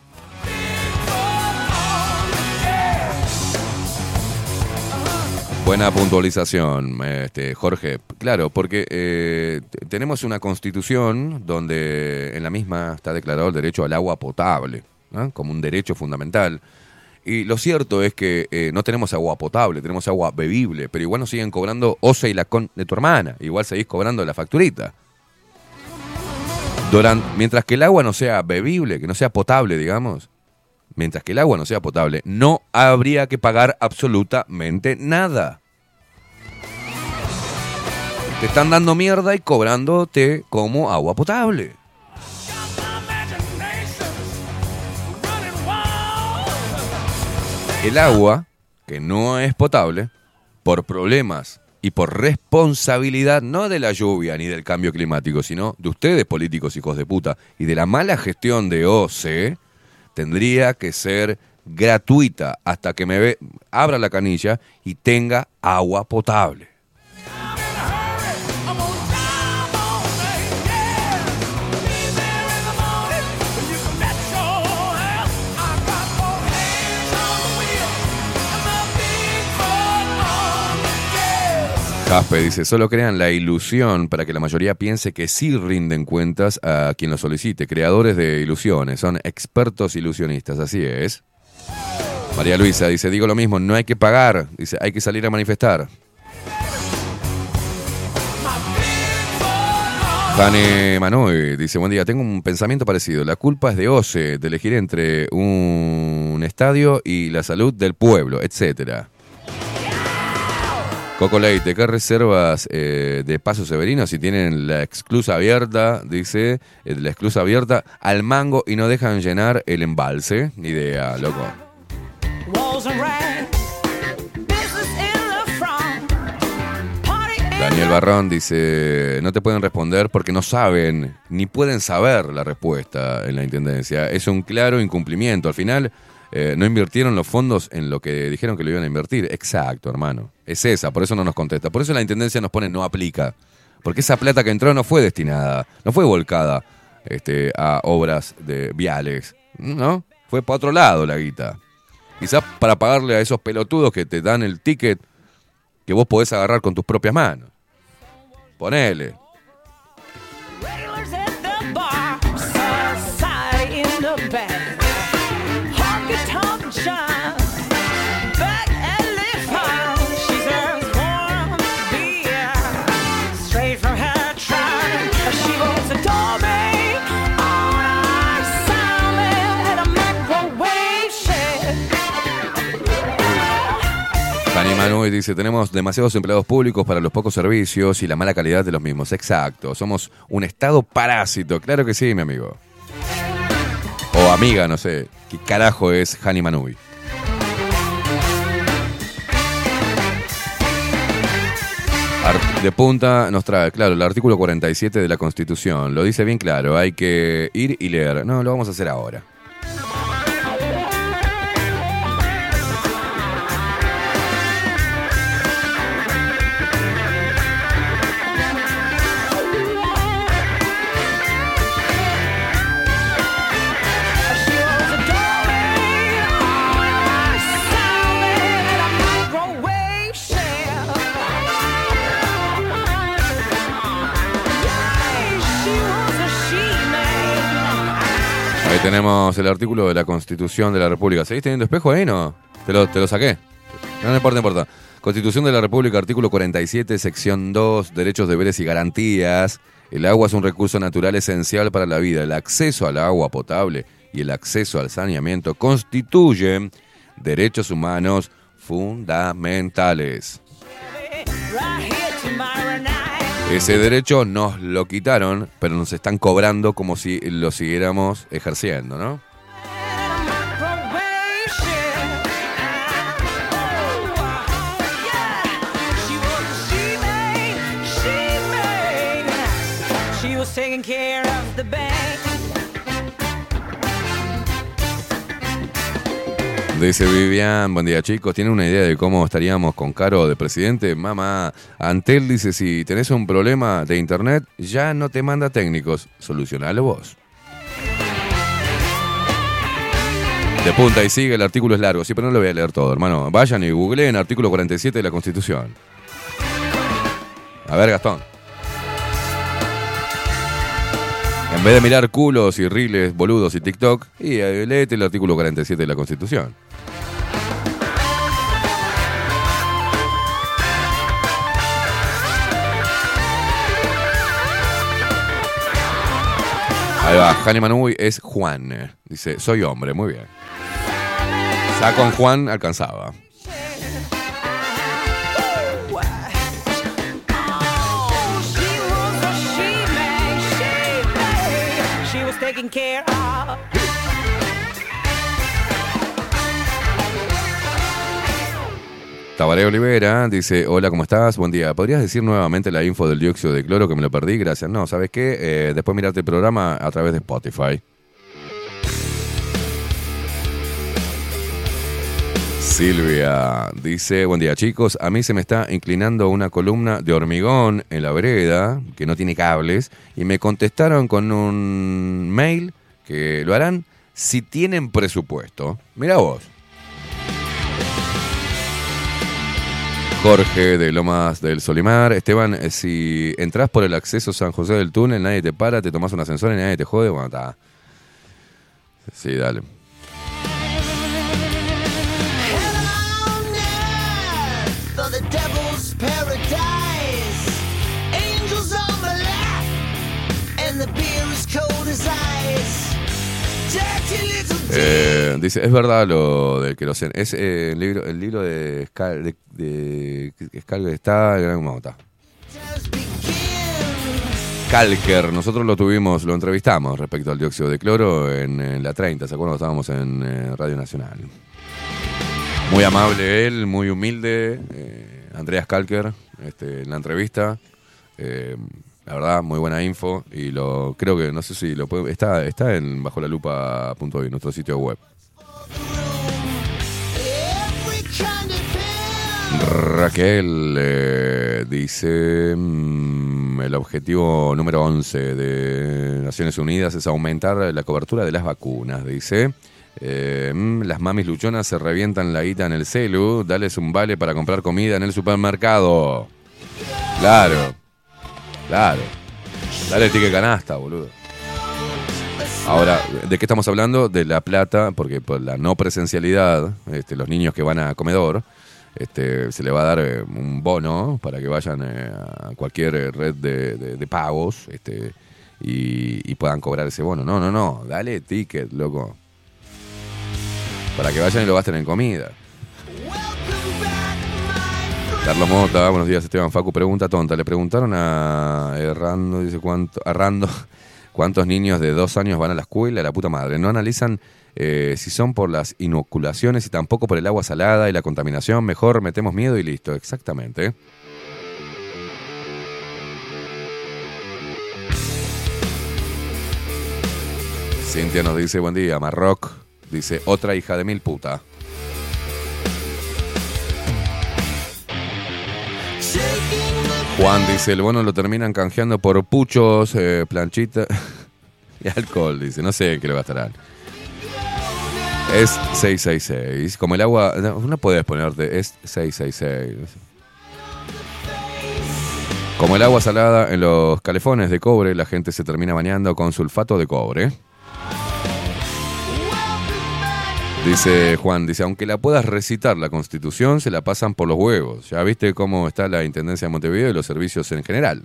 Buena puntualización, este, Jorge. Claro, porque eh, tenemos una constitución donde en la misma está declarado el derecho al agua potable, como un derecho fundamental. Y lo cierto es que eh, no tenemos agua potable, tenemos agua bebible, pero igual nos siguen cobrando OCE y la con de tu hermana, igual seguís cobrando la facturita. Mientras que el agua no sea bebible, que no sea potable, digamos, mientras que el agua no sea potable, no habría que pagar absolutamente nada. Te están dando mierda y cobrándote como agua potable. El agua, que no es potable, por problemas y por responsabilidad no de la lluvia ni del cambio climático, sino de ustedes políticos hijos de puta y de la mala gestión de OCE, tendría que ser gratuita hasta que me ve, abra la canilla y tenga agua potable. Jaspe dice, solo crean la ilusión para que la mayoría piense que sí rinden cuentas a quien lo solicite. Creadores de ilusiones, son expertos ilusionistas, así es. María Luisa dice, digo lo mismo, no hay que pagar, dice, hay que salir a manifestar. Dani Manoy dice, buen día, tengo un pensamiento parecido. La culpa es de OCE, de elegir entre un estadio y la salud del pueblo, etcétera. Coco Leite, ¿qué reservas eh, de Paso Severino si tienen la exclusa abierta, dice, eh, la exclusa abierta al mango y no dejan llenar el embalse? Ni idea, loco. Daniel Barrón dice, no te pueden responder porque no saben ni pueden saber la respuesta en la Intendencia. Es un claro incumplimiento. Al final eh, no invirtieron los fondos en lo que dijeron que lo iban a invertir. Exacto, hermano. Es esa, por eso no nos contesta. Por eso la Intendencia nos pone no aplica. Porque esa plata que entró no fue destinada, no fue volcada este, a obras de viales, ¿no? Fue para otro lado la guita. Quizás para pagarle a esos pelotudos que te dan el ticket que vos podés agarrar con tus propias manos. Ponele. Manuel dice, tenemos demasiados empleados públicos para los pocos servicios y la mala calidad de los mismos. Exacto, somos un estado parásito. Claro que sí, mi amigo. O amiga, no sé. ¿Qué carajo es Hani Manui? De punta nos trae, claro, el artículo 47 de la Constitución. Lo dice bien claro, hay que ir y leer. No, lo vamos a hacer ahora. Tenemos el artículo de la Constitución de la República. ¿Seguís teniendo espejo ahí, no? Te lo, te lo saqué. No, no importa, no importa. Constitución de la República, artículo 47, sección 2, derechos, deberes y garantías. El agua es un recurso natural esencial para la vida. El acceso al agua potable y el acceso al saneamiento constituyen derechos humanos fundamentales. Ese derecho nos lo quitaron, pero nos están cobrando como si lo siguiéramos ejerciendo, ¿no? Taking care of the bank. Dice Vivian, buen día chicos, ¿tienen una idea de cómo estaríamos con Caro de presidente? Mamá, Antel dice, si tenés un problema de internet, ya no te manda técnicos, solucionalo vos. De punta y sigue, el artículo es largo, sí, pero no lo voy a leer todo, hermano. Vayan y googleen artículo 47 de la Constitución. A ver, Gastón. En vez de mirar culos y riles, boludos y TikTok, y eh, léete el artículo 47 de la Constitución. Ahí va, Jani Manui es Juan. Dice, soy hombre, muy bien. Ya con Juan alcanzaba. Of. Tabaré Olivera dice, hola, ¿cómo estás? Buen día. ¿Podrías decir nuevamente la info del dióxido de cloro que me lo perdí? Gracias. No, ¿sabes qué? Eh, después mirate el programa a través de Spotify. Silvia dice, buen día chicos, a mí se me está inclinando una columna de hormigón en la vereda, que no tiene cables, y me contestaron con un mail que lo harán si tienen presupuesto. Mira vos. Jorge de Lomas del Solimar. Esteban, eh, si entras por el acceso San José del Túnel, nadie te para, te tomas un ascensor y nadie te jode, bueno, está. Sí, dale. Eh, dice, es verdad lo del queroseno. Es eh, el libro, el libro de Scal, de, de, está en algún momento. Calker, nosotros lo tuvimos, lo entrevistamos respecto al dióxido de cloro en, en la 30, ¿se acuerdan? Estábamos en eh, Radio Nacional. Muy amable él, muy humilde. eh, Andreas Calker, este, en la entrevista. La verdad, muy buena info. Y lo creo que, no sé si lo puede, está, está en bajo la lupa.uy, nuestro sitio web. Raquel eh, dice, mm, el objetivo número 11 de Naciones Unidas es aumentar la cobertura de las vacunas, dice. Eh, mm, las mamis luchonas se revientan la guita en el celu, dales un vale para comprar comida en el supermercado. Claro, claro. Dale ticket canasta, boludo. Ahora, ¿de qué estamos hablando? De la plata, porque por la no presencialidad, este, los niños que van a comedor, este, se le va a dar eh, un bono para que vayan eh, a cualquier red de, de- de pagos este, y, y puedan cobrar ese bono. No, no, no, dale ticket, loco. Para que vayan y lo gasten en comida. Carlos Mota, buenos días Esteban Facu, pregunta tonta. Le preguntaron a Errando, dice cuánto, a Rando, *laughs* cuántos niños de dos años van a la escuela, la puta madre. No analizan eh, si son por las inoculaciones y tampoco por el agua salada y la contaminación. Mejor metemos miedo y listo, exactamente. Cintia nos dice, buen día, Marroc. Dice, otra hija de mil puta. Juan dice, el bono lo terminan canjeando por puchos, eh, planchita *laughs* y alcohol. Dice, no sé qué le gastarán. Es 666. Como el agua, no, no puedes ponerte, es 666. Como el agua salada en los calefones de cobre, la gente se termina bañando con sulfato de cobre. Dice Juan, dice, aunque la puedas recitar la constitución, se la pasan por los huevos. Ya viste cómo está la Intendencia de Montevideo y los servicios en general.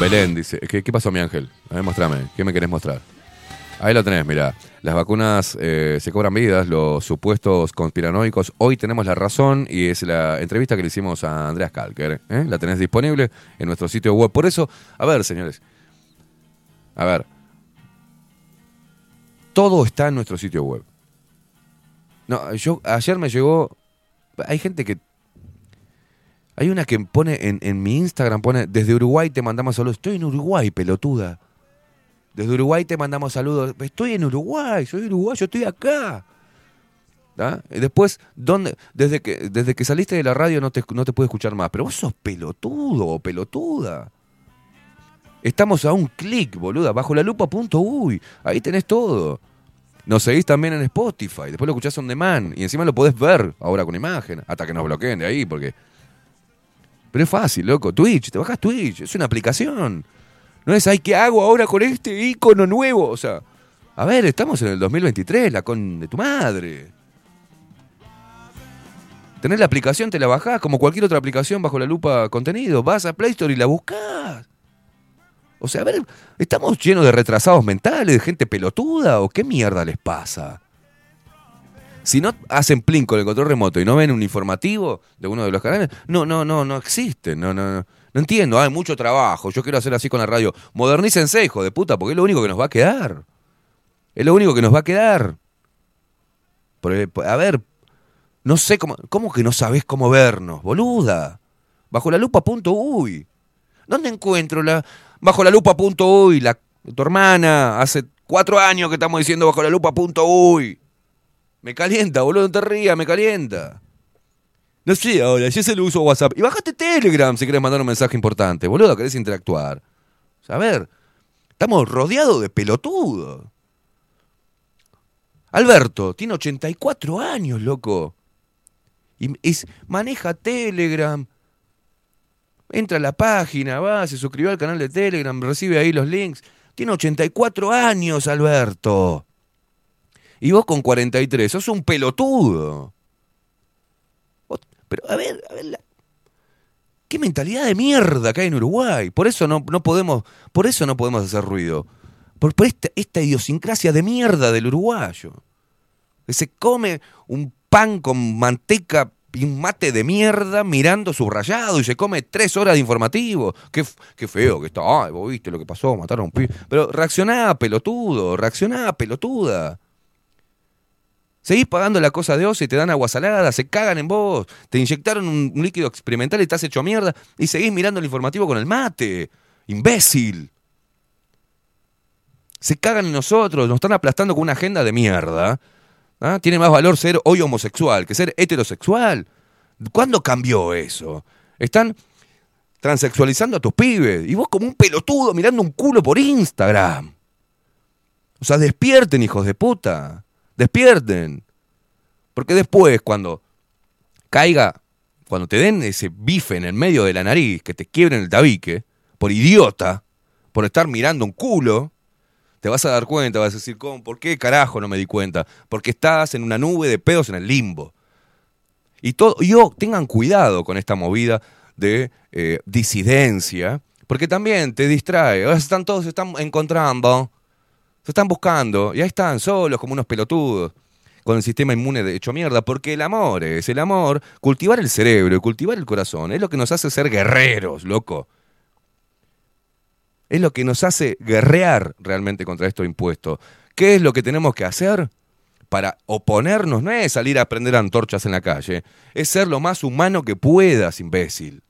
Belén dice, ¿qué, qué pasó mi ángel? A ver, mostrame, ¿qué me querés mostrar? Ahí lo tenés, mira. Las vacunas eh, se cobran vidas, los supuestos conspiranoicos. Hoy tenemos la razón y es la entrevista que le hicimos a Andreas Kalker. ¿eh? La tenés disponible en nuestro sitio web. Por eso, a ver, señores. A ver. Todo está en nuestro sitio web. No, yo ayer me llegó. Hay gente que. Hay una que pone en, en mi Instagram, pone, desde Uruguay te mandamos saludos. Estoy en Uruguay, pelotuda. Desde Uruguay te mandamos saludos. Estoy en Uruguay, soy uruguayo, estoy acá. ¿Ah? Después, ¿dónde? Desde que, desde que saliste de la radio no te, no te puedo escuchar más. Pero vos sos pelotudo o pelotuda. Estamos a un clic, boluda. Bajo la lupa.uy. Ahí tenés todo. Nos seguís también en Spotify. Después lo escuchás on demand. Y encima lo podés ver ahora con imagen. Hasta que nos bloqueen de ahí, porque. Pero es fácil, loco. Twitch, te bajas Twitch. Es una aplicación. No es, ay, ¿qué hago ahora con este icono nuevo? O sea, a ver, estamos en el 2023, la con de tu madre. Tenés la aplicación, te la bajás como cualquier otra aplicación bajo la lupa contenido. Vas a Play Store y la buscás. O sea, a ver, ¿estamos llenos de retrasados mentales, de gente pelotuda o qué mierda les pasa? Si no hacen plin con el control remoto y no ven un informativo de uno de los canales, no, no, no, no existe. No, no, no. No entiendo, hay mucho trabajo. Yo quiero hacer así con la radio. Modernícense, hijo de puta, porque es lo único que nos va a quedar. Es lo único que nos va a quedar. Por- a ver, no sé cómo. ¿Cómo que no sabés cómo vernos, boluda? Bajo la lupa.uy. ¿Dónde encuentro la. Bajo la lupa.uy, la tu hermana, hace cuatro años que estamos diciendo bajo la lupa.uy. Me calienta, boludo, no te rías, me calienta. No sé, ahora, yo se lo uso WhatsApp. Y bájate Telegram si querés mandar un mensaje importante, boludo, querés interactuar. O a ver, estamos rodeados de pelotudos. Alberto, tiene 84 años, loco. Y es- maneja Telegram. Entra a la página, va, se suscribió al canal de Telegram, recibe ahí los links. Tiene 84 años, Alberto. Y vos con 43, sos un pelotudo. Pero, a ver, a ver, qué mentalidad de mierda que hay en Uruguay. Por eso no, no podemos, por eso no podemos hacer ruido. Por, por esta, esta idiosincrasia de mierda del uruguayo. Que se come un pan con manteca y un mate de mierda mirando subrayado y se come tres horas de informativo. Qué, qué feo que está. Ay, vos viste lo que pasó, mataron a un pibe. Pero reaccioná, pelotudo, reaccioná, pelotuda. Seguís pagando la cosa de ocio y te dan agua salada, se cagan en vos, te inyectaron un, líquido experimental y estás hecho mierda y seguís mirando el informativo con el mate. Imbécil. Se cagan en nosotros, nos están aplastando con una agenda de mierda. ¿Ah? Tiene más valor ser hoy homosexual que ser heterosexual. ¿Cuándo cambió eso? Están transexualizando a tus pibes y vos como un pelotudo mirando un culo por Instagram. O sea, despierten, hijos de puta. Despierten. Porque después, cuando caiga, cuando te den ese bife en el medio de la nariz, que te quiebren el tabique, por idiota, por estar mirando un culo, te vas a dar cuenta, vas a decir, ¿cómo? ¿por qué carajo no me di cuenta? Porque estás en una nube de pedos en el limbo. Y todo, yo, tengan cuidado con esta movida de eh, disidencia, porque también te distrae. Ahora están todos están encontrando, se están buscando, y ahí están solos como unos pelotudos, con el sistema inmune de hecho mierda, porque el amor es el amor, cultivar el cerebro y cultivar el corazón es lo que nos hace ser guerreros, loco. Es lo que nos hace guerrear realmente contra estos impuestos. ¿Qué es lo que tenemos que hacer? para oponernos no es salir a prender antorchas en la calle, es ser lo más humano que puedas, imbécil.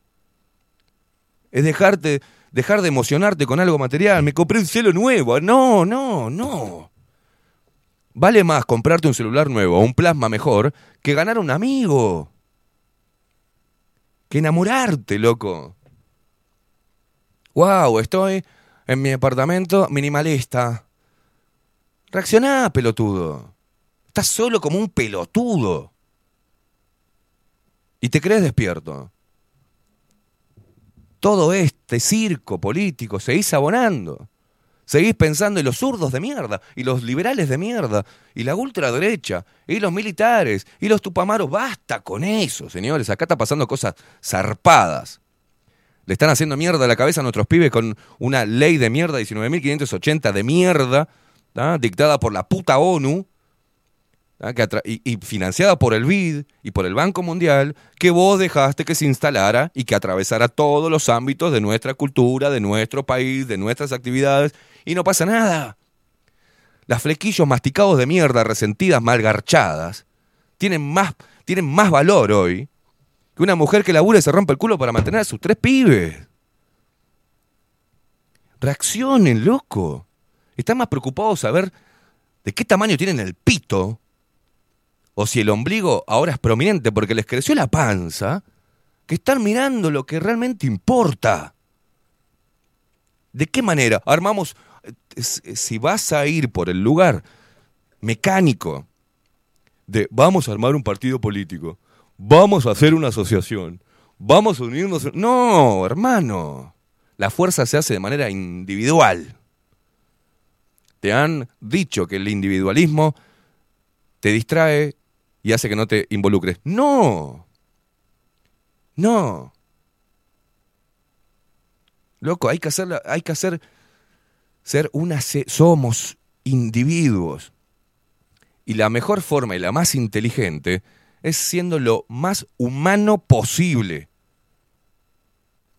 Es dejarte, dejar de emocionarte con algo material. Me compré un cielo nuevo. No, no, no. Vale más comprarte un celular nuevo o un plasma mejor que ganar un amigo. Que enamorarte, loco. Wow, estoy en mi apartamento minimalista. Reaccioná, pelotudo. Estás solo como un pelotudo. Y te crees despierto. Todo este circo político seguís abonando. Seguís pensando en los zurdos de mierda, y los liberales de mierda, y la ultraderecha, y los militares, y los tupamaros. Basta con eso, señores. Acá está pasando cosas zarpadas. Le están haciendo mierda a la cabeza a nuestros pibes con una ley de mierda, 19.580 de mierda, dictada por la puta ONU. Que y financiada por el BID y por el Banco Mundial, que vos dejaste que se instalara y que atravesara todos los ámbitos de nuestra cultura, de nuestro país, de nuestras actividades, y no pasa nada. Las flequillos masticados de mierda, resentidas, malgarchadas, tienen más, tienen más valor hoy que una mujer que labura y se rompe el culo para mantener a sus tres pibes. Reaccionen, loco. Están más preocupados a ver de qué tamaño tienen el pito o si el ombligo ahora es prominente porque les creció la panza, que están mirando lo que realmente importa. ¿De qué manera? Armamos, eh, s- si vas a ir por el lugar mecánico de vamos a armar un partido político, vamos a hacer una asociación, vamos a unirnos. No, hermano. La fuerza se hace de manera individual. Te han dicho que el individualismo te distrae y hace que no te involucres. No. No. Loco, hay que hacer, hay que hacer ser una somos individuos. Y la mejor forma y la más inteligente es siendo lo más humano posible.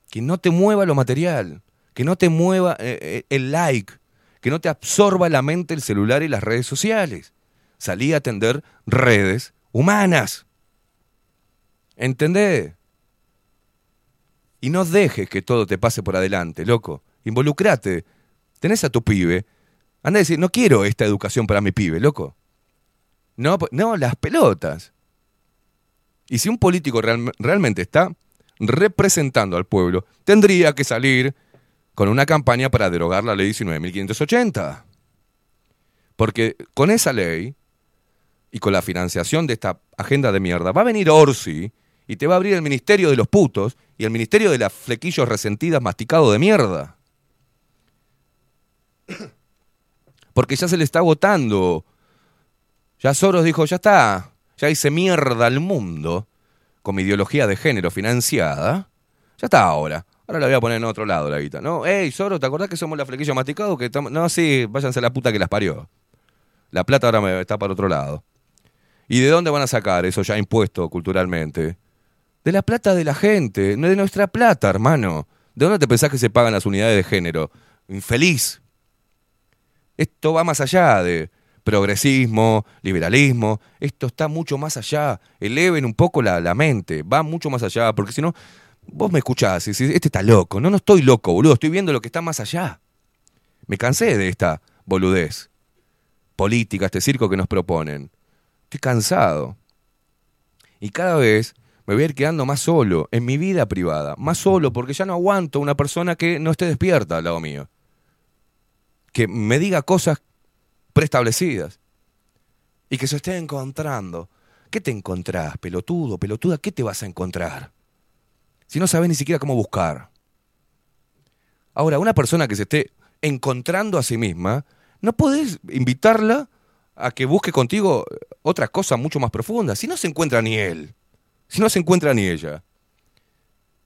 Que no te mueva lo material, que no te mueva eh, eh, el like, que no te absorba la mente el celular y las redes sociales. Salí a atender redes humanas. ¿Entendés? Y no dejes que todo te pase por adelante, loco. Involucrate. Tenés a tu pibe. Anda a decir, no quiero esta educación para mi pibe, loco. No, po- no, las pelotas. Y si un político real- realmente está representando al pueblo, tendría que salir con una campaña para derogar la ley 19.580. Porque con esa ley y con la financiación de esta agenda de mierda, va a venir Orsi y te va a abrir el ministerio de los putos y el ministerio de las flequillos resentidas masticado de mierda. *coughs* Porque ya se le está agotando. Ya Soros dijo, ya está, ya hice mierda al mundo con mi ideología de género financiada. Ya está ahora. Ahora la voy a poner en otro lado la guita. No, hey, Soros, ¿te acordás que somos la flequilla masticado? Que no, sí, váyanse a la puta que las parió. La plata ahora me está para otro lado. ¿Y de dónde van a sacar eso ya impuesto culturalmente? De la plata de la gente, no de nuestra plata, hermano. ¿De dónde te pensás que se pagan las unidades de género? Infeliz. Esto va más allá de progresismo, liberalismo. Esto está mucho más allá. Eleven un poco la, la mente, va mucho más allá, porque si no, vos me escuchás y decís, este está loco. No, no estoy loco, boludo, estoy viendo lo que está más allá. Me cansé de esta boludez política, este circo que nos proponen. Estoy cansado. Y cada vez me voy a ir quedando más solo en mi vida privada. Más solo porque ya no aguanto una persona que no esté despierta al lado mío. Que me diga cosas preestablecidas. Y que se esté encontrando. ¿Qué te encontrás, pelotudo, pelotuda? ¿Qué te vas a encontrar? Si no sabes ni siquiera cómo buscar. Ahora, una persona que se esté encontrando a sí misma, no podés invitarla a que busque contigo otra cosa mucho más profunda. Si no se encuentra ni él, si no se encuentra ni ella,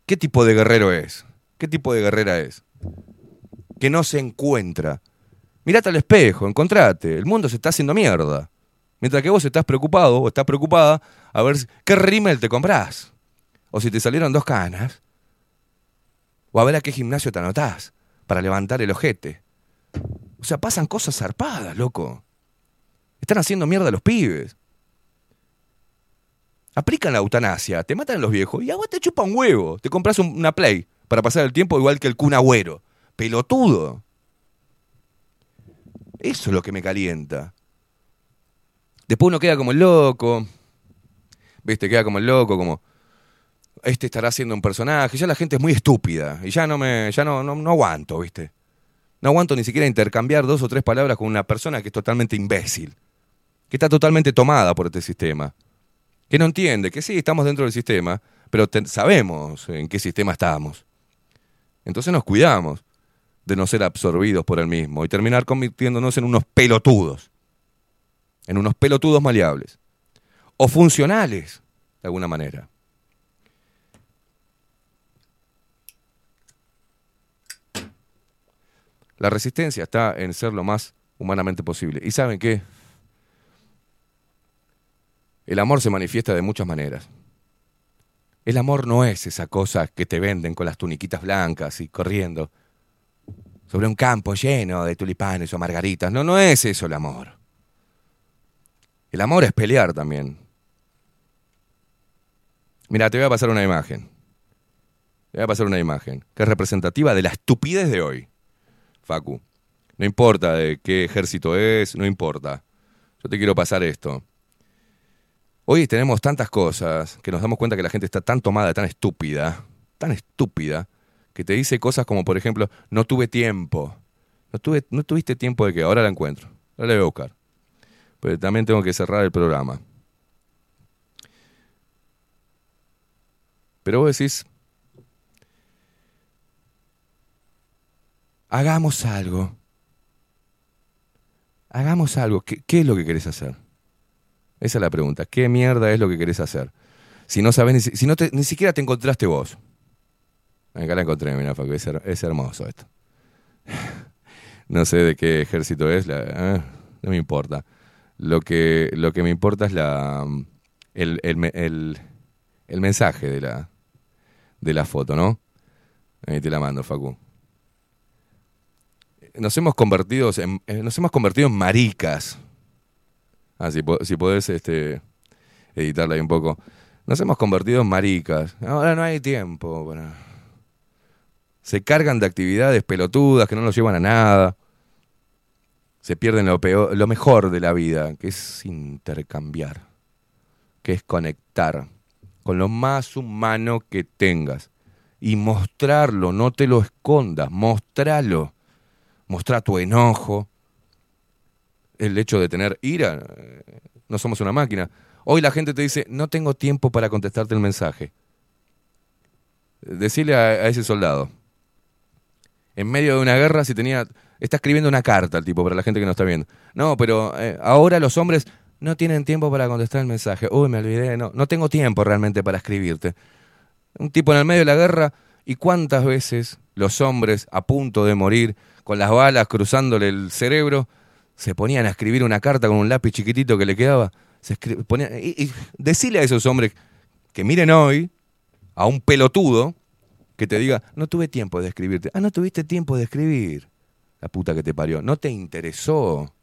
¿qué tipo de guerrero es? ¿Qué tipo de guerrera es? Que no se encuentra. Mirate al espejo, encontrate. El mundo se está haciendo mierda. Mientras que vos estás preocupado o estás preocupada a ver qué rímel te comprás. O si te salieron dos canas. O a ver a qué gimnasio te anotás para levantar el ojete. O sea, pasan cosas zarpadas, loco. Están haciendo mierda a los pibes. Aplican la eutanasia, te matan a los viejos y a vos te chupa un huevo. Te compras un- una Play para pasar el tiempo igual que el Kun Agüero. Pelotudo. Eso es lo que me calienta. Después uno queda como el loco. ¿Viste? Queda como el loco, como. Este estará siendo un personaje. Ya la gente es muy estúpida. Y ya no me. Ya no, no aguanto, ¿viste? No aguanto ni siquiera intercambiar dos o tres palabras con una persona que es totalmente imbécil. Que está totalmente tomada por este sistema. Que no entiende que sí, estamos dentro del sistema, pero sabemos en qué sistema estamos. Entonces nos cuidamos de no ser absorbidos por el mismo y terminar convirtiéndonos en unos pelotudos. En unos pelotudos maleables. O funcionales, de alguna manera. La resistencia está en ser lo más humanamente posible. ¿Y saben qué? El amor se manifiesta de muchas maneras. El amor no es esa cosa que te venden con las tuniquitas blancas y corriendo sobre un campo lleno de tulipanes o margaritas. No, no es eso el amor. El amor es pelear también. Mira, te voy a pasar una imagen. Te voy a pasar una imagen que es representativa de la estupidez de hoy. Facu. No importa de qué ejército es, no importa. Yo te quiero pasar esto. Hoy tenemos tantas cosas que nos damos cuenta que la gente está tan tomada, tan estúpida, tan estúpida, que te dice cosas como, por ejemplo, no tuve tiempo. No, tuve, no tuviste tiempo de que ahora la encuentro. Ahora la voy a buscar. Pero también tengo que cerrar el programa. Pero vos decís, hagamos algo. Hagamos algo. ¿Qué, qué es lo que querés hacer? Esa es la pregunta. ¿Qué mierda es lo que querés hacer? Si no sabes, si no te- ni siquiera te encontraste vos. Acá la encontré, mira, Facu, es, es hermoso esto. *sighs* No sé de qué ejército es, la- ah, no me importa. Lo que, lo que me importa es la, el, el, el- el mensaje de la, de la foto, ¿no? Ahí te la mando, Facu. Nos hemos convertido en, eh, nos hemos convertido en maricas. Ah, si, si podés este, editarla ahí un poco. Nos hemos convertido en maricas. Ahora no hay tiempo. Se cargan de actividades pelotudas que no nos llevan a nada. Se pierden lo, mejor de la vida, que es intercambiar, que es conectar con lo más humano que tengas. Y mostrarlo, no te lo escondas, mostralo. Mostrar tu enojo, el hecho de tener ira. No somos una máquina. Hoy la gente te dice, no tengo tiempo para contestarte el mensaje. Decirle a, ese soldado, en medio de una guerra, si tenía, está escribiendo una carta al tipo para la gente que no está viendo. No, pero eh, ahora los hombres no tienen tiempo para contestar el mensaje. Uy, me olvidé, no, no tengo tiempo realmente para escribirte. Un tipo en el medio de la guerra, y cuántas veces los hombres a punto de morir, con las balas cruzándole el cerebro, se ponían a escribir una carta con un lápiz chiquitito que le quedaba. Se escri- ponían- y, decirle a esos hombres que miren hoy a un pelotudo que te diga, no tuve tiempo de escribirte. Ah, no tuviste tiempo de escribir. La puta que te parió. No te interesó.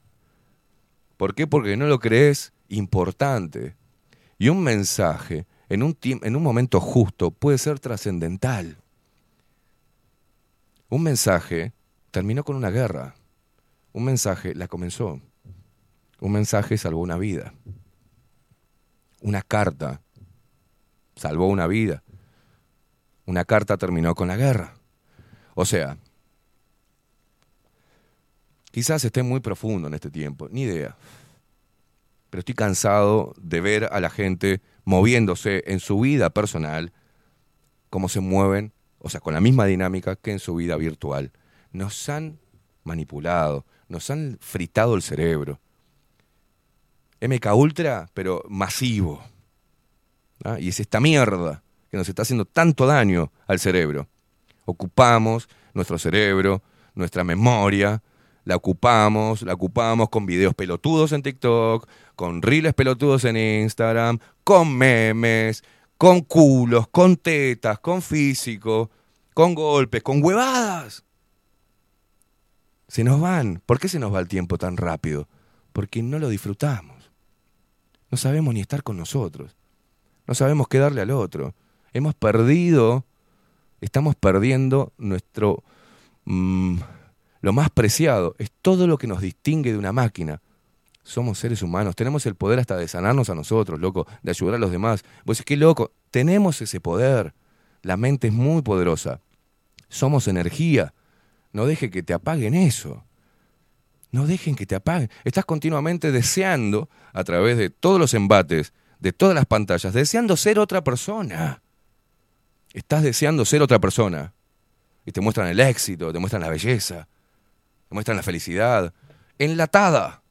¿Por qué? Porque no lo crees importante. Y un mensaje en un, en un momento justo puede ser trascendental. Un mensaje terminó con una guerra. Un mensaje la comenzó. Un mensaje salvó una vida. Una carta salvó una vida. Una carta terminó con la guerra. O sea, quizás esté muy profundo en este tiempo, ni idea. Pero estoy cansado de ver a la gente moviéndose en su vida personal, como se mueven, o sea, con la misma dinámica que en su vida virtual. Nos han manipulado, nos han fritado el cerebro. MK Ultra, pero masivo. ¿ah? Y es esta mierda que nos está haciendo tanto daño al cerebro. Ocupamos nuestro cerebro, nuestra memoria, la ocupamos, la ocupamos con videos pelotudos en TikTok, con reels pelotudos en Instagram, con memes, con culos, con tetas, con físico, con golpes, con huevadas. Se nos van. ¿Por qué se nos va el tiempo tan rápido? Porque no lo disfrutamos. No sabemos ni estar con nosotros. No sabemos qué darle al otro. Hemos perdido, estamos perdiendo nuestro... mm, lo más preciado. Es todo lo que nos distingue de una máquina. Somos seres humanos. Tenemos el poder hasta de sanarnos a nosotros, loco. De ayudar a los demás. Vos decís, qué loco. Tenemos ese poder. La mente es muy poderosa. Somos energía. No deje que te apaguen eso. No dejen que te apaguen. Estás continuamente deseando, a través de todos los embates, de todas las pantallas, deseando ser otra persona. Estás deseando ser otra persona. Y te muestran el éxito, te muestran la belleza, te muestran la felicidad. Enlatada.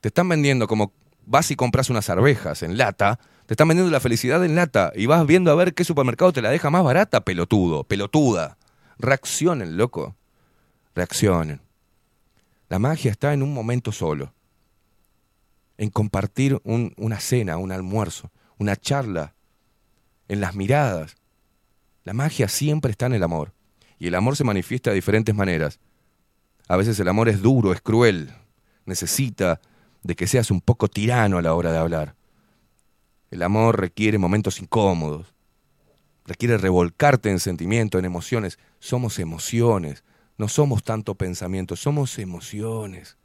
Te están vendiendo como vas y compras unas arvejas en lata, te están vendiendo la felicidad en lata y vas viendo a ver qué supermercado te la deja más barata, pelotudo, pelotuda. Reaccionen, loco. Reaccionen. La magia está en un momento solo. En compartir un- una cena, un almuerzo, una charla, en las miradas. La magia siempre está en el amor. Y el amor se manifiesta de diferentes maneras. A veces el amor es duro, es cruel. Necesita de que seas un poco tirano a la hora de hablar. El amor requiere momentos incómodos. Requiere revolcarte en sentimientos, en emociones. Somos emociones. No somos tanto pensamientos, somos emociones.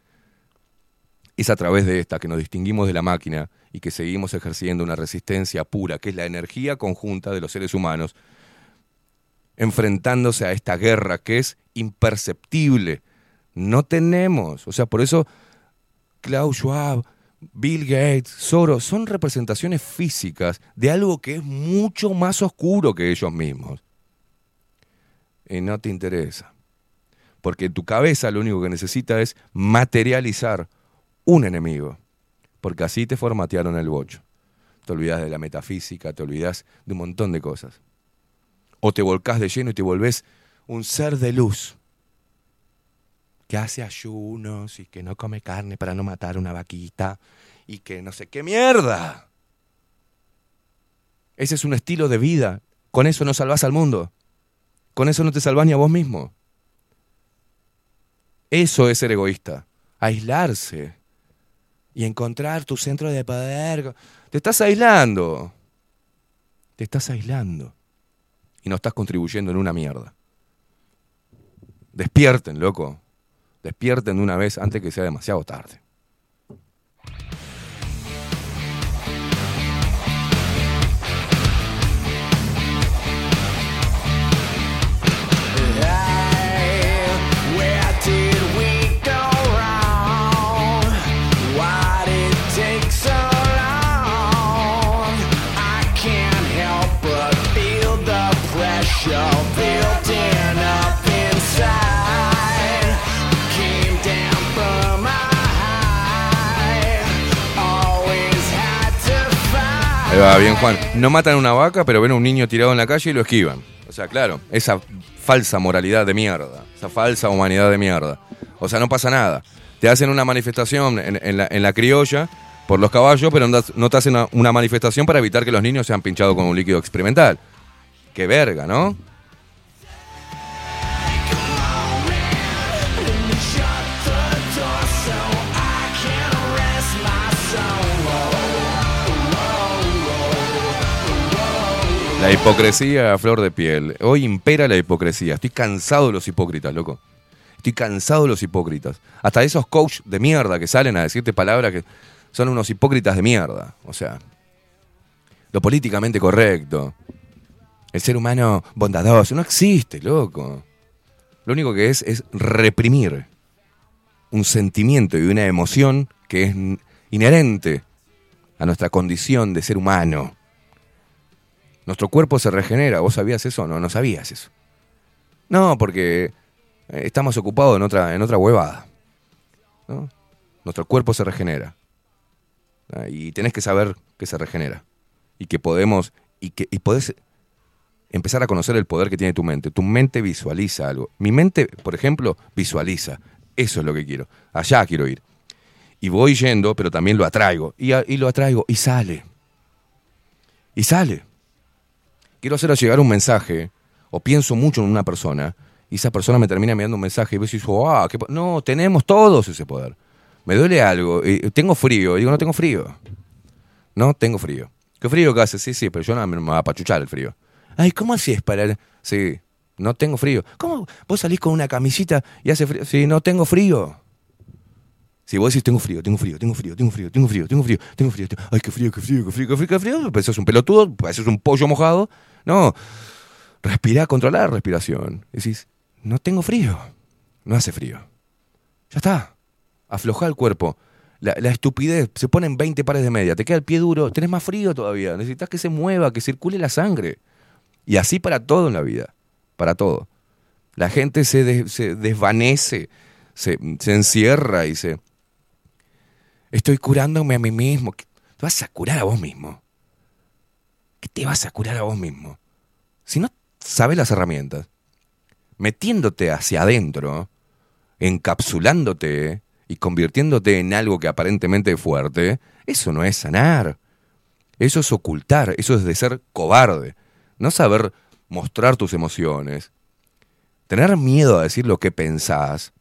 Es a través de esta que nos distinguimos de la máquina y que seguimos ejerciendo una resistencia pura, que es la energía conjunta de los seres humanos, enfrentándose a esta guerra que es imperceptible. No tenemos, o sea, por eso Klaus Schwab, Bill Gates, Soros, son representaciones físicas de algo que es mucho más oscuro que ellos mismos. Y no te interesa. Porque tu cabeza lo único que necesita es materializar un enemigo. Porque así te formatearon el bocho. Te olvidas de la metafísica, te olvidas de un montón de cosas. O te volcás de lleno y te volvés un ser de luz que hace ayunos y que no come carne para no matar una vaquita y que no sé qué mierda. Ese es un estilo de vida. Con eso no salvás al mundo. Con eso no te salvás ni a vos mismo. Eso es ser egoísta. Aislarse. Y encontrar tu centro de poder. Te estás aislando. Te estás aislando. Y no estás contribuyendo en una mierda. Despierten, loco. Despierten de una vez antes que sea demasiado tarde. Va, bien, Juan. No matan a una vaca, pero ven a un niño tirado en la calle y lo esquivan. O sea, claro, esa falsa moralidad de mierda, esa falsa humanidad de mierda. O sea, no pasa nada. Te hacen una manifestación en, la, criolla por los caballos, pero no, no te hacen una, una manifestación para evitar que los niños sean pinchados con un líquido experimental. Qué verga, ¿no? La hipocresía a flor de piel. Hoy impera la hipocresía. Estoy cansado de los hipócritas, loco. Estoy cansado de los hipócritas. Hasta esos coach de mierda que salen a decirte palabras que son unos hipócritas de mierda. O sea, lo políticamente correcto. El ser humano bondadoso. No existe, loco. Lo único que es es reprimir un sentimiento y una emoción que es inherente a nuestra condición de ser humano. Nuestro cuerpo se regenera. ¿Vos sabías eso? No, no sabías eso. No, porque eh, estamos ocupados en otra, en otra huevada. Nuestro cuerpo se regenera. Ah, Y tenés que saber que se regenera. Y que podemos. Y que y podés empezar a conocer el poder que tiene tu mente. Tu mente visualiza algo. Mi mente, por ejemplo, visualiza. Eso es lo que quiero. Allá quiero ir. Y voy yendo, pero también lo atraigo. Y lo atraigo. Y sale. Y sale. Quiero hacer llegar un mensaje. O pienso mucho en una persona. Y esa persona me termina enviando un mensaje. Y vos decís, ah, qué po-". no, tenemos todos ese poder. Me duele algo. y tengo frío. Y digo, no tengo frío. No tengo frío. ¿Qué frío que hace? Sí, sí, pero yo no me va a pachuchar el frío. Ay, ¿cómo así es para...? el-?" Sí, no tengo frío. ¿Cómo vos salís con una camisita y hace frío? Sí, no tengo frío. Si vos decís, tengo frío, tengo frío, tengo frío, tengo frío, tengo frío, tengo frío, tengo frío, ay, qué frío, qué frío, qué frío, qué frío, qué frío, sos un pelotudo, sos un pollo mojado. No, respirá, controlar la respiración. Decís, no tengo frío, no hace frío. Ya está, aflojá el cuerpo. La, la estupidez, se ponen 20 pares de media, te queda el pie duro, tenés más frío todavía, necesitas que se mueva, que circule la sangre. Y así para todo en la vida, para todo. La gente se, des- se desvanece, se, se encierra y se... Estoy curándome a mí mismo. ¿Qué- ¿Te vas a curar a vos mismo? ¿Qué te vas a curar a vos mismo? Si no sabes las herramientas, metiéndote hacia adentro, encapsulándote y convirtiéndote en algo que aparentemente es fuerte, eso no es sanar. Eso es ocultar, eso es de ser cobarde. No saber mostrar tus emociones, tener miedo a decir lo que pensás,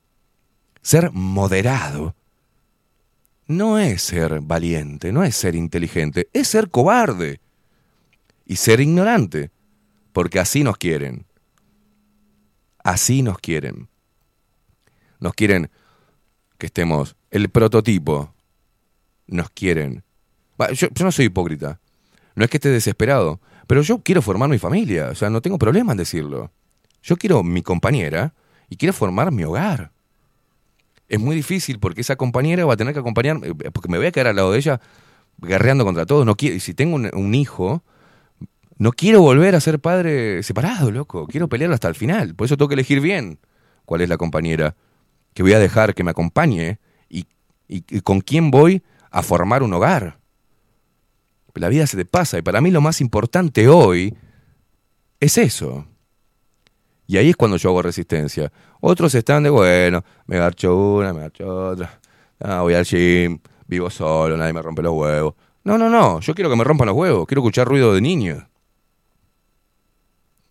ser moderado, no es ser valiente, no es ser inteligente, es ser cobarde y ser ignorante, porque así nos quieren. Así nos quieren. Nos quieren que estemos, el prototipo, nos quieren. Yo, yo no soy hipócrita, no es que esté desesperado, pero yo quiero formar mi familia, o sea, no tengo problema en decirlo. Yo quiero mi compañera y quiero formar mi hogar. Es muy difícil porque esa compañera va a tener que acompañarme, eh, porque me voy a quedar al lado de ella guerreando contra todos. No quiero, y si tengo un, hijo, no quiero volver a ser padre separado, loco. Quiero pelear hasta el final. Por eso tengo que elegir bien cuál es la compañera que voy a dejar que me acompañe y, y- y con quién voy a formar un hogar. La vida se te pasa y para mí lo más importante hoy es eso. Y ahí es cuando yo hago resistencia. Otros están de, bueno, me garcho una, me garcho otra. Ah, voy al gym, vivo solo, nadie me rompe los huevos. No, no, no, yo quiero que me rompan los huevos, quiero escuchar ruido de niños.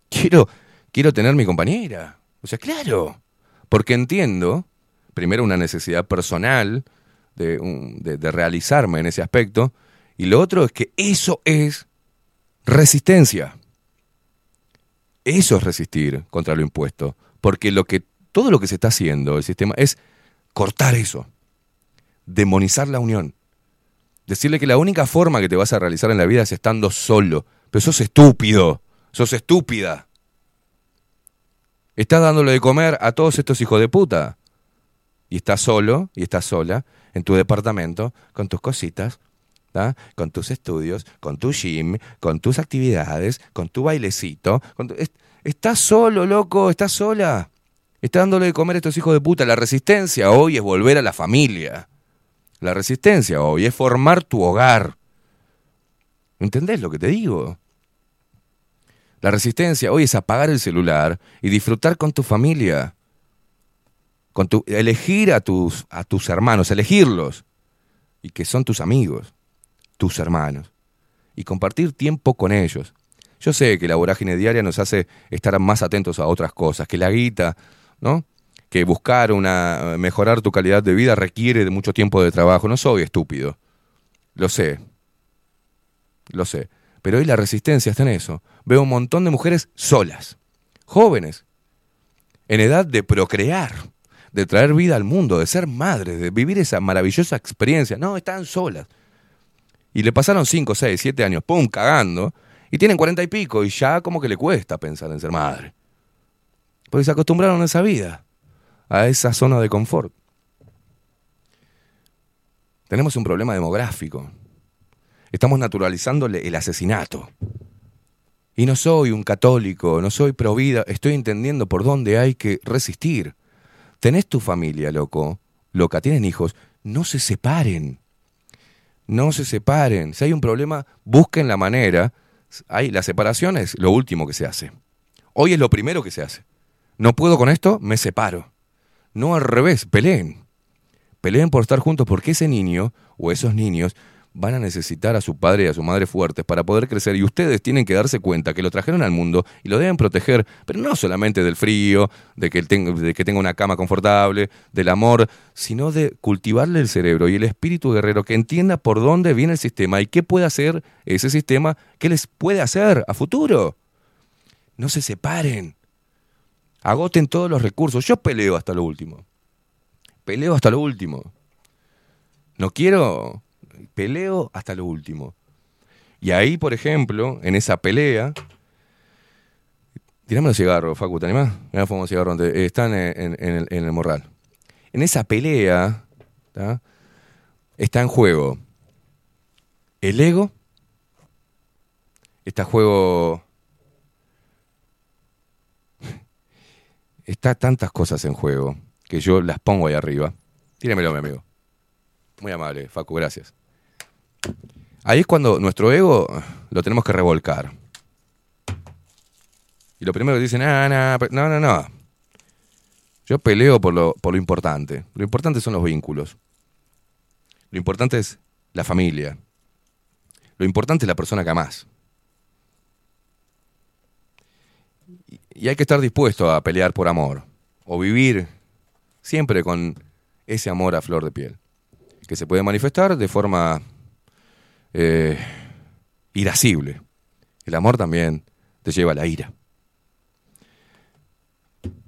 Quiero, quiero tener mi compañera. O sea, claro, porque entiendo, primero, una necesidad personal de, un- de- de realizarme en ese aspecto, y lo otro es que eso es resistencia. Eso es resistir contra lo impuesto. Porque lo que, todo lo que se está haciendo, el sistema, es cortar eso. Demonizar la unión. Decirle que la única forma que te vas a realizar en la vida es estando solo. Pero sos estúpido. Sos estúpida. Estás dándole de comer a todos estos hijos de puta. Y estás solo y estás sola en tu departamento con tus cositas, con tus estudios, con tu gym, con tus actividades, con tu bailecito. con Estás solo, loco, estás sola. Estás dándole de comer a estos hijos de puta. La resistencia hoy es volver a la familia. La resistencia hoy es formar tu hogar. ¿Entendés lo que te digo? La resistencia hoy es apagar el celular y disfrutar con tu familia. Con tu, elegir a tus, a tus hermanos, elegirlos. Y que son tus amigos, tus hermanos. Y compartir tiempo con ellos. Yo sé que la vorágine diaria nos hace estar más atentos a otras cosas, que la guita, ¿no? Que buscar una mejorar tu calidad de vida requiere de mucho tiempo de trabajo. No soy estúpido. Lo sé. Lo sé. Pero hoy la resistencia está en eso. Veo un montón de mujeres solas, jóvenes, en edad de procrear, de traer vida al mundo, de ser madres, de vivir esa maravillosa experiencia. No, están solas. Y le pasaron 5, 6, 7 años, pum, cagando, y tienen 40 y pico, y ya como que le cuesta pensar en ser madre. Porque se acostumbraron a esa vida, a esa zona de confort. Tenemos un problema demográfico. Estamos naturalizando el asesinato. Y no soy un católico, no soy pro vida, estoy entendiendo por dónde hay que resistir. Tenés tu familia, loco, loca, tienen hijos, no se separen. No se separen. Si hay un problema, busquen la manera. Hay, la separación es lo último que se hace. Hoy es lo primero que se hace. No puedo con esto, me separo. No al revés, peleen. Peleen por estar juntos porque ese niño o esos niños van a necesitar a su padre y a su madre fuertes para poder crecer y ustedes tienen que darse cuenta que lo trajeron al mundo y lo deben proteger, pero no solamente del frío, de que, de que tenga una cama confortable, del amor, sino de cultivarle el cerebro y el espíritu guerrero que entienda por dónde viene el sistema y qué puede hacer ese sistema, qué les puede hacer a futuro. No se separen. Agoten todos los recursos. Yo peleo hasta lo último. Peleo hasta lo último. No quiero peleo hasta lo último. Y ahí, por ejemplo, en esa pelea, tirame los cigarros, Facu, ¿te animás? Mirá, fumamos cigarros, están en, en, el, morral. En esa pelea está en juego el ego, está en juego... Está tantas cosas en juego que yo las pongo ahí arriba. Tíramelo, mi amigo. Muy amable, Facu, gracias. Ahí es cuando nuestro ego lo tenemos que revolcar. Y lo primero que dicen, ah, no, no, no. Yo peleo por lo, por lo importante. Lo importante son los vínculos. Lo importante es la familia. Lo importante es la persona que amás. Y hay que estar dispuesto a pelear por amor. O vivir siempre con ese amor a flor de piel. Que se puede manifestar de forma eh, irascible. El amor también te lleva a la ira.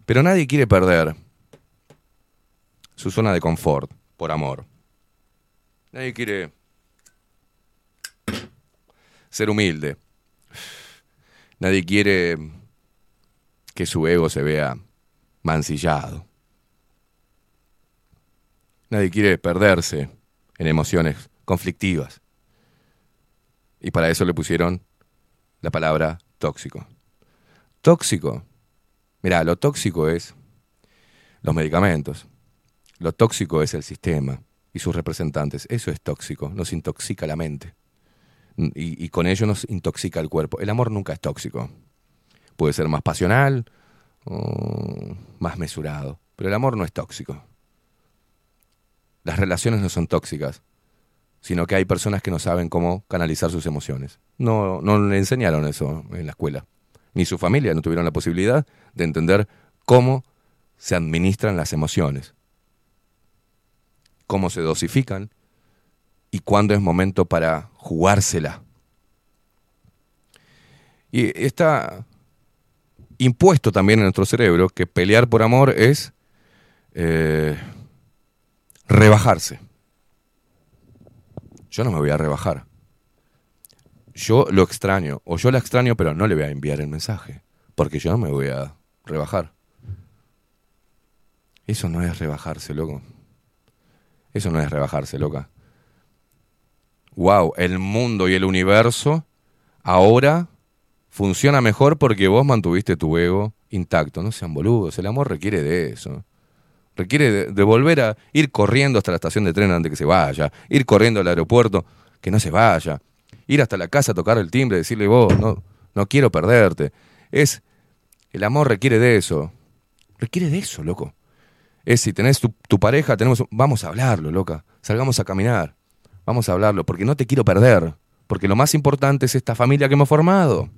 Pero nadie quiere perder su zona de confort por amor. Nadie quiere ser humilde. Nadie quiere que su ego se vea mancillado. Nadie quiere perderse en emociones conflictivas. Y para eso le pusieron la palabra tóxico. Tóxico. Mira, lo tóxico es los medicamentos. Lo tóxico es el sistema y sus representantes. Eso es tóxico, nos intoxica la mente. Y, y, con ello nos intoxica el cuerpo. El amor nunca es tóxico. Puede ser más pasional o más mesurado, pero el amor no es tóxico. Las relaciones no son tóxicas sino que hay personas que no saben cómo canalizar sus emociones. No, no le enseñaron eso en la escuela. Ni su familia no tuvieron la posibilidad de entender cómo se administran las emociones, cómo se dosifican y cuándo es momento para jugársela. Y está impuesto también en nuestro cerebro que pelear por amor es eh, rebajarse yo no me voy a rebajar. Yo lo extraño, o yo la extraño, pero no le voy a enviar el mensaje, porque yo no me voy a rebajar. Eso no es rebajarse, loco. Eso no es rebajarse, loca. Wow, el mundo y el universo ahora funciona mejor porque vos mantuviste tu ego intacto. No sean boludos, el amor requiere de eso. Requiere de, volver a ir corriendo hasta la estación de tren antes que se vaya, ir corriendo al aeropuerto, que no se vaya, ir hasta la casa a tocar el timbre, decirle vos, no, no quiero perderte. Es, el amor requiere de eso. Requiere de eso, loco. Es si tenés tu, tu pareja, tenemos, vamos a hablarlo, loca. Salgamos a caminar. Vamos a hablarlo, porque no te quiero perder. Porque lo más importante es esta familia que hemos formado.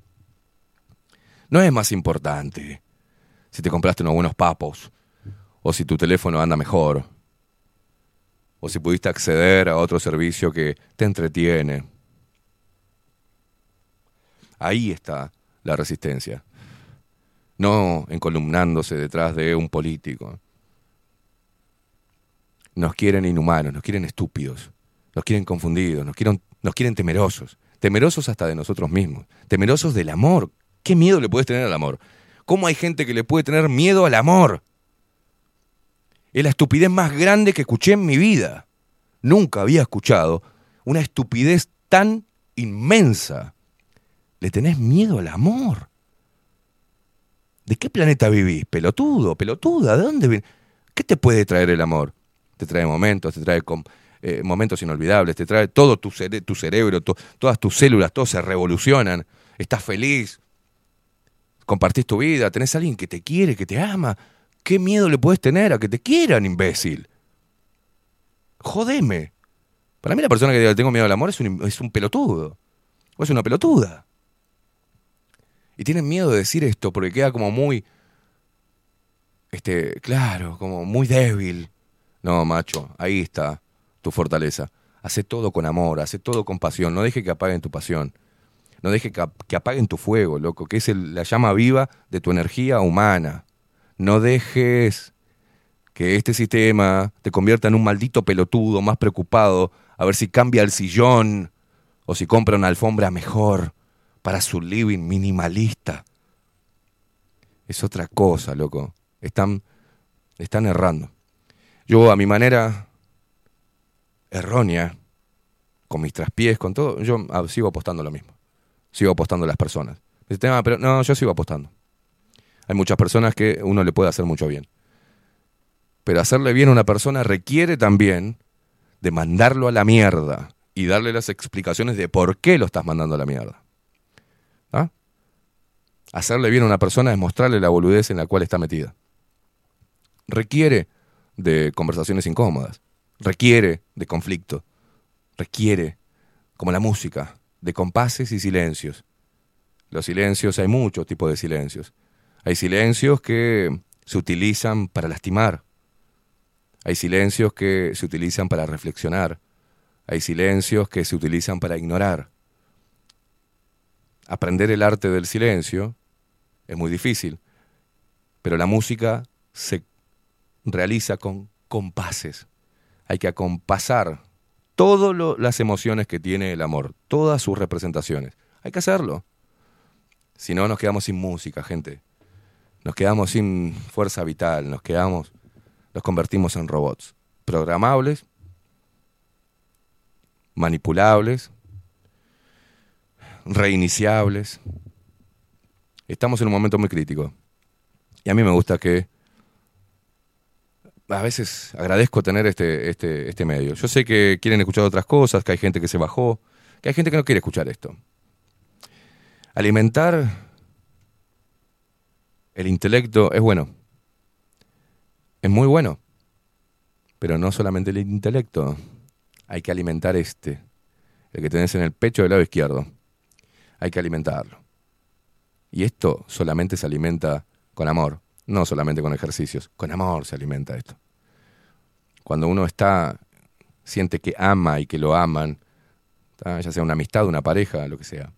No es más importante si te compraste unos buenos papos, o si tu teléfono anda mejor, o si pudiste acceder a otro servicio que te entretiene. Ahí está la resistencia. No encolumnándose detrás de un político. Nos quieren inhumanos, nos quieren estúpidos, nos quieren confundidos, nos quieren, nos quieren temerosos. Temerosos hasta de nosotros mismos. Temerosos del amor. ¿Qué miedo le puedes tener al amor? ¿Cómo hay gente que le puede tener miedo al amor? Es la estupidez más grande que escuché en mi vida. Nunca había escuchado una estupidez tan inmensa. ¿Le tenés miedo al amor? ¿De qué planeta vivís? Pelotudo, pelotuda, ¿de dónde viene? ¿Qué te puede traer el amor? Te trae momentos, te trae eh, momentos inolvidables, te trae todo tu, cere- tu cerebro, to- todas tus células, todo se revolucionan, estás feliz, compartís tu vida, tenés a alguien que te quiere, que te ama. ¿Qué miedo le puedes tener a que te quieran, imbécil? Jodeme. Para mí la persona que diga tengo miedo al amor es un, es un pelotudo. O es una pelotuda. Y tienen miedo de decir esto porque queda como muy, este, claro, como muy débil. No, macho, ahí está tu fortaleza. Hace todo con amor, hace todo con pasión. No deje que apaguen tu pasión. No deje que, ap- que apaguen tu fuego, loco, que es la llama viva de tu energía humana. No dejes que este sistema te convierta en un maldito pelotudo más preocupado a ver si cambia el sillón o si compra una alfombra mejor para su living minimalista. Es otra cosa, loco. Están, están errando. Yo a mi manera errónea, con mis traspiés, con todo, yo ah, sigo apostando lo mismo. Sigo apostando a las personas. "Ah, pero no, yo sigo apostando. Hay muchas personas que uno le puede hacer mucho bien. Pero hacerle bien a una persona requiere también de mandarlo a la mierda y darle las explicaciones de por qué lo estás mandando a la mierda. ¿Ah? Hacerle bien a una persona es mostrarle la boludez en la cual está metida. Requiere de conversaciones incómodas, requiere de conflicto, requiere, como la música, de compases y silencios. Los silencios, hay muchos tipos de silencios. Hay silencios que se utilizan para lastimar. Hay silencios que se utilizan para reflexionar. Hay silencios que se utilizan para ignorar. Aprender el arte del silencio es muy difícil, pero la música se realiza con compases. Hay que acompasar todas las emociones que tiene el amor, todas sus representaciones. Hay que hacerlo. Si no, nos quedamos sin música, gente. Nos quedamos sin fuerza vital, nos quedamos, nos convertimos en robots. Programables, manipulables, reiniciables. Estamos en un momento muy crítico. Y a mí me gusta que a veces agradezco tener este, este, este medio. Yo sé que quieren escuchar otras cosas, que hay gente que se bajó, que hay gente que no quiere escuchar esto. Alimentar el intelecto es bueno. Es muy bueno. Pero no solamente el intelecto. Hay que alimentar este. El que tenés en el pecho del lado izquierdo. Hay que alimentarlo. Y esto solamente se alimenta con amor. No solamente con ejercicios. Con amor se alimenta esto. Cuando uno está, siente que ama y que lo aman, ya sea una amistad, una pareja, lo que sea.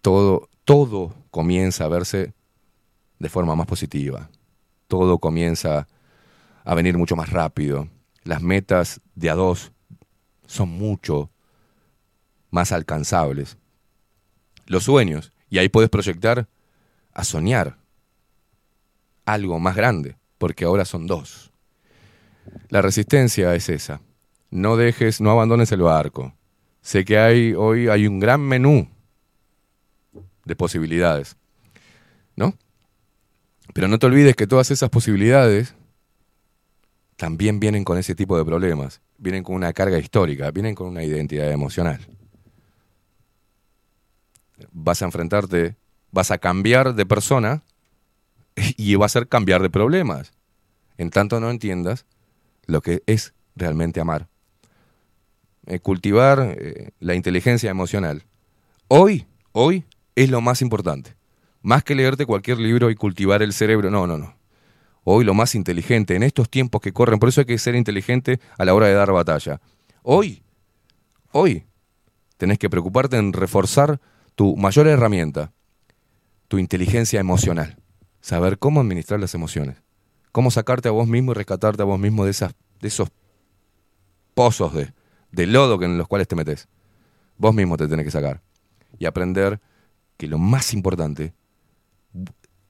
Todo, todo comienza a verse de forma más positiva. Todo comienza a venir mucho más rápido. Las metas de a dos son mucho más alcanzables. Los sueños, y ahí puedes proyectar a soñar algo más grande, porque ahora son dos. La resistencia es esa. No dejes, no abandones el barco. Sé que hay hoy hay un gran menú de posibilidades. ¿No? Pero no te olvides que todas esas posibilidades también vienen con ese tipo de problemas. Vienen con una carga histórica, vienen con una identidad emocional. Vas a enfrentarte, vas a cambiar de persona *laughs* y va a ser cambiar de problemas. En tanto no entiendas lo que es realmente amar. Eh, cultivar eh, la inteligencia emocional. Hoy, hoy es lo más importante. Más que leerte cualquier libro y cultivar el cerebro. No, no, no. Hoy lo más inteligente, en estos tiempos que corren, por eso hay que ser inteligente a la hora de dar batalla. Hoy, hoy, tenés que preocuparte en reforzar tu mayor herramienta, tu inteligencia emocional. Saber cómo administrar las emociones. Cómo sacarte a vos mismo y rescatarte a vos mismo de, esas, de esos pozos de, de lodo en los cuales te metes. Vos mismo te tenés que sacar. Y aprender que lo más importante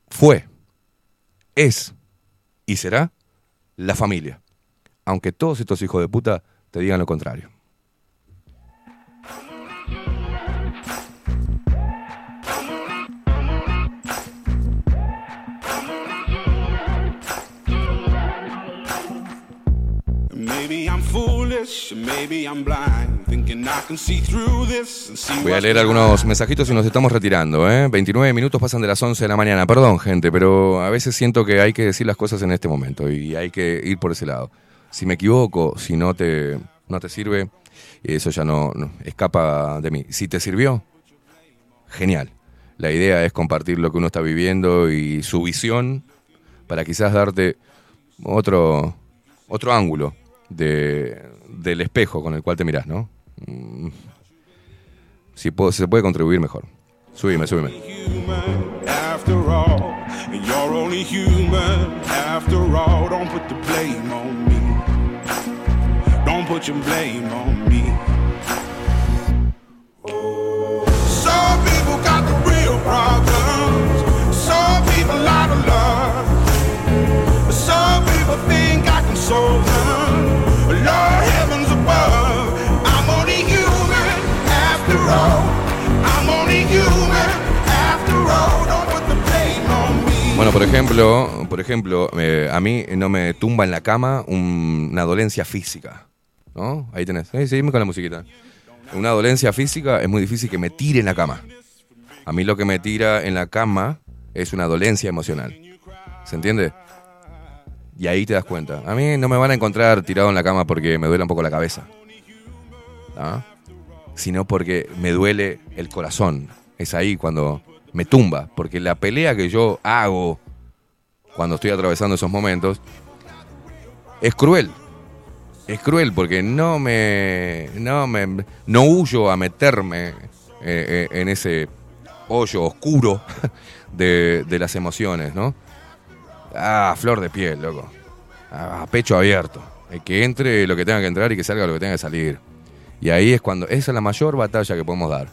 fue, es y será la familia. Aunque todos estos hijos de puta te digan lo contrario. Voy a leer algunos mensajitos y nos estamos retirando. ¿eh? 29 minutos pasan de las 11 de la mañana. Perdón, gente, pero a veces siento que hay que decir las cosas en este momento y hay que ir por ese lado. Si me equivoco, si no te, no te sirve, eso ya no, no- escapa de mí. Si te sirvió, genial. La idea es compartir lo que uno está viviendo y su visión para quizás darte otro, otro ángulo de, del espejo con el cual te mirás, ¿no? Mm, Si, puedo- se puede contribuir, mejor. Some people got the real problems. Some people love. Some people think I can solve them. Bueno, por ejemplo, por ejemplo, eh, a mí no me tumba en la cama un- una dolencia física, ¿no? Ahí tenés. Eh, seguime con la musiquita. Una dolencia física es muy difícil que me tire en la cama. A mí lo que me tira en la cama es una dolencia emocional. ¿Se entiende? Y ahí te das cuenta. A mí no me van a encontrar tirado en la cama porque me duele un poco la cabeza. ¿Ah? Sino porque me duele el corazón. Es ahí cuando me tumba. Porque la pelea que yo hago cuando estoy atravesando esos momentos es cruel. Es cruel porque no me. No me. No huyo a meterme eh, eh, en ese hoyo oscuro *laughs* de, de las emociones, ¿no? Ah, flor de piel, loco. Ah, pecho abierto. Que entre lo que tenga que entrar y que salga lo que tenga que salir. Y ahí es cuando. Esa es la mayor batalla que podemos dar.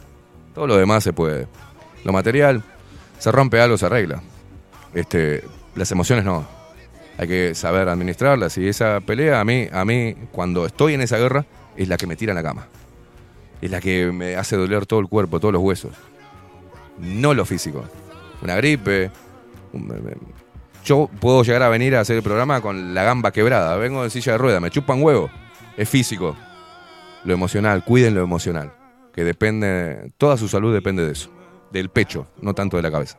Todo lo demás se puede. Lo material, se rompe algo, se arregla. Este, las emociones no. Hay que saber administrarlas. Y esa pelea, a mí, a mí, cuando estoy en esa guerra, es la que me tira en la cama. Es la que me hace doler todo el cuerpo, todos los huesos. No lo físico. Una gripe. Yo puedo llegar a venir a hacer el programa con la gamba quebrada. Vengo de silla de rueda, me chupan huevo. Es físico. Lo emocional, cuiden lo emocional. Que depende, toda su salud depende de eso. Del pecho, no tanto de la cabeza.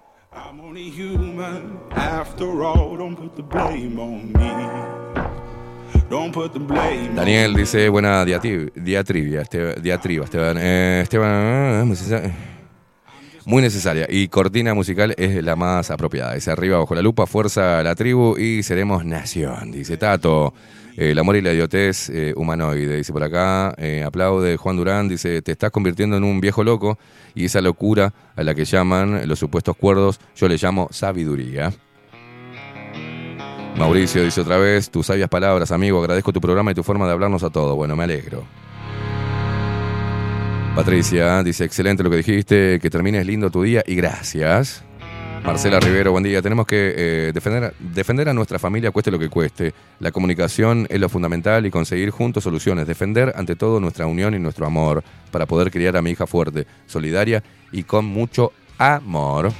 Daniel dice, buena diatribia, este- diatriba, Esteban. Eh, Esteban, necesa- muy necesaria. Y cortina musical es la más apropiada. Dice arriba bajo la lupa, fuerza a la tribu y seremos nación. Dice Tato. Eh, el amor y la idiotez eh, humanoide. Dice por acá, eh, aplaude Juan Durán. Dice, te estás convirtiendo en un viejo loco y esa locura a la que llaman los supuestos cuerdos, yo le llamo sabiduría. Mauricio dice otra vez, tus sabias palabras, amigo, agradezco tu programa y tu forma de hablarnos a todos. Bueno, me alegro. Patricia dice, excelente lo que dijiste, que termines lindo tu día y gracias. Marcela Rivero, buen día. Tenemos que eh, defender, defender a nuestra familia cueste lo que cueste. La comunicación es lo fundamental y conseguir juntos soluciones. Defender ante todo nuestra unión y nuestro amor para poder criar a mi hija fuerte, solidaria y con mucho amor.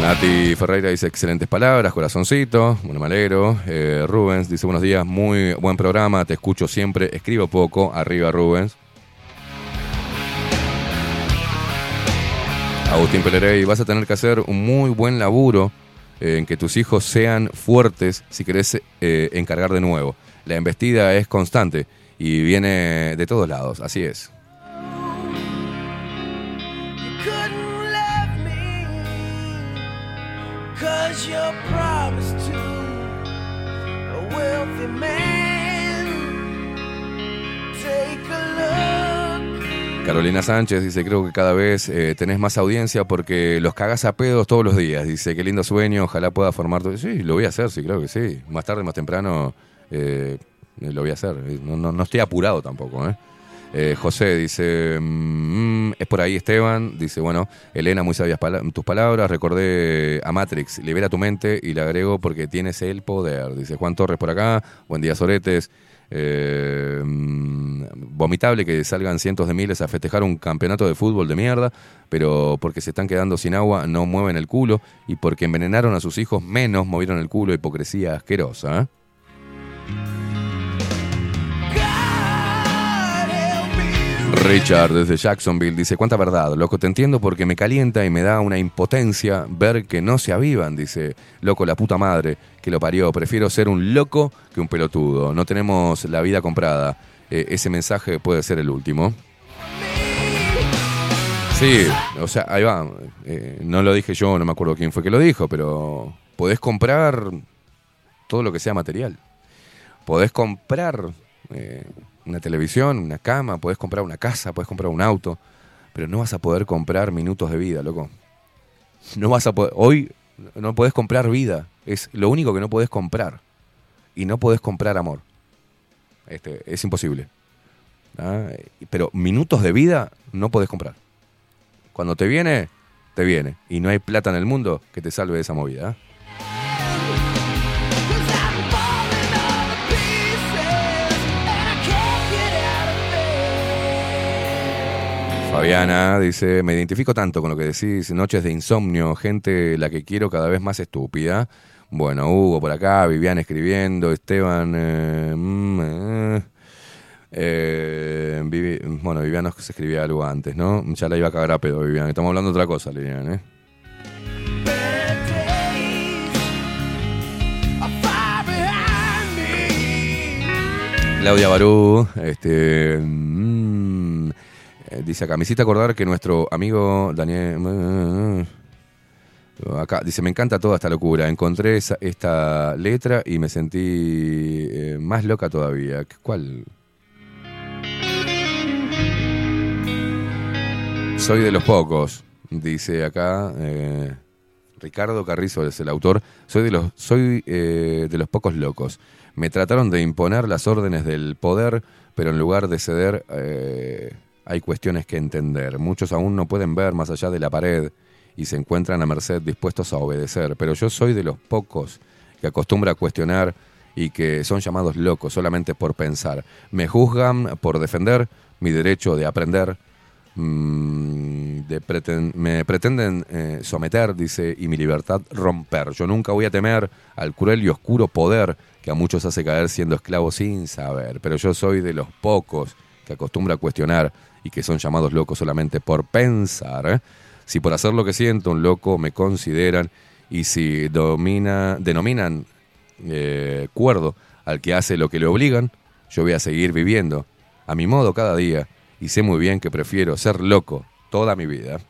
Nati Ferreira dice excelentes palabras, corazoncito, bueno, me. Eh, Rubens dice buenos días, muy buen programa, te escucho siempre, escribo poco, arriba Rubens. Agustín Pelerey, vas a tener que hacer un muy buen laburo eh, en que tus hijos sean fuertes si querés eh, encargar de nuevo. La embestida es constante y viene de todos lados, así es. to a Carolina Sánchez dice, creo que cada vez eh, tenés más audiencia porque los cagas a pedos todos los días. Dice, qué lindo sueño, ojalá pueda formar... tu-". Sí, lo voy a hacer, sí, creo que sí. Más tarde, más temprano, eh, lo voy a hacer. No, no- no estoy apurado tampoco, ¿eh? Eh, José dice, mm, es por ahí Esteban, dice, bueno, Elena, muy sabias tus palabras, recordé a Matrix, libera tu mente y le agrego porque tienes el poder, dice Juan Torres por acá, buen día Soretes, Eh, vomitable que salgan cientos de miles a festejar un campeonato de fútbol de mierda, pero porque se están quedando sin agua no mueven el culo y porque envenenaron a sus hijos menos movieron el culo, hipocresía asquerosa. ¿eh? Richard desde Jacksonville dice, cuánta verdad, loco, te entiendo porque me calienta y me da una impotencia ver que no se avivan, dice, loco, la puta madre que lo parió, prefiero ser un loco un pelotudo, no tenemos la vida comprada, Eh, ese mensaje puede ser el último. Sí, o sea, ahí va, Eh, no lo dije yo, no me acuerdo quién fue que lo dijo, pero podés comprar todo lo que sea material. Podés comprar eh, una televisión, una cama, podés comprar una casa, podés comprar un auto, pero no vas a poder comprar minutos de vida, loco. No vas a poder, hoy no podés comprar vida, es lo único que no podés comprar. Y no podés comprar amor. Este, es imposible. ¿Ah? Pero minutos de vida no podés comprar. Cuando te viene, te viene. Y no hay plata en el mundo que te salve de esa movida. ¿ah? Fabiana dice, me identifico tanto con lo que decís, noches de insomnio, gente la que quiero cada vez más estúpida. Bueno, Hugo por acá, Vivian escribiendo, Esteban... eh, mm, eh, eh, Vivi- bueno, Vivian nos escribía algo antes, ¿no? Ya la iba a cagar a pedo, Vivian. Estamos hablando de otra cosa, Lilian, ¿eh? Claudia Barú, este, mm, eh, dice acá, me hiciste acordar que nuestro amigo Daniel... Acá dice, me encanta toda esta locura. Encontré esa- esta letra y me sentí eh, más loca todavía. ¿Cuál? Soy de los pocos, dice acá eh, Ricardo Carrizo es el autor. Soy de los, soy eh, de los pocos locos. Me trataron de imponer las órdenes del poder, pero en lugar de ceder hay cuestiones que entender. Muchos aún no pueden ver más allá de la pared y se encuentran a merced dispuestos a obedecer. Pero yo soy de los pocos que acostumbra a cuestionar y que son llamados locos solamente por pensar. Me juzgan por defender mi derecho de aprender. mm, de me pretenden eh, someter, dice, y mi libertad romper. Yo nunca voy a temer al cruel y oscuro poder que a muchos hace caer siendo esclavos sin saber. Pero yo soy de los pocos que acostumbra a cuestionar y que son llamados locos solamente por pensar. ¿eh? Si por hacer lo que siento un loco me consideran y si domina, denominan eh, cuerdo al que hace lo que le obligan, yo voy a seguir viviendo a mi modo cada día y sé muy bien que prefiero ser loco toda mi vida.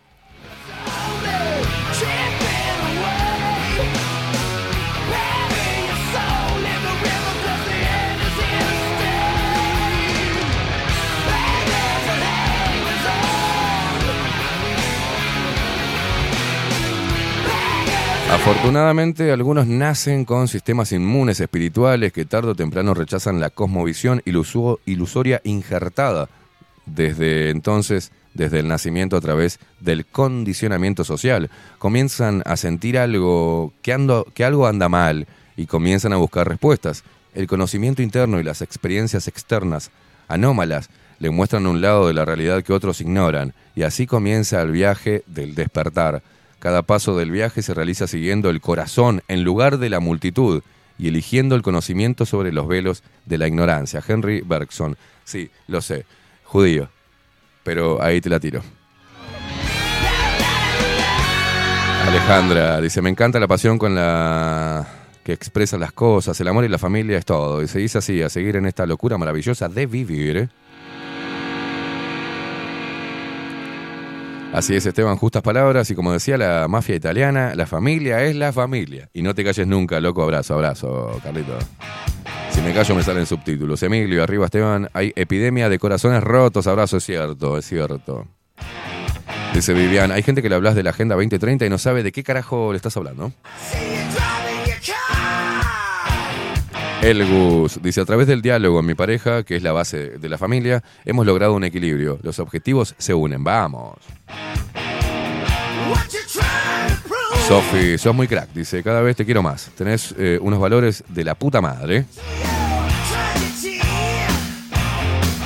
Afortunadamente, algunos nacen con sistemas inmunes espirituales que tarde o temprano rechazan la cosmovisión iluso- ilusoria injertada desde entonces, desde el nacimiento a través del condicionamiento social. Comienzan a sentir algo, que, ando- que algo anda mal y comienzan a buscar respuestas. El conocimiento interno y las experiencias externas, anómalas, le muestran un lado de la realidad que otros ignoran, y así comienza el viaje del despertar. Cada paso del viaje se realiza siguiendo el corazón en lugar de la multitud y eligiendo el conocimiento sobre los velos de la ignorancia. Henry Bergson. Sí, lo sé, judío, pero ahí te la tiro. Alejandra dice, me encanta la pasión con la que expresa las cosas, el amor y la familia es todo. Y se dice así, a seguir en esta locura maravillosa de vivir. Así es, Esteban, justas palabras. Y como decía la mafia italiana, la familia es la familia. Y no te calles nunca, loco. Abrazo, abrazo, Carlito. Si me callo me salen subtítulos. Emilio, arriba Esteban, hay epidemia de corazones rotos. Abrazo, es cierto, es cierto. Dice Vivian, hay gente que le hablas de la Agenda 2030 y no sabe de qué carajo le estás hablando. El Gus dice, a través del diálogo en mi pareja, que es la base de la familia, hemos logrado un equilibrio. Los objetivos se unen. Vamos. Sofi, sos muy crack. Dice, cada vez te quiero más. Tenés eh, unos valores de la puta madre.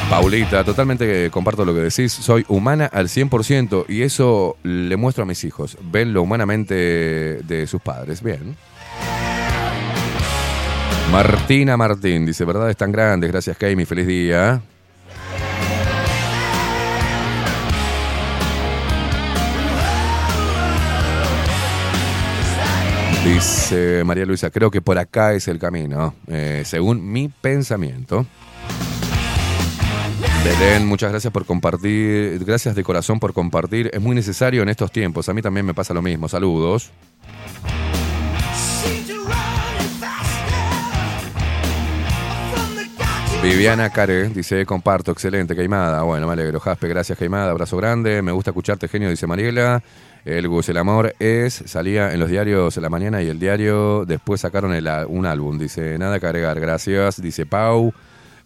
Paulita, totalmente eh, comparto lo que decís. Soy humana al 100% y eso le muestro a mis hijos. Ven lo humanamente de sus padres. Bien. Martina Martín dice, verdades tan grandes. Gracias, Kaimi. Feliz día. Dice María Luisa, creo que por acá es el camino, eh, según mi pensamiento. Belén, muchas gracias por compartir, gracias de corazón por compartir, es muy necesario en estos tiempos, a mí también me pasa lo mismo, saludos. Viviana Care dice, comparto, excelente, Caimada. Bueno, me alegro. Jaspe, gracias, Caimada. Abrazo grande. Me gusta escucharte, genio, dice Mariela. El Gus, el amor es, salía en los diarios en la mañana y el diario después sacaron el un álbum. Dice, nada que agregar, gracias. Dice Pau.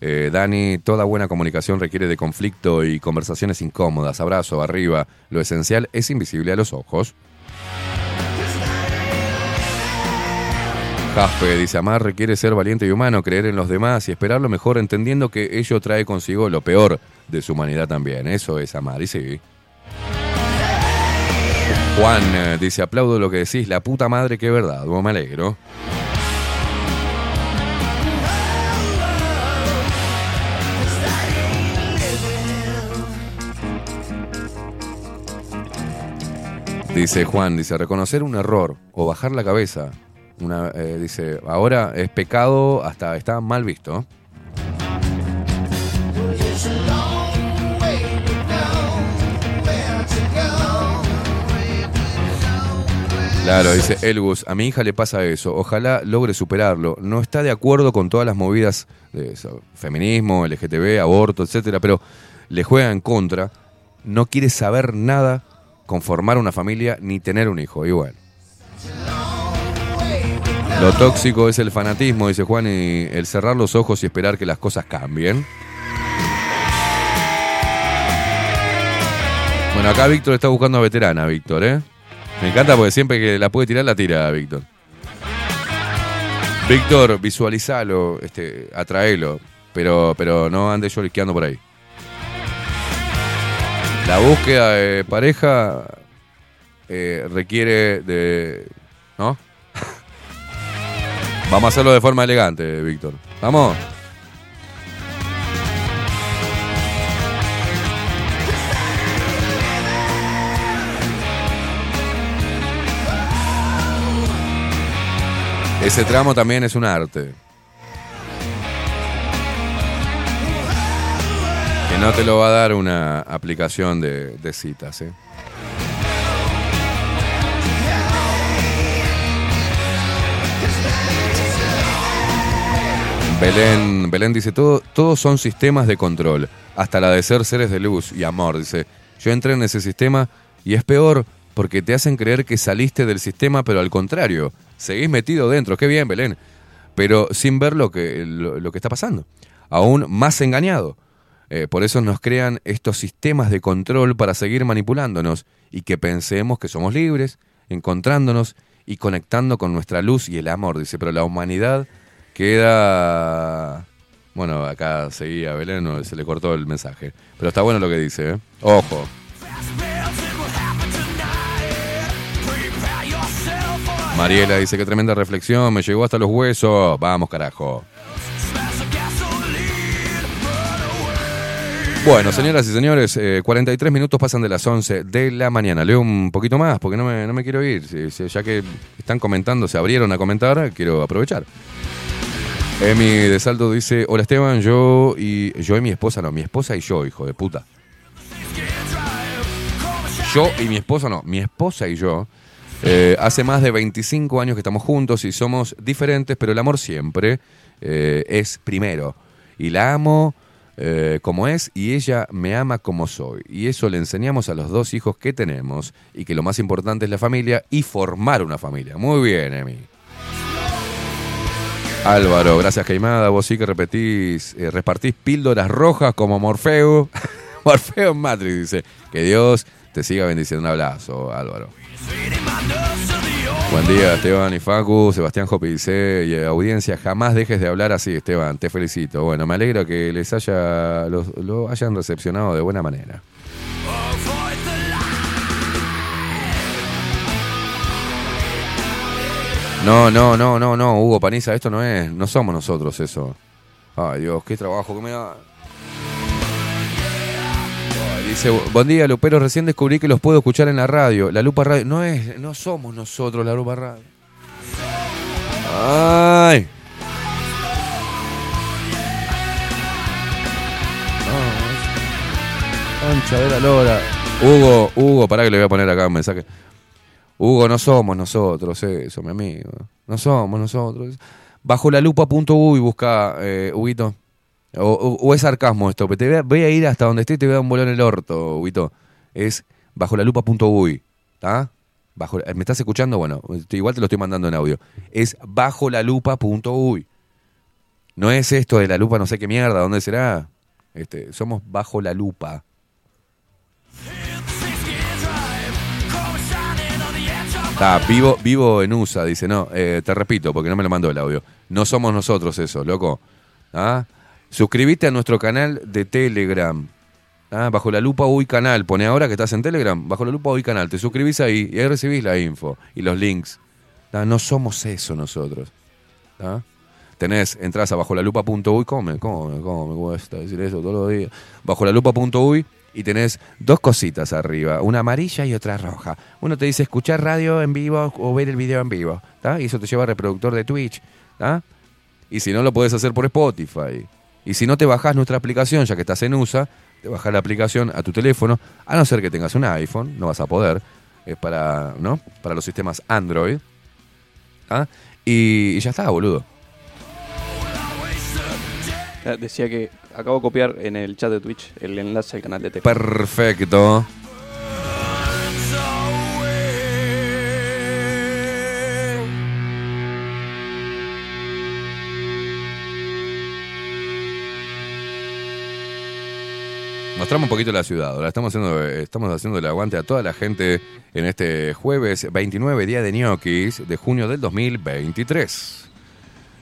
Eh, Dani, toda buena comunicación requiere de conflicto y conversaciones incómodas. Abrazo, arriba. Lo esencial es invisible a los ojos. Jaspe dice, amar requiere ser valiente y humano, creer en los demás y esperar lo mejor, entendiendo que ello trae consigo lo peor de su humanidad también. Eso es amar, y sí. Juan eh, dice, aplaudo lo que decís, la puta madre, qué verdad, Bueno, me alegro. Dice Juan, dice, reconocer un error o bajar la cabeza. Una, eh, dice, ahora es pecado, hasta está mal visto. Claro, dice Elgus, a mi hija le pasa eso, ojalá logre superarlo. No está de acuerdo con todas las movidas de eso, feminismo, LGTB, aborto, etcétera, pero le juega en contra. No quiere saber nada con formar una familia ni tener un hijo. Y bueno. Lo tóxico es el fanatismo, dice Juan, y el cerrar los ojos y esperar que las cosas cambien. Bueno, acá Víctor está buscando a veterana, Víctor, ¿eh? Me encanta porque siempre que la puede tirar, la tira, Víctor. Víctor, visualizalo, este, atraelo, pero, pero no andes lloriqueando por ahí. La búsqueda de pareja eh, requiere de. ¿No? Vamos a hacerlo de forma elegante, Víctor. ¿Vamos? Ese tramo también es un arte. Que no te lo va a dar una aplicación de, citas, ¿eh? Belén, Belén dice, todo, todos son sistemas de control, hasta la de ser seres de luz y amor. Dice, yo entré en ese sistema y es peor porque te hacen creer que saliste del sistema, pero al contrario, seguís metido dentro. Qué bien, Belén. Pero sin ver lo que, lo, que está pasando. Aún más engañado. Eh, por eso nos crean estos sistemas de control para seguir manipulándonos y que pensemos que somos libres, encontrándonos y conectando con nuestra luz y el amor. Dice, pero la humanidad queda... Bueno, acá seguía Belén, se le cortó el mensaje. Pero está bueno lo que dice, ¿eh? Ojo. Mariela dice que tremenda reflexión, me llegó hasta los huesos. Vamos, carajo. Bueno, señoras y señores, eh, 43 minutos pasan de las 11 de la mañana. Leo un poquito más porque no me, no me quiero ir. Ya que están comentando, se abrieron a comentar, quiero aprovechar. Emi de Salto dice, hola Esteban, yo y yo y mi esposa, no, mi esposa y yo, hijo de puta. Yo y mi esposa, no, mi esposa y yo Eh, hace más de 25 años que estamos juntos y somos diferentes, pero el amor siempre eh, es primero. Y la amo eh, como es y ella me ama como soy. Y eso le enseñamos a los dos hijos que tenemos y que lo más importante es la familia y formar una familia. Muy bien, Emi. Álvaro, gracias Caimada, vos sí que repetís, eh, repartís píldoras rojas como Morfeo. *laughs* Morfeo en Matrix dice, que Dios te siga bendiciendo. Un abrazo, Álvaro. Buen día, Esteban y Facu. Sebastián Jopi dice, y, eh, audiencia, jamás dejes de hablar así, Esteban. Te felicito. Bueno, me alegro que les haya, lo hayan recepcionado de buena manera. No, no, no, no, no, Hugo Paniza, esto no es, no somos nosotros eso. Ay Dios, qué trabajo que me da. Dice, buen día, Lupero, recién descubrí que los puedo escuchar en la radio. La Lupa Radio, no es, no somos nosotros la Lupa Radio. Ay. No, Concha de la lora. Hugo, Hugo, pará que le voy a poner acá un mensaje. Hugo, no somos nosotros, eso, mi amigo. No somos nosotros. Bajo la lupa.uy busca, eh, Huguito. O, es sarcasmo esto, pero te voy a, ir hasta donde esté y te voy a dar un bolón en el orto, Huguito. Es bajo la. ¿Está? Bajo, ¿Me estás escuchando? Bueno, igual te lo estoy mandando en audio. Es bajo la lupa.uy. No es esto de la lupa, no sé qué mierda, ¿dónde será? Este, somos bajo la lupa. Está, vivo, vivo en USA, dice, no, eh, te repito, porque no me lo mandó el audio. No somos nosotros eso, loco. ¿Ah? Suscribite a nuestro canal de Telegram. ¿Ah? Bajo la lupa hoy canal. Pone ahora que estás en Telegram. Bajo la lupa hoy canal. Te suscribís ahí y ahí recibís la info y los links. ¿Ah? No somos eso nosotros. ¿Ah? Tenés, entras a bajo la lupa.uy, ¿cómo me, cómo, me- cómo me cuesta decir eso todos los días? Bajo la lupa.uy y tenés dos cositas arriba, una amarilla y otra roja. Uno te dice escuchar radio en vivo o ver el video en vivo. Y eso te lleva al reproductor de Twitch, ¿tá? Y si no, lo puedes hacer por Spotify. Y si no te bajás nuestra aplicación, ya que estás en USA, te bajás la aplicación a tu teléfono, a no ser que tengas un iPhone, no vas a poder, es para, ¿no? Para los sistemas Android. y ya está, boludo. Eh, Decía que acabo de copiar en el chat de Twitch el enlace al canal de Telegram. Perfecto. Mostramos un poquito la ciudad. Ahora estamos haciendo, estamos haciendo el aguante a toda la gente en este jueves 29, día de ñoquis de junio del 2023.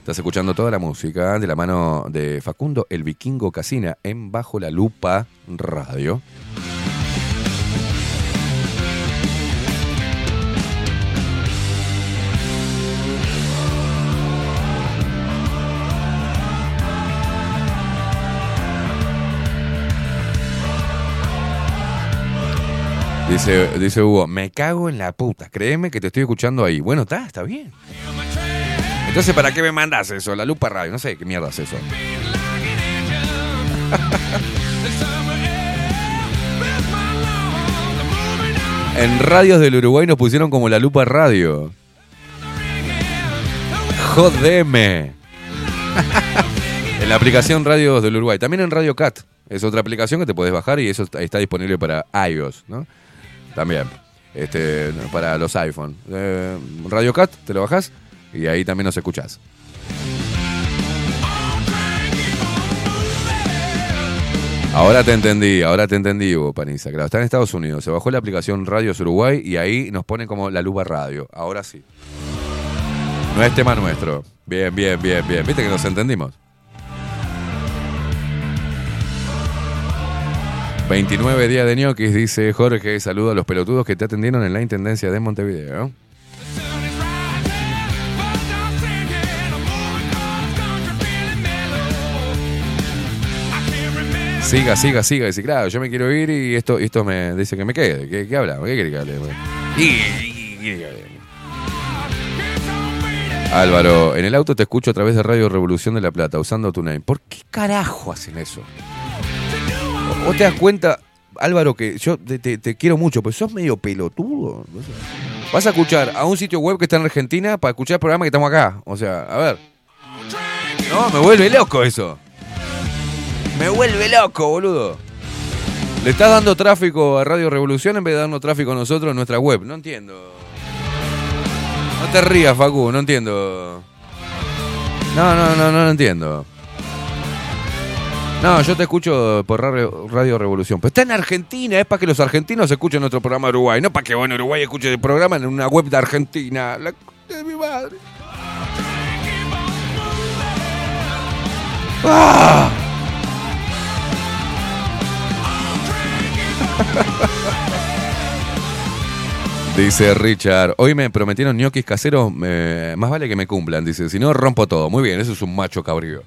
Estás escuchando toda la música de la mano de Facundo el Vikingo Casina en Bajo la Lupa Radio. Dice, dice Hugo, me cago en la puta. Créeme que te estoy escuchando ahí. Bueno, está, está bien. Entonces, ¿para qué me mandas eso? La lupa radio. No sé qué mierda es eso. *laughs* En radios del Uruguay nos pusieron como la lupa radio. Jodeme. *laughs* en la aplicación Radios del Uruguay. También en Radio Cat. Es otra aplicación que te puedes bajar y eso está, disponible para iOS, ¿no? También. Este, para los iPhone. Eh, Radio Cat, te lo bajas y ahí también nos escuchás. Ahora te entendí, ahora te entendí, Hugo Paniza. Claro, está en Estados Unidos. Se bajó la aplicación Radios Uruguay y ahí nos pone como la lupa radio. Ahora sí. No es tema nuestro. Bien, bien, bien, bien. ¿Viste que nos entendimos? 29 días de ñoquis, dice Jorge. Saludo a los pelotudos que te atendieron en la Intendencia de Montevideo. Siga, siga, siga. Dice, claro, yo me quiero ir y esto, esto me dice que me quede. ¿Qué, qué? ¿Qué quiere que hable? Álvaro, en el auto te escucho a través de Radio Revolución de La Plata, usando tu name. ¿Por qué carajo hacen eso? ¿Vos te das cuenta, Álvaro, que yo te quiero mucho, pero sos medio pelotudo? Vas a escuchar a un sitio web que está en Argentina para escuchar el programa que estamos acá. O sea, a ver. No, me vuelve loco eso. Me vuelve loco, boludo. Le estás dando tráfico a Radio Revolución en vez de darnos tráfico a nosotros en nuestra web. No entiendo. No te rías, Facu, no entiendo. No, no, no, no entiendo. No, yo te escucho por Radio, Revolución. Pero está en Argentina, es para que los argentinos escuchen nuestro programa de Uruguay. No para que en Uruguay escuches el programa en una web de Argentina. La de mi madre. ¡Ah! *laughs* Dice Richard, hoy me prometieron ñoquis caseros, más vale que me cumplan, dice, si no rompo todo. Muy bien, eso es un macho cabrío.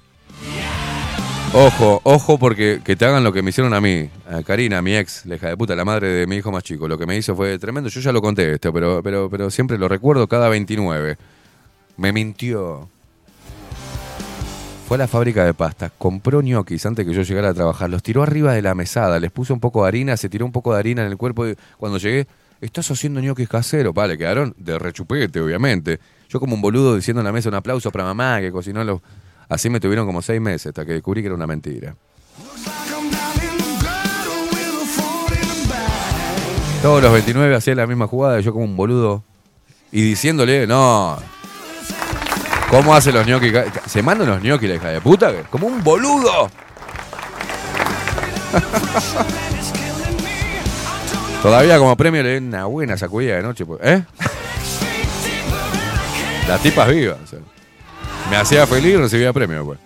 Ojo, ojo porque que te hagan lo que me hicieron a mí, a Karina, mi ex, la hija de puta, la madre de mi hijo más chico. Lo que me hizo fue tremendo, yo ya lo conté esto, pero, pero, pero siempre lo recuerdo cada 29. Me mintió. Fue a la fábrica de pastas, compró ñoquis antes que yo llegara a trabajar, los tiró arriba de la mesada, les puso un poco de harina, se tiró un poco de harina en el cuerpo. y Cuando llegué, ¿estás haciendo ñoquis caseros? Vale, quedaron de rechupete, obviamente. Yo como un boludo diciendo en la mesa un aplauso para mamá que cocinó los... Así me tuvieron como seis meses hasta que descubrí que era una mentira. Todos los 29 hacían la misma jugada, yo como un boludo. Y diciéndole, no. ¿Cómo hace los ñoquis? ¿Se mandan los ñoquis la hija de puta? Como un boludo. *laughs* Todavía como premio le den una buena sacudida de noche. pues, ¿Eh? La tipa es viva. o sea. Me hacía feliz y recibía premio, pues.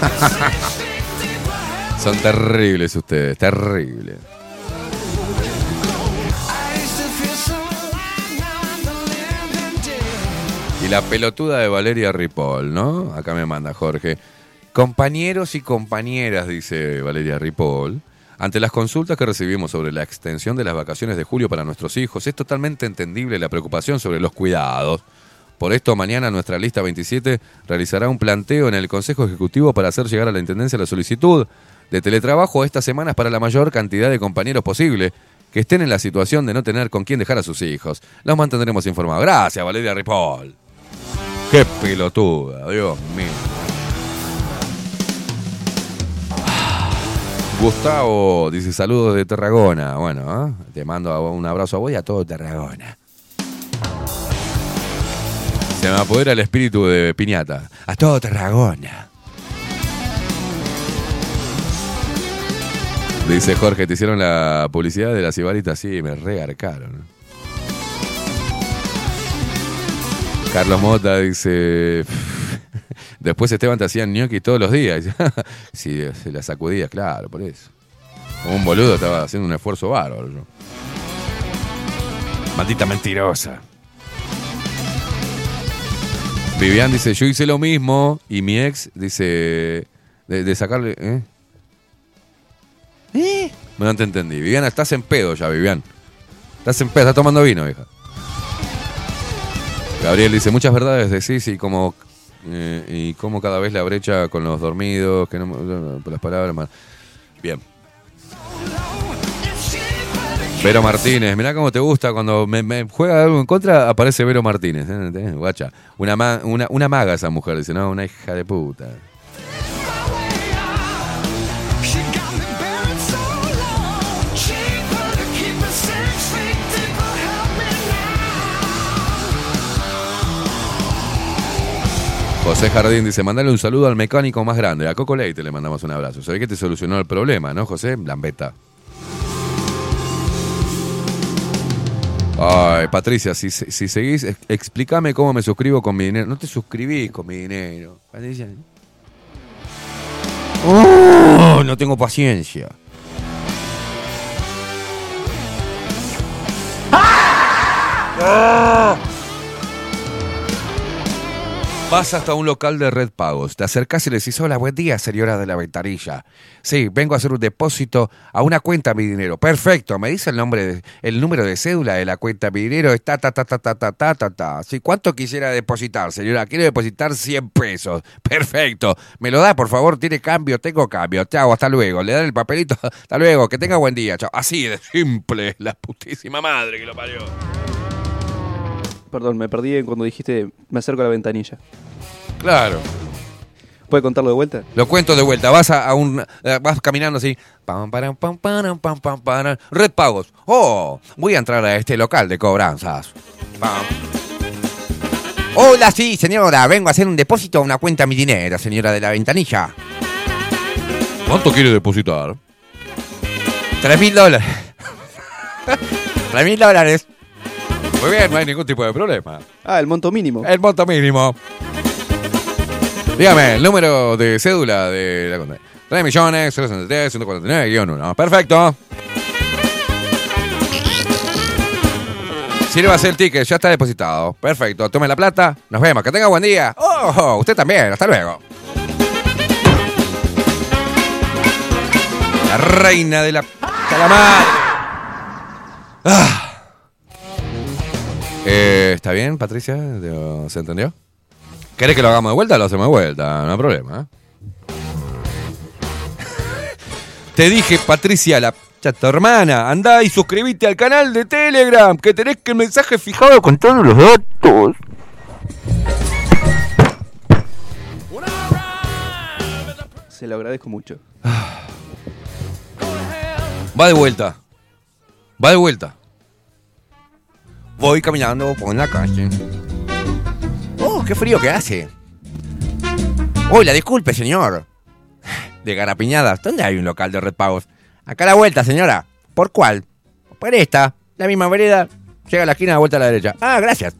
*laughs* Son terribles ustedes, terribles. Y la pelotuda de Valeria Ripoll, ¿no? Acá me manda Jorge. Compañeros y compañeras, dice Valeria Ripoll, ante las consultas que recibimos sobre la extensión de las vacaciones de julio para nuestros hijos, es totalmente entendible la preocupación sobre los cuidados. Por esto, mañana nuestra lista 27 realizará un planteo en el Consejo Ejecutivo para hacer llegar a la Intendencia la solicitud de teletrabajo estas semanas para la mayor cantidad de compañeros posible que estén en la situación de no tener con quién dejar a sus hijos. Los mantendremos informados. Gracias, Valeria Ripoll. Qué pelotuda, Dios mío. Gustavo dice saludos de Tarragona. Bueno, ¿eh? te mando un abrazo a vos y a todo Tarragona. Se me apodera el espíritu de Piñata. A todo Tarragona. Dice Jorge, te hicieron la publicidad de las ibaritas, sí, me regarcaron. Carlos Mota dice. Después Esteban te hacían gnocchi todos los días. *laughs* sí, se la sacudía, claro, por eso. Como un boludo estaba haciendo un esfuerzo bárbaro. yo. Maldita mentirosa. Vivian dice, yo hice lo mismo y mi ex dice, de, de sacarle... ¿eh? ¿Eh? No te entendí. Viviana, estás en pedo ya, Vivian. Estás en pedo, estás tomando vino, hija. Gabriel dice, muchas verdades decís y como, eh, y como cada vez la brecha con los dormidos, que no, las palabras más. Bien. Vero Martínez, mirá cómo te gusta cuando me, me juega algo en contra, aparece Vero Martínez. ¿eh? ¿Eh? Guacha. Una, ma- una, una maga esa mujer, dice, no, una hija de puta. José Jardín dice, mandale un saludo al mecánico más grande. A Coco Leite le mandamos un abrazo. Se ve que te solucionó el problema, ¿no, José? Lambeta. Ay, Patricia, si, si seguís, ex- explícame cómo me suscribo con mi dinero. No te suscribís con mi dinero. Patricia. Oh, no tengo paciencia. Vas hasta un local de Red Pagos, te acercás y le decís, hola, buen día, señora de la ventanilla. Sí, vengo a hacer un depósito a una cuenta mi dinero. Perfecto, me dice el nombre, de- el número de cédula de la cuenta mi dinero, está ta ta ta ta ta ta ta ta. Sí, ¿cuánto quisiera depositar, señora? Quiero depositar 100 pesos. Perfecto. ¿Me lo da, por favor? ¿Tiene cambio? Tengo cambio. Chao, hasta luego. Le dan el papelito. *laughs* Hasta luego. Que tenga buen día. Chao. Así de simple. La putísima madre que lo parió. Perdón, me perdí en cuando dijiste me acerco a la ventanilla. Claro. ¿Puede contarlo de vuelta? Lo cuento de vuelta. Vas a, a un. eh, Vas caminando así. Pam, param, pam, param, pam, pam, param. Red Pagos. Oh, voy a entrar a este local de cobranzas. Pam. Hola, sí, señora. Vengo a hacer un depósito a una cuenta mi dinero, señora de la ventanilla. ¿Cuánto quiere depositar? Tres mil dólares. *laughs* Tres mil dólares. Muy bien, no hay ningún tipo de problema. Ah, el monto mínimo. El monto mínimo. Dígame, el número de cédula de la cuenta. 3 millones, 063, 149, 1. Perfecto. Sírvase el ticket, ya está depositado. Perfecto, tome la plata. Nos vemos, que tenga buen día. Oh, usted también, hasta luego. La reina de la... de la madre. Ah. Eh, ¿Está bien, Patricia? ¿Se entendió? ¿Querés que lo hagamos de vuelta? Lo hacemos de vuelta, no hay problema. ¿eh? *laughs* Te dije, Patricia, la chata hermana, andá y suscribite al canal de Telegram, que tenés que el mensaje fijado con todos los datos. Se lo agradezco mucho. *sighs* Va de vuelta. Va de vuelta. Voy caminando por la calle. Oh, qué frío que hace. Hola, disculpe, señor. De Garapiñadas, ¿dónde hay un local de Red Pagos? Acá a la vuelta, señora. ¿Por cuál? Por esta. La misma vereda. Llega a la esquina, vuelta a la derecha. Ah, gracias.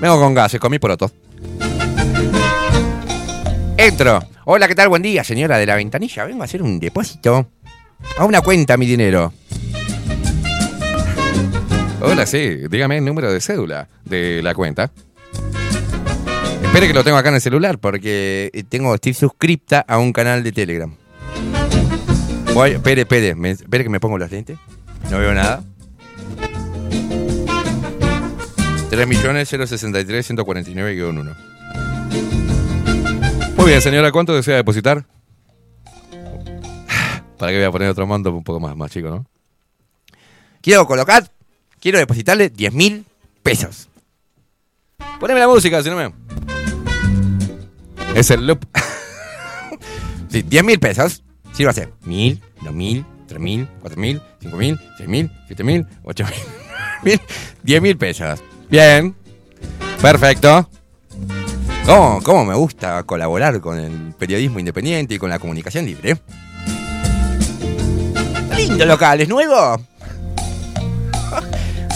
Vengo con gases, comí porotos. Entro. Hola, ¿qué tal? Buen día, señora de la ventanilla. Vengo a hacer un depósito. A una cuenta, mi dinero. Hola, sí. Dígame el número de cédula de la cuenta. Espere que lo tengo acá en el celular porque eh, tengo, estoy suscripta a un canal de Telegram. Voy, espere, espere, espere que me pongo los lentes. No veo nada. 3.063.149-1. Muy bien, señora, ¿cuánto desea depositar? Para que voy a poner otro monto un poco más, más chico, ¿no? Quiero colocar, quiero depositarle 10 mil pesos. Poneme la música, si no me... Es el loop. *laughs* sí, 10 mil pesos. Sí, va a ser mil, dos mil, tres mil, cuatro mil, cinco mil, seis mil, siete mil, ocho mil, diez mil pesos. Bien. Perfecto. ¿Cómo, ¿Cómo me gusta colaborar con el periodismo independiente y con la comunicación libre? Lindo local, ¿es nuevo? *laughs*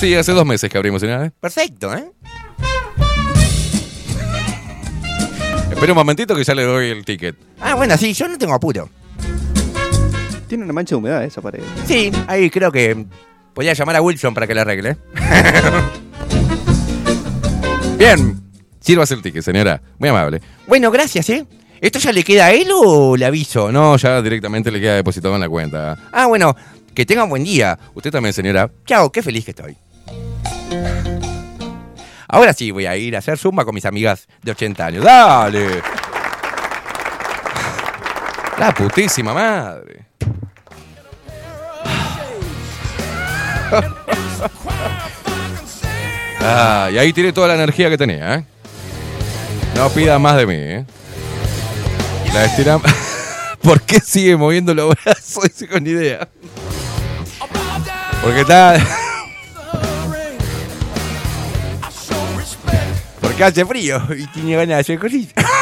Sí, hace dos meses que abrimos, señora. Perfecto, ¿eh? Espera un momentito que ya le doy el ticket. Ah, bueno, sí, yo no tengo apuro. Tiene una mancha de humedad esa pared. Sí, ahí creo que podía llamar a Wilson para que le arregle. *laughs* Bien, sírvase el ticket, señora. Muy amable. Bueno, gracias, ¿eh? ¿Esto ya le queda a él o le aviso? No, ya directamente le queda depositado en la cuenta. Ah, bueno, que tenga un buen día. Usted también, señora. Chao, qué feliz que estoy. Ahora sí voy a ir a hacer zumba con mis amigas de 80 años. ¡Dale! La putísima madre. Ah, y ahí tiré toda la energía que tenía, ¿eh? No pida más de mí, ¿eh? La estiramos. *laughs* ¿Por qué sigue moviendo los brazos? Estoy con idea. Porque está. *laughs* Porque hace frío y tiene ganas de hacer cositas. *laughs*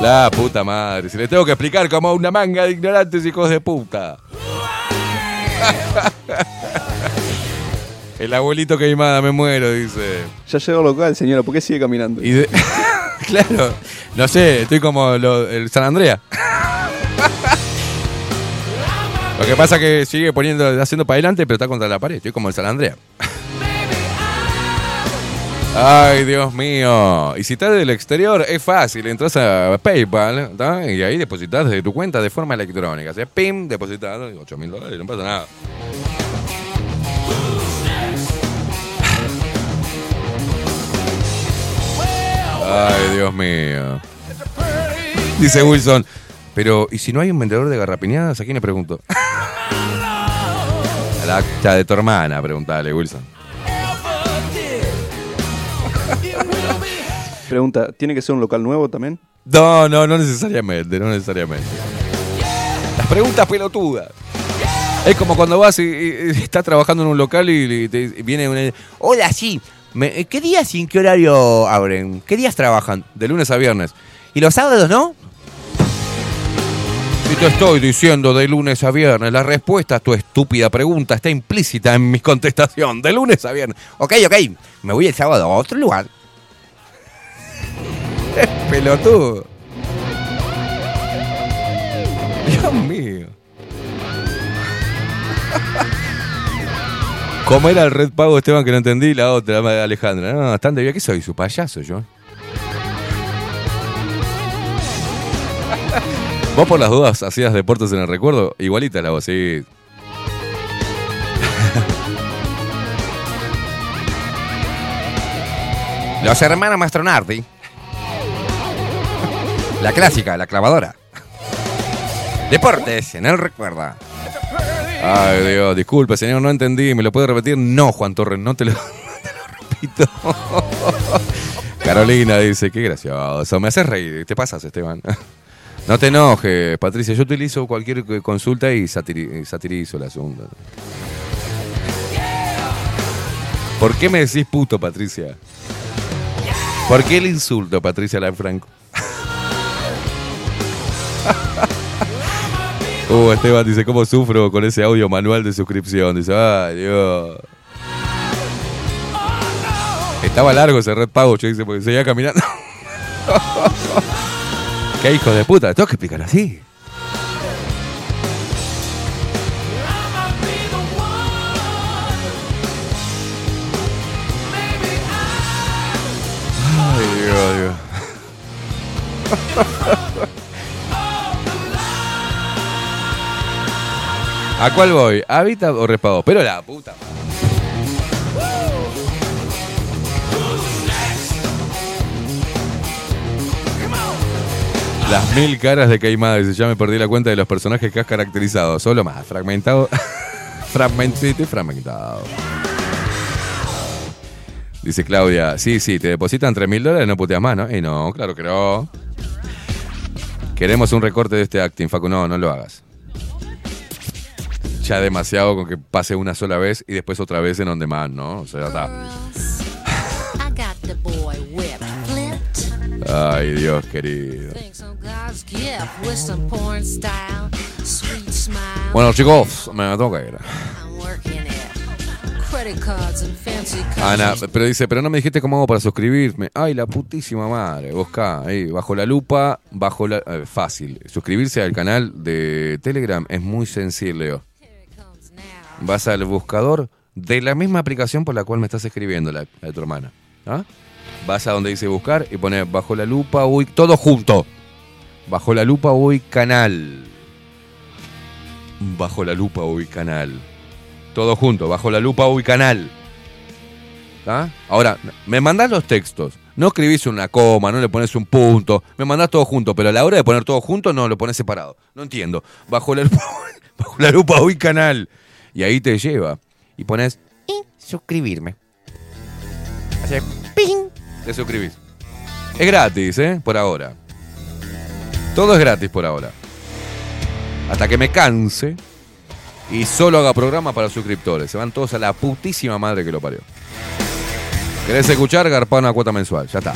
La puta madre, si le tengo que explicar como una manga de ignorantes hijos de puta. El abuelito queimada, me muero, dice. Ya llegó al local, señora. ¿Por qué sigue caminando? Y de- *laughs* claro, no sé, estoy como el San Andrea. *laughs* Lo que pasa es que sigue poniendo, haciendo para adelante, pero está contra la pared. Estoy como el San Andrea. *laughs* Ay, Dios mío. Y si estás del exterior, es fácil. Entras a PayPal y ahí depositas desde tu cuenta de forma electrónica. O sea, pim, depositado 8 mil dólares, no pasa nada. Ay, Dios mío. Dice Wilson. Pero, ¿y si no hay un vendedor de garrapiñadas? ¿A quién le pregunto? A la acta de tu hermana, preguntale, Wilson. Pregunta, ¿tiene que ser un local nuevo también? No, no, no necesariamente, no necesariamente. Las preguntas pelotudas. Es como cuando vas y, y- y estás trabajando en un local y, y te viene una... Hola, sí. Me- ¿Qué días y en qué horario abren? ¿Qué días trabajan? De lunes a viernes. ¿Y los sábados no? Y te estoy diciendo de lunes a viernes. La respuesta a tu estúpida pregunta está implícita en mi contestación. De lunes a viernes. Ok, ok. Me voy el sábado a otro lugar. *laughs* Es pelotudo. Dios mío. *laughs* ¿Cómo era el red pago, Esteban, que no entendí? La otra, Alejandra. No, están de. ¿Qué soy? ¿Su payaso yo? Vos por las dudas hacías deportes en el recuerdo. Igualita la voz, sí. *laughs* Los hermanos Mastronardi. La clásica, la clavadora. Deportes en el recuerdo. Ay, Dios, disculpe, señor, no entendí. ¿Me lo puede repetir? No, Juan Torres, *laughs* no te lo, repito. Carolina dice, qué gracioso. Me haces reír. Te pasas, Esteban. No te enojes, Patricia. Yo utilizo cualquier consulta y satiri- satirizo el asunto. ¿Por qué me decís puto, Patricia? ¿Por qué el insulto, Patricia Lanfranco? *laughs* Uh, Esteban dice, ¿cómo sufro con ese audio manual de suscripción? Dice, ay, Dios. Estaba largo ese red pago, yo dice, porque seguía caminando. *laughs* ¿Qué hijo de puta? Tengo que explicar así. Ay, Dios, Dios. *laughs* ¿A cuál voy? ¿Hábitat o repago? Pero la puta. Las mil caras de Caimada. Dice, ya me perdí la cuenta de los personajes que has caracterizado. Solo más. Fragmentado. *laughs* Fragmentito y fragmentado. Dice Claudia, sí, sí, te depositan 3 mil dólares, no puteas más, ¿no? Y no, claro que no. Queremos un recorte de este acting, Facu. No, no lo hagas. Ya demasiado con que pase una sola vez y después otra vez en on demand, ¿no? O sea, ya está. Ay, Dios querido. Bueno, chicos, me tengo que ir. Ana, pero dice, pero no me dijiste cómo hago para suscribirme. Ay, la putísima madre. Busca ahí, bajo la lupa, bajo la. eh, fácil. Suscribirse al canal de Telegram es muy sencillo, Leo. Vas al buscador de la misma aplicación por la cual me estás escribiendo, la, de tu hermana. ¿Ah? Vas a donde dice buscar y pones bajo la lupa, uy, todo junto. Bajo la lupa, uy, canal. Bajo la lupa, uy, canal. Todo junto, bajo la lupa, uy, canal. ¿Ah? Ahora, me mandás los textos. No escribís una coma, no le pones un punto. Me mandás todo junto, pero a la hora de poner todo junto, no, lo pones separado. No entiendo. Bajo la lupa, *laughs* bajo la lupa, uy, canal. Y ahí te lleva. Y pones y suscribirme. Hace ping. Te suscribís. Es gratis, ¿eh? Por ahora. Todo es gratis por ahora. Hasta que me canse y solo haga programa para suscriptores. Se van todos a la putísima madre que lo parió. ¿Querés escuchar? Garpa una cuota mensual. Ya está.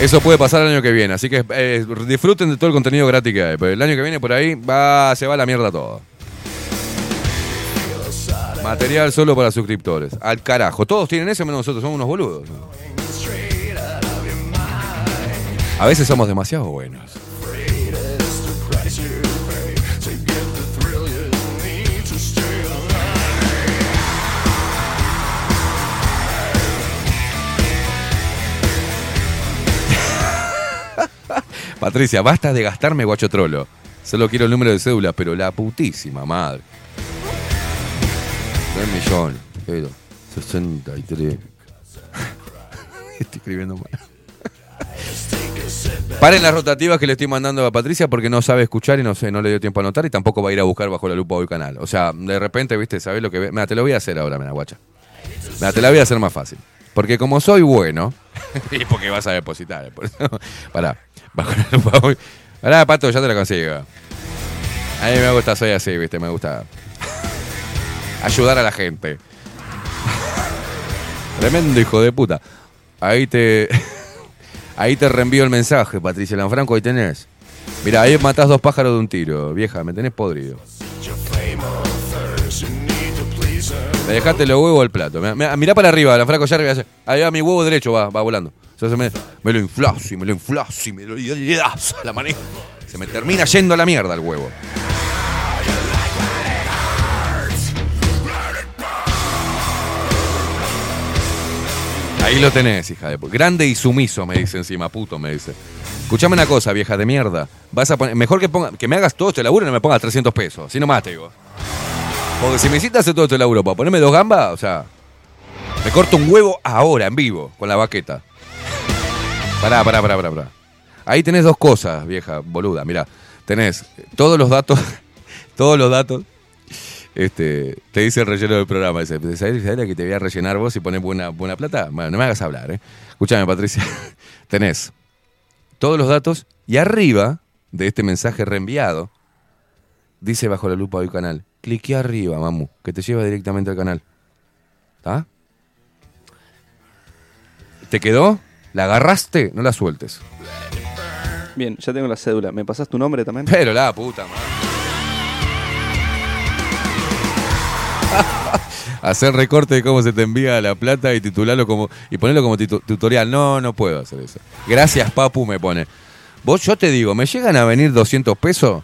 Eso puede pasar el año que viene. Así que eh, disfruten de todo el contenido gratis que hay. Pero el año que viene por ahí va, se va la mierda todo. Material solo para suscriptores. Al carajo. Todos tienen eso menos nosotros, somos unos boludos. A veces somos demasiado buenos. *laughs* Patricia, basta de gastarme guacho trolo. Solo quiero el número de cédula, pero la putísima madre. 3 millones. Pero 63. *laughs* Estoy escribiendo mal. Paren las rotativas que le estoy mandando a Patricia porque no sabe escuchar y no sé, no le dio tiempo a anotar y tampoco va a ir a buscar bajo la lupa hoy canal. O sea, de repente, viste, ¿sabes lo que ve? Mira, te lo voy a hacer ahora, mira, guacha. Mira, te la voy a hacer más fácil. Porque como soy bueno, *laughs* y porque vas a depositar, por eso. *laughs* Pará, bajo la lupa hoy. Pará, pato, ya te la consigo. A mí me gusta, soy así, viste, me gusta ayudar a la gente. Tremendo hijo de puta. Ahí te. *laughs* Ahí te reenvío el mensaje, Patricia Lanfranco, ahí tenés. Mira, ahí matás dos pájaros de un tiro, vieja, me tenés podrido. Me dejaste los huevos al plato. Mirá, para arriba, Lanfranco, ya arriba. Ahí va mi huevo derecho, va, va volando. Entonces me, lo inflas y me lo inflas y me lo das la. Se me termina yendo a la mierda el huevo. Ahí lo tenés, hija de puta. Grande y sumiso, me dice encima, puto, me dice. Escuchame una cosa, vieja de mierda. Vas a poner, mejor que ponga, que me hagas todo este laburo y no me pongas 300 pesos. Así nomás te digo. Porque si me hiciste hacer todo este laburo para ponerme dos gambas, o sea, me corto un huevo ahora, en vivo, con la baqueta. Pará, pará, pará, pará, pará. Ahí tenés dos cosas, vieja boluda. Mirá, tenés todos los datos, *laughs* todos los datos. Este, te dice el relleno del programa. Dice, ¿sabes, sabes la que te voy a rellenar vos y poner buena, buena plata? Bueno, no me hagas hablar, ¿eh? Escúchame, Patricia. *laughs* tenés todos los datos y arriba de este mensaje reenviado dice bajo la lupa del canal. Clique arriba, mamu, que te lleva directamente al canal. ¿Está? ¿Te quedó? ¿La agarraste? No la sueltes. Bien, ya tengo la cédula. ¿Me pasas tu nombre también? Pero la puta madre. Hacer recorte de cómo se te envía la plata y titularlo como. y ponerlo como tutorial. No, no puedo hacer eso. Gracias, Papu, me pone. Vos, yo te digo, ¿me llegan a venir 200 pesos?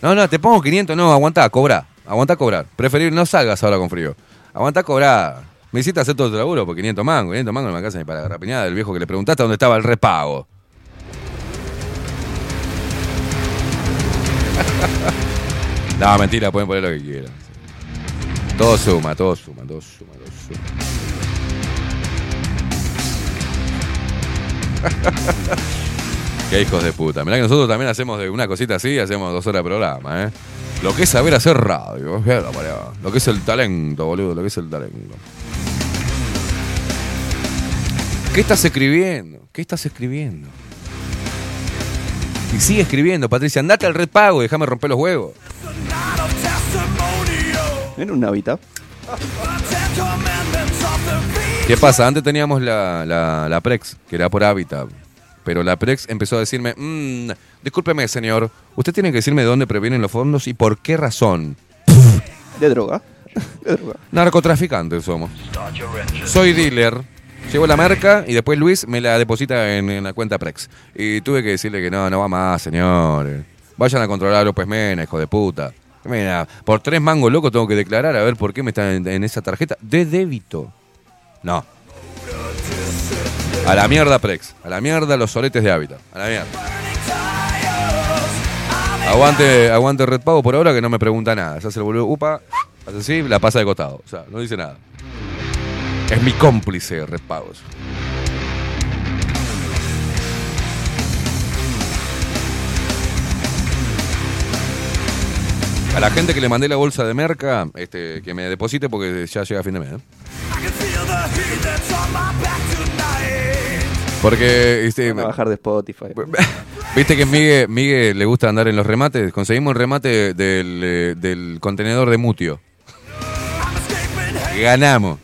No, no, te pongo 500, no, aguantá, cobrar. Aguantá cobrar. Preferir no salgas ahora con frío. Aguantá cobrar. Me hiciste hacer todo el laburo por 500 mangos. 500 mangos no me alcanza ni para la rapiñada del viejo que le preguntaste dónde estaba el repago. *laughs* no, mentira, pueden poner lo que quieran. Todo suma, todo suma, todo suma, todo suma. *laughs* Qué hijos de puta. Mirá que nosotros también hacemos de una cosita así, hacemos dos horas de programa, ¿eh? Lo que es saber hacer radio. Lo que es el talento, boludo. Lo que es el talento. ¿Qué estás escribiendo? ¿Qué estás escribiendo? Y sigue escribiendo, Patricia. Andate al red pago y déjame romper los huevos. ¿Era un hábitat? ¿Qué pasa? Antes teníamos la, la, la Prex, que era por hábitat. Pero la Prex empezó a decirme, "Mm, discúlpeme, señor, usted tiene que decirme de dónde previenen los fondos y por qué razón. ¿De droga? *laughs* De droga. Narcotraficantes somos. Soy dealer. Llevo la marca y después Luis me la deposita en, en la cuenta Prex. Y tuve que decirle que no, no va más, señores. Vayan a controlar a López Mena, hijo de puta. Mira, por tres mangos locos tengo que declarar a ver por qué me están en, esa tarjeta de débito. No. A la mierda Prex. A la mierda los soletes de hábitat. A la mierda. Aguante, aguante Red Pago por ahora que no me pregunta nada. Se hace el boludo, upa, hace así, la pasa de costado. O sea, no dice nada. Es mi cómplice Red Pagos. A la gente que le mandé la bolsa de merca, este, que me deposite porque ya llega fin de mes. ¿eh? Porque este, a bajar de Spotify. *laughs* Viste que Miguel, Miguel le gusta andar en los remates. Conseguimos el remate del, eh, del contenedor de Mutio. Ganamos.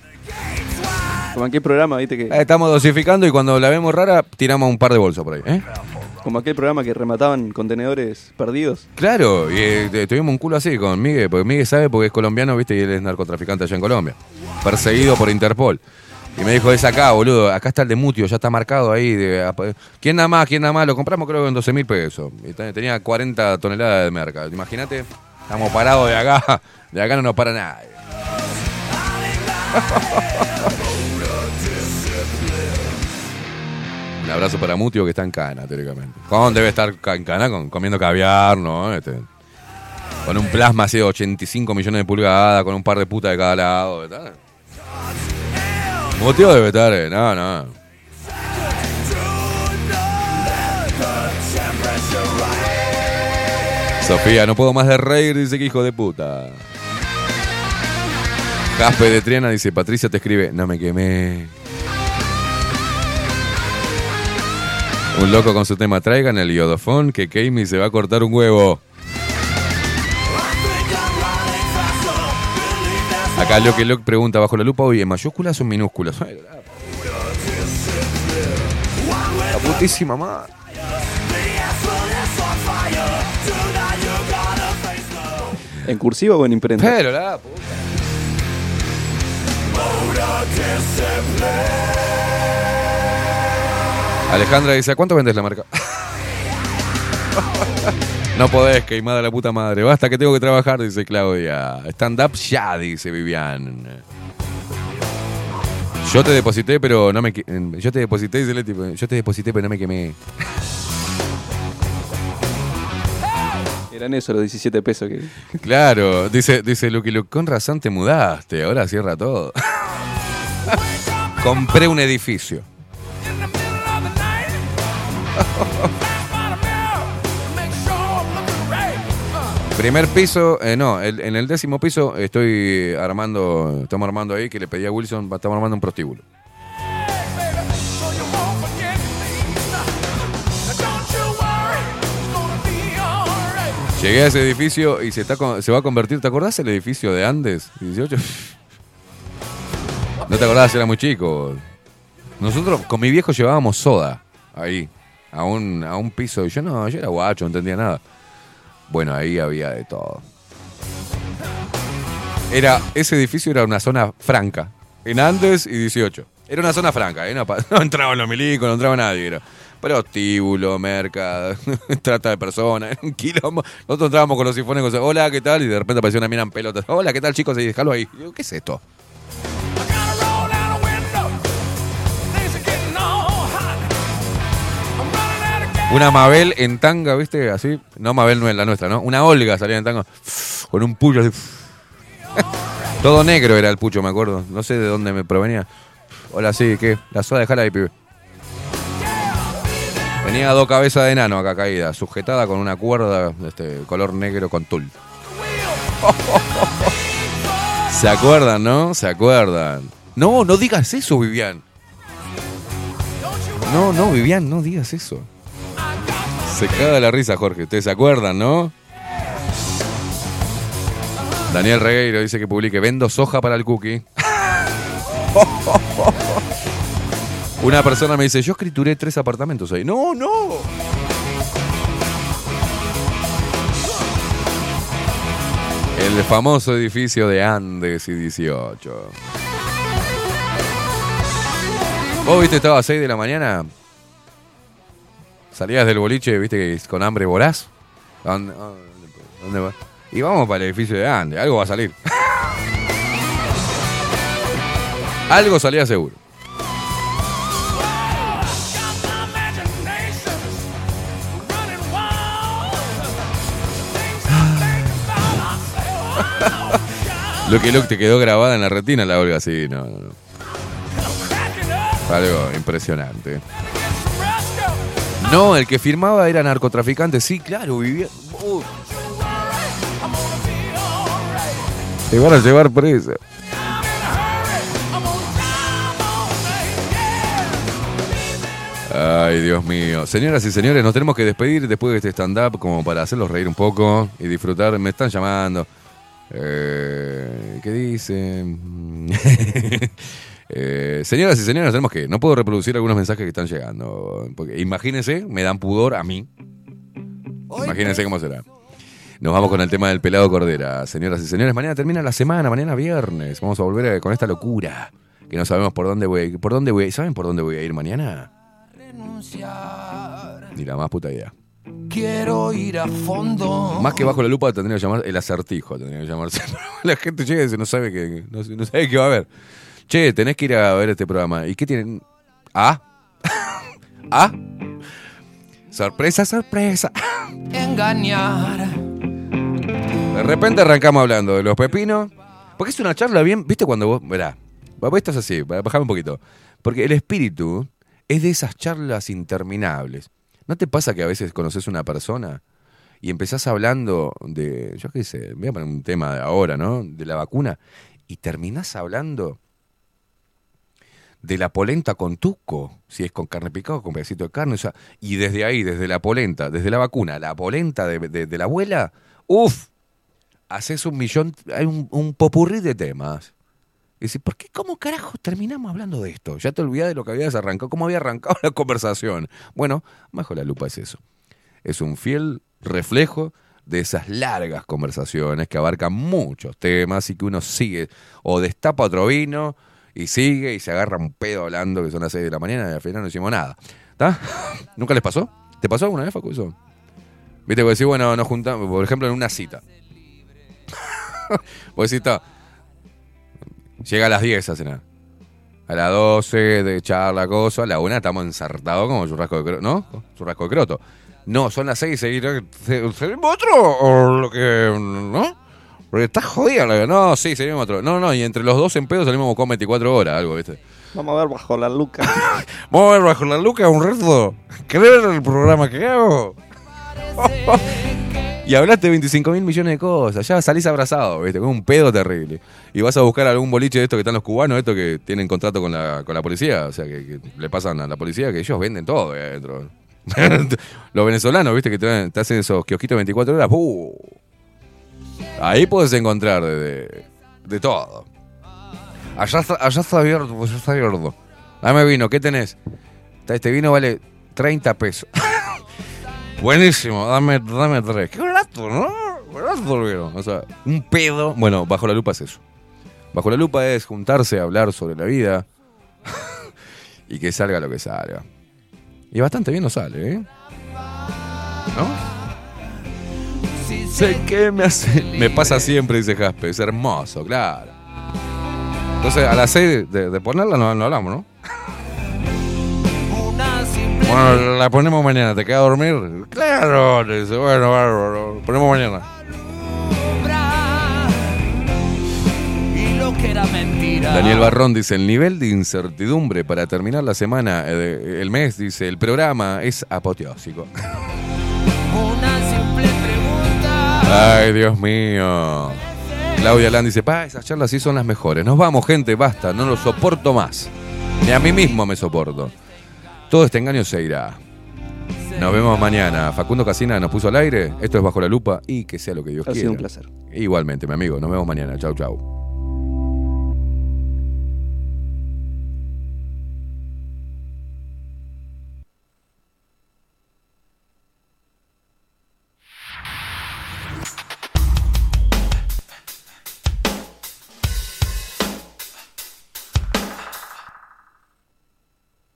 Como aquel programa, viste que. Eh, Estamos dosificando y cuando la vemos rara, tiramos un par de bolsas por ahí. ¿eh? Como aquel programa que remataban contenedores perdidos. Claro, y eh, tuvimos un culo así con Miguel, porque Miguel sabe porque es colombiano, viste, y él es narcotraficante allá en Colombia. Perseguido por Interpol. Y me dijo, es acá, boludo, acá está el de Mutio, ya está marcado ahí. ¿Quién da más? ¿Quién da más? Lo compramos creo en 12 mil pesos. Y te- tenía 40 toneladas de merca. Imagínate, estamos parados de acá, *laughs* de acá no nos para nadie. *laughs* Un abrazo para Mutio que está en Cana, teóricamente. ¿Con debe estar en Cana con- comiendo caviar, no? Este, con un plasma así de 85 millones de pulgadas, con un par de putas de cada lado. ¿verdad? Mutio debe estar, eh, no, no. Sofía, no puedo más de reír, dice que hijo de puta. Jaspe de Triana dice, Patricia te escribe, no me quemé. Un loco con su tema, traigan el iodofón que Kami se va a cortar un huevo. Acá lo que Locke pregunta bajo la lupa, oye, ¿en mayúsculas o en minúsculas? Ay, La putísima madre. ¿En cursiva o en imprenta? Pero la puta. Alejandra dice, ¿a cuánto vendes la marca? *laughs* no podés, queimada la puta madre. Basta que tengo que trabajar, dice Claudia. Stand up ya, dice Vivian. Yo te deposité, pero no me... que- Yo te deposité, dice Leti, Yo te deposité, pero no me quemé. *laughs* Eran eso, los 17 pesos que. *laughs* Claro, dice, dice Lucky Luke, con razón te mudaste, ahora cierra todo. Compré un edificio. Primer piso, eh, no, en el décimo piso estoy armando, estamos armando ahí, que le pedí a Wilson, estamos armando un prostíbulo. Llegué a ese edificio y se, está, se va a convertir, ¿te acordás el edificio de Andes? 18. No te acordás, era muy chico. Nosotros con mi viejo llevábamos soda ahí, a un, a un piso. Y yo no, yo era guacho, no entendía nada. Bueno, ahí había de todo. Era, ese edificio era una zona franca. En Andes y 18. Era una zona franca, ¿eh? *laughs* no, entraban los milicos, no entraba nadie. Era prostíbulo, merca, *laughs* trata de personas, quilombo. Nosotros entrábamos con los sifones, hola, ¿qué tal? Y de repente apareció una mina en pelotas. Hola, ¿qué tal, chicos? Y déjalo ahí. Yo, ¿Qué es esto? Una Mabel en tanga, ¿viste? Así. No Mabel no es la nuestra, ¿no? Una Olga salía en tanga con un pucho así. *laughs* Todo negro era el pucho, me acuerdo. No sé de dónde me provenía. Hola, sí, ¿qué? La soda, dejala ahí, pibe. Tenía dos cabezas de enano acá caídas, sujetada con una cuerda de este color negro con tul. *laughs* ¿Se acuerdan, no? ¿Se acuerdan? No, no digas eso, Vivian. No, no, Vivian, no digas eso. Se caga la risa, Jorge. Ustedes se acuerdan, ¿no? Daniel Regueiro dice que publique Vendo soja para el cookie. *laughs* Una persona me dice, yo escrituré tres apartamentos ahí. No, no. El famoso edificio de Andes y 18. ¿Vos viste, estaba a 6 de la mañana? Salías del boliche, viste, que con hambre. ¿A ¿Dónde, dónde- vas? Y vamos para el edificio de Andes, algo va a salir. *laughs* algo salía seguro. Lo que lo te quedó grabada en la retina la Olga, sí, no, no, no. Algo impresionante. No, el que firmaba era narcotraficante, sí, claro, vivía. Te van a llevar preso. Ay, Dios mío. Señoras y señores, nos tenemos que despedir después de este stand-up como para hacerlos reír un poco y disfrutar. Me están llamando. Eh, ¿Qué dicen? *laughs* Eh, señoras y señores, tenemos que. No puedo reproducir algunos mensajes que están llegando. Porque imagínense, me dan pudor a mí. Imagínense cómo será. Nos vamos con el tema del pelado Cordera. Señoras y señores, mañana termina la semana, mañana viernes. Vamos a volver a- con esta locura. Que no sabemos por dónde voy. ¿Por dónde voy? ¿Saben por dónde voy a ir mañana? Ni la más puta idea. Quiero ir a fondo. Más que bajo la lupa tendría que llamar el acertijo, tendría que llamarse. *laughs* la gente llega y dice, no sabe que, no, no sabe qué va a haber. Che, tenés que ir a ver este programa. ¿Y qué tienen? ¿A? *laughs* Ah. Sorpresa, sorpresa. Engañar. De repente arrancamos hablando de los pepinos. Porque es una charla bien. ¿Viste cuando vos.? Verá. Vos estás así, bajame un poquito. Porque el espíritu es de esas charlas interminables. ¿No te pasa que a veces conoces una persona y empezás hablando de. Yo qué sé, voy a poner un tema de ahora, ¿no? De la vacuna. Y terminás hablando de la polenta con tuco, si es con carne picada con pedacito de carne, o sea, y desde ahí, desde la polenta, desde la vacuna, la polenta de, de- la abuela, uff, haces un millón, hay un, popurrí de temas. Y decís, ¿por qué, cómo carajo terminamos hablando de esto? Ya te olvidás de lo que habías arrancado, cómo había arrancado *laughs* la conversación. Bueno, bajo la lupa es eso. Es un fiel reflejo de esas largas conversaciones que abarcan muchos temas y que uno sigue o destapa otro vino y sigue y se agarra un pedo hablando que son las 6 de la mañana y al final no hicimos nada. ¿Está? *laughs* ¿Nunca les pasó? ¿Te pasó alguna vez, Facu, eso? Viste, vos decís, bueno, nos juntamos, por ejemplo, en una cita. *laughs* vos decís, "Ta, llega a las 10 a cenar. A las 12 de charla, cosa, a la 1 estamos ensartados como churrasco de croto, ¿no? Churrasco de croto. No, son las 6 y ¿Seguimos otro? ¿O lo que.? ¿No? Porque está jodida la No, sí, seguimos otro. No, no, y entre los dos en pedo salimos con 24 horas, algo, ¿viste? Vamos a ver bajo la luca. *laughs* Vamos a ver bajo la luca un reto. ¿Querés ver el programa que hago? *laughs* y hablaste de 25 mil millones de cosas. Ya salís abrazado, ¿viste? Con un pedo terrible. Y vas a buscar algún boliche de estos que están los cubanos, estos que tienen contrato con la, con la policía. O sea, que, que le pasan a la policía que ellos venden todo adentro. *laughs* los venezolanos, ¿viste? Que te, te hacen esos kiosquitos 24 horas. ¡uh! Ahí puedes encontrar de, de, todo. Allá allá está abierto, pues allá está abierto. Dame vino, ¿qué tenés? Este vino vale 30 pesos. *laughs* Buenísimo, dame, dame tres. Qué barato, ¿no? Vino. O sea, un pedo. Bueno, bajo la lupa es eso. Bajo la lupa es juntarse a hablar sobre la vida *laughs* y que salga lo que salga. Y bastante bien nos sale, ¿eh? ¿No? Sé que me hace. Me pasa siempre, dice Jaspe. Es hermoso, claro. Entonces, a las 6 de, de ponerla no, no hablamos, ¿no? Bueno, la ponemos mañana. ¿Te queda a dormir? Claro. dice, bueno, bárbaro. Ponemos mañana. Daniel Barrón dice, el nivel de incertidumbre para terminar la semana, eh, el mes, dice, el programa es apoteósico. Una. Ay, Dios mío. Claudia Land dice, pa, esas charlas sí son las mejores. Nos vamos, gente, basta, no lo soporto más. Ni a mí mismo me soporto. Todo este engaño se irá. Nos vemos mañana. Facundo Casina nos puso al aire. Esto es Bajo la Lupa y que sea lo que Dios Ha quiera. sido un placer. Igualmente, mi amigo. Nos vemos mañana. Chau, chau.